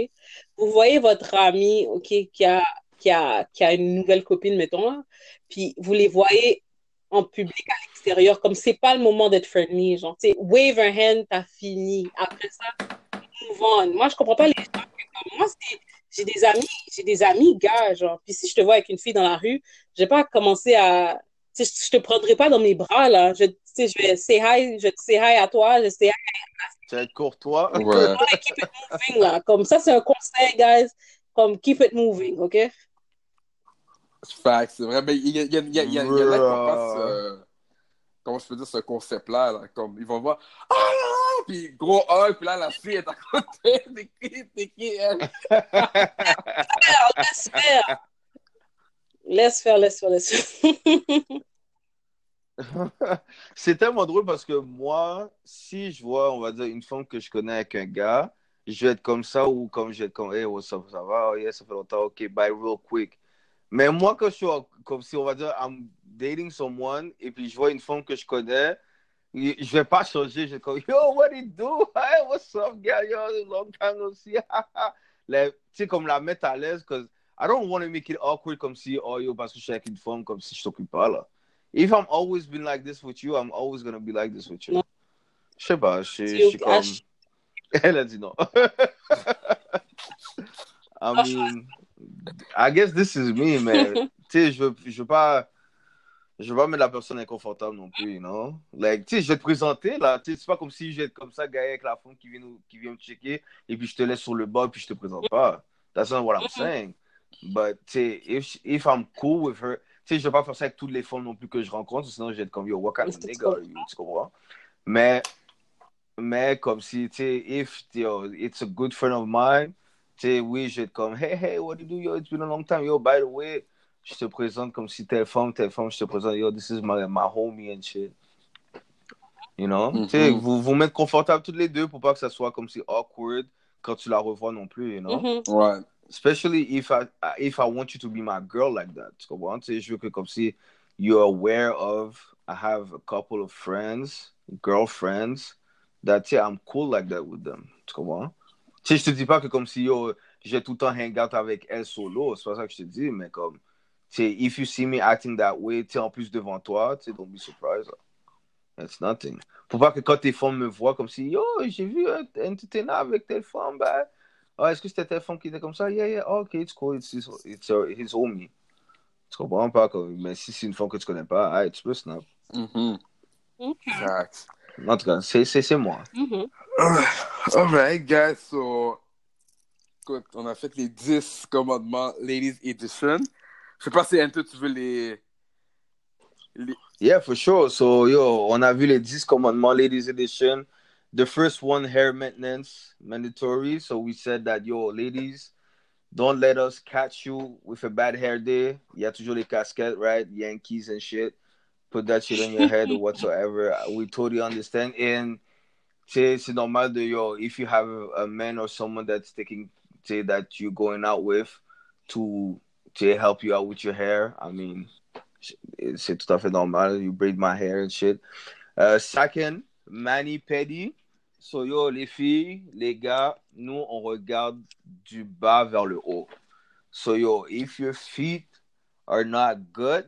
vous voyez votre ami, OK, qui a, qui a, qui a une nouvelle copine, mettons, là, puis vous les voyez en public à l'extérieur, comme c'est pas le moment d'être friendly, genre, tu sais, wave a hand, t'as fini. Après ça, move on. Moi, je comprends pas les gens moi, c'est- j'ai des amis, j'ai des amis gars, genre, puis si je te vois avec une fille dans la rue, je vais pas commencer à, tu sais, je te prendrai pas dans mes bras, là, je, tu sais, je vais say hi, je te say hi à toi, je say hi Tu vas être courtois. Ouais. Ouais, keep it moving, là. Comme ça, c'est un conseil, guys. Comme keep it moving, OK? Facts, c'est vrai. Mais il y, a- il y, a- il y, a- il y, a- il y en a comment je peux dire ce concept-là, là, comme, ils vont voir, ah, puis gros un, puis là, la fille est à côté, t'es qui, t'es qui, elle? Laisse faire. Laisse faire, laisse faire, laisse faire. c'est tellement drôle parce que moi, si je vois, on va dire, une femme que je connais avec un gars, je vais être comme ça ou comme je vais être comme, hey, what's up, ça va, oh yeah, ça fait longtemps, ok, bye, real quick. Mais moi, quand je suis comme si on va dire, I'm dating someone et puis je vois une femme que je connais, je vais pas changer, je vais comme, yo, what you do? Hey, what's up, guy? Yo, long time no see. tu sais, comme la mettre à l'aise, parce que I don't want to make it awkward comme si, oh, yo, parce que je suis avec une femme, comme si je t'occupe pas là. If I'm always been like this with you, I'm always gonna be like this with you. Je sais pas, je suis comme. Elle a dit non. I mean, I guess this is me, man. tu sais, je veux, je veux pas. Je veux pas mettre la personne inconfortable non plus, you know? Like, tu sais, je vais te présenter, là. Tu sais, c'est pas comme si je vais être comme ça, gars, avec la femme qui vient, qui vient me checker, et puis je te laisse sur le bas, puis je te présente pas. That's not what I'm saying. But, tu sais, if, if I'm cool with her, tu sais, je vais pas faire ça avec toutes les femmes non plus que je rencontre, sinon je vais être comme, yo, what kind of nigga? Tu comprends? Mais, mais comme si, tu sais, if, yo, it's a good friend of mine, sais, oui, je vais être comme, hey, hey, what do you do, yo, it's been a long time, yo, by the way, je te présente comme si telle femme, telle femme, je te présente, yo, this is my, my homie and shit. You know? Mm -hmm. Tu sais, vous vous mettez confortable toutes les deux pour pas que ça soit comme si awkward quand tu la revois non plus, you know? Mm -hmm. Ouais. Especially if I if I want you to be my girl like that. Tu comprends? Tu sais, je veux que comme si you're aware of, I have a couple of friends, girlfriends, that, tu sais, I'm cool like that with them. Tu comprends? Tu sais, je te dis pas que comme si, yo, j'ai tout le temps hang out avec elle solo, c'est pas ça que je te dis, mais comme, tu sais, if you see me acting that way, tu sais, en plus devant toi, tu sais, don't be surprised. It's nothing. Faut pas que quand tes femmes me voient comme si, yo, j'ai vu un, un avec telle femme, ben, oh, est-ce que c'était telle femme qui était comme ça? Yeah, yeah, oh, ok, it's cool, it's his, it's uh, his homie. Tu comprends pas? Comme, mais si c'est une femme que tu connais pas, ah, tu peux snap. Mm -hmm. Exact. En tout cas, c'est moi. Mm -hmm. Alright, guys, so, écoute, on a fait les 10 commandements Ladies Edition. Je sais pas si Ento, tu veux les... les... Yeah, for sure. So, yo, on a vu les 10 commandements Ladies Edition. The first one, hair maintenance, mandatory. So we said that, yo, ladies, don't let us catch you with a bad hair day. Il y a toujours les casquettes, right? Yankees and shit. Put that shit in your head or whatsoever. We totally understand. And say it's normal de yo, if you have a man or someone that's taking say that you're going out with to to help you out with your hair, I mean c'est tout à fait normal. You braid my hair and shit. Uh, second, mani pedi. So yo, les filles, les gars, nous on regarde du bas vers le haut. So yo, if your feet are not good,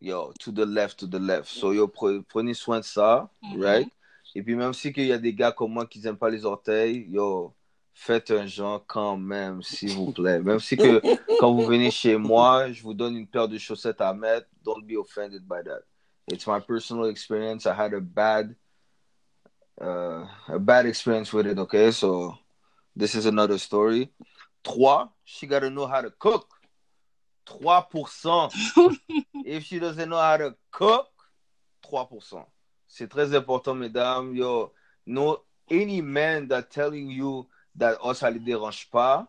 yo, to the left, to the left. So yo, prenez soin de ça, mm -hmm. right? Et puis même si il y a des gars comme moi qui n'aiment pas les orteils, yo, faites un genre quand même, s'il vous plaît. Même si que quand vous venez chez moi, je vous donne une paire de chaussettes à mettre, don't be offended by that. It's my personal experience. I had a bad, uh, a bad experience with it. Okay, so this is another story. Trois, she gotta know how to cook. 3%. If she doesn't know how to cook, 3%. C'est très important, mesdames. Yo, no, any man that telling you that oh, ça ne dérange pas,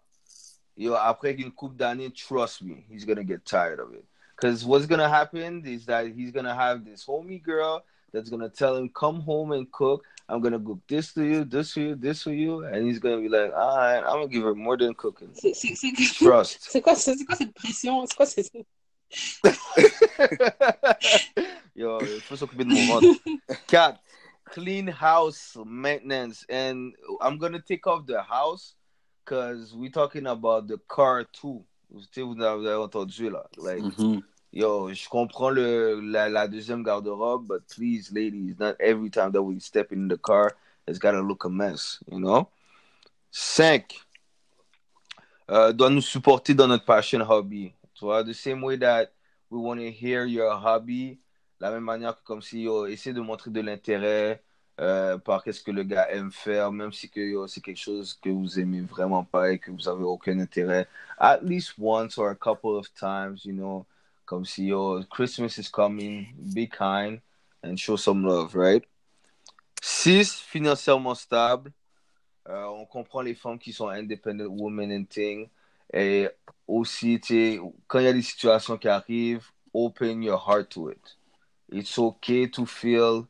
yo, après une couple d'années, trust me, he's gonna get tired of it. Because what's gonna happen is that he's gonna have this homie girl that's gonna tell him, come home and cook. I'm gonna cook this to you, this for you, this for you, and he's gonna be like, all right, I'm gonna give her more than cooking. C'est, c'est, c'est... Trust. C'est quoi, c'est, quoi cette pression? C'est quoi c'est... Yo, il faut s'occuper de mon ventre. Quatre, clean house maintenance. And I'm going to take off the house because we're talking about the car too. Vous avez entendu là. Like, Mhm. Yo, je comprends le, la, la deuxième garde-robe, but please, ladies, not every time that we step in the car, it's got to look a mess, you know? Cinq, euh, doit nous supporter dans notre passion hobby. Tu vois, the same way that we want to hear your hobby, la même manière que comme si yo, essaie de montrer de l'intérêt euh, par qu'est-ce que le gars aime faire, même si que yo, c'est quelque chose que vous aimez vraiment pas et que vous avez aucun intérêt. At least once or a couple of times, you know, comme si yo, Christmas is coming, be kind. and show some love, right? Six, financièrement stable. Euh, on comprend les femmes qui sont independent women and thing. Et aussi, quand il y a des situations qui arrivent, open your heart to it. It's okay to feel,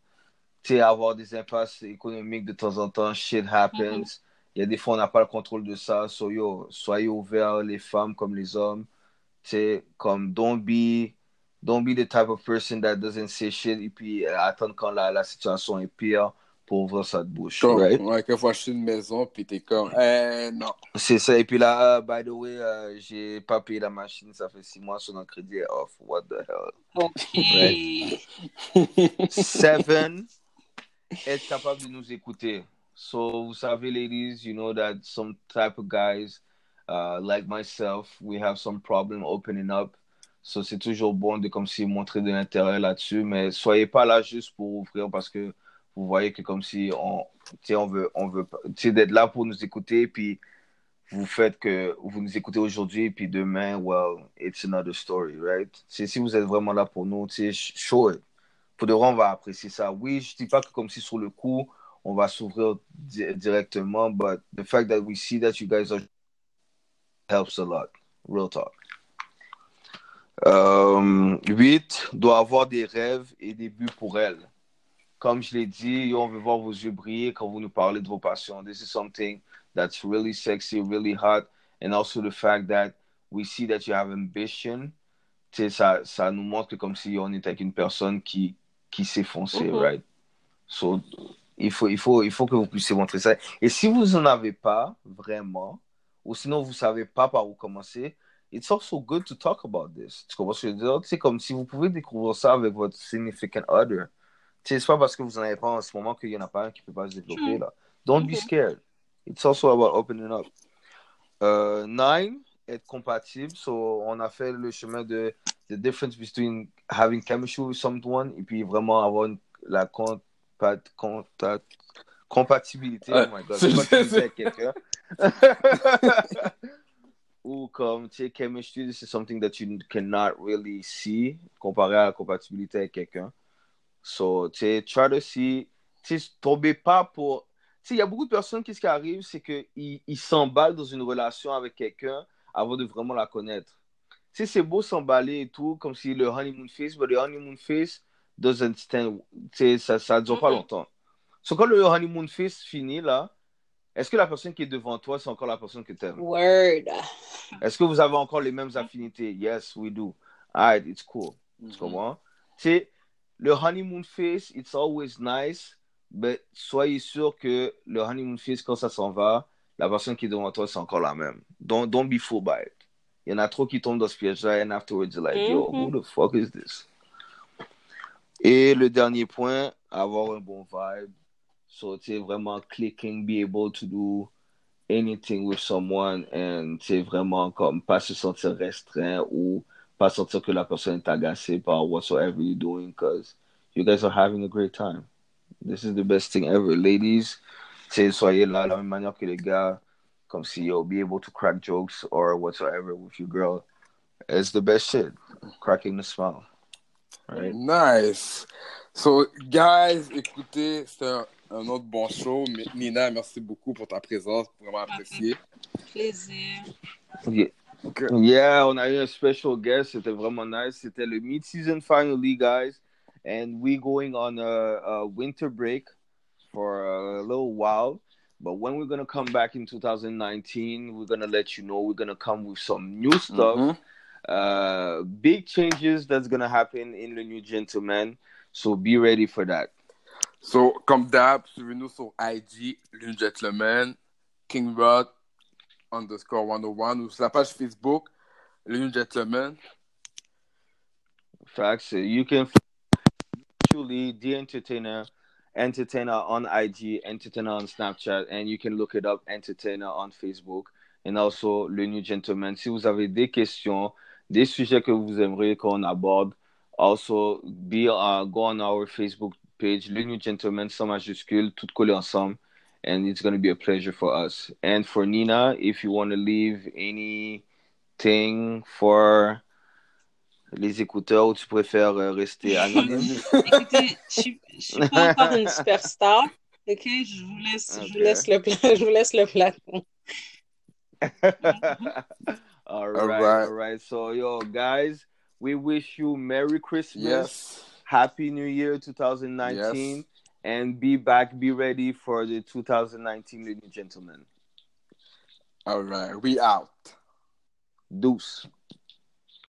avoir des impasses économiques de temps en temps. Shit happens. Mm-hmm. Il y a des fois, on n'a pas le contrôle de ça. So, yo, soyez ouverts, les femmes comme les hommes. C'est comme, don't be, don't be the type of person that doesn't say shit et puis attendre quand la, la situation est pire pour ouvrir sa bouche. Comme, right? Ouais, quand faut acheter une maison, puis t'es comme, eh, non. C'est ça. Et puis là, uh, by the way, uh, j'ai pas payé la machine, ça fait six mois, son crédit est off. What the hell? Okay. Right? Seven, être capable de nous écouter. So, vous savez, ladies, you know that some type of guys, uh, like myself, we have some problem opening up. So, c'est toujours bon de comme si montrer de l'intérêt là-dessus, mais soyez pas là juste pour ouvrir parce que vous voyez que comme si on, on veut, on veut d'être là pour nous écouter, puis vous faites que vous nous écoutez aujourd'hui, puis demain, well, it's another story, right? Si vous êtes vraiment là pour nous, show it. Pour de vrai, on va apprécier ça. Oui, je dis pas que comme si sur le coup, on va s'ouvrir di directement, but the fact that we see that you guys are helps a lot. Real talk. Euh, 8 doit avoir des rêves et des buts pour elle. Comme je l'ai dit, on veut voir vos yeux briller quand vous nous parlez de vos passions. This is something that's really sexy, really hot. And also the fact that we see that you have ambition. Ça, ça nous montre comme si on était avec une personne qui, qui s'est foncée, mm -hmm. right? So, il faut, il, faut, il faut que vous puissiez montrer ça. Et si vous n'en avez pas vraiment, ou sinon vous ne savez pas par où commencer, it's also good to talk about this. Tu comprends ce que je veux dire? C'est comme si vous pouvez découvrir ça avec votre significant other. C'est pas parce que vous n'en avez pas en ce moment qu'il n'y en a pas un qui ne peut pas se développer. Hmm. Là. Don't be scared. It's also about opening up. Uh, nine, être compatible. So, on a fait le chemin de the difference between having chemistry with someone et puis vraiment avoir une, la compat, contact, compatibilité. Ouais. Oh my God. Quelqu'un. Ou comme, tu sais, chemistry, is something that you cannot really see comparé à la compatibilité avec quelqu'un. So, tu sais, try to see, tu sais, tombez pas pour. Tu sais, il y a beaucoup de personnes qui, ce qui arrive, c'est qu'ils ils s'emballent dans une relation avec quelqu'un avant de vraiment la connaître. Tu sais, c'est beau s'emballer et tout, comme si le honeymoon phase, but the honeymoon phase doesn't stand. Tu sais, ça, ça dure pas longtemps. So, quand le honeymoon phase finit, là, est-ce que la personne qui est devant toi, c'est encore la personne que tu aimes? Word. Est-ce que vous avez encore les mêmes affinités? Yes, we do. Alright, it's cool. Tu comprends? Tu sais, le honeymoon phase, it's always nice, mais soyez sûr que le honeymoon phase, quand ça s'en va, la personne qui est devant toi, c'est encore la même. Don't, don't be fooled by it. Il y en a trop qui tombent dans ce piège-là, and afterwards, you're like, yo, who the fuck is this? Et le dernier point, avoir un bon vibe. So, sais, vraiment clicking, be able to do anything with someone, and sais, vraiment comme pas se sentir restreint ou pas sentir que la personne est agacée par whatsoever you're doing because you guys are having a great time. This is the best thing ever. Ladies, soyez là de la même manière que les gars, comme si you'll be able to crack jokes or whatsoever with your girl. It's the best shit. Cracking the smile. Right? Nice. So, guys, écoutez, un, un, autre bon show. Nina, merci beaucoup pour ta présence. Vraiment apprécié. Plaisir. Yeah. Okay. Yeah, on a eu un special guest. C'était vraiment nice. C'était le mid-season finale, guys. And we going on a, a, winter break for a little while. But when we're going to come back in 2019, we're going to let you know. We're going to come with some new stuff. Mm-hmm. Uh, big changes that's going to happen in the New Gentleman. So be ready for that. So, comme d'hab, suivez-nous sur IG, le Gentleman, King Rod, underscore 101 ou sur la page Facebook, le Gentleman. Facts. You can actually the entertainer, entertainer on IG, entertainer on Snapchat, and you can look it up, entertainer on Facebook, and also le New Gentleman. Si vous avez des questions, des sujets que vous aimeriez qu'on aborde, also be uh, go on our Facebook page, le New Gentleman, sans majuscule, tout collé ensemble. and it's going to be a pleasure for us. And for Nina, if you want to leave anything for les écouteurs ou tu préfères euh, rester anonyme? Écoutez, je suis- je suis pas encore une superstar. Ok, je vous laisse, je vous Ok. laisse le, pla- je vous laisse le plateau. all All right, right. all right. So, yo, guys, we wish you Merry Christmas, Yes. Happy New Year 2019, Yes. and be back, be ready for the 2019 Ladies and Gentlemen. All right. We out. Deuce.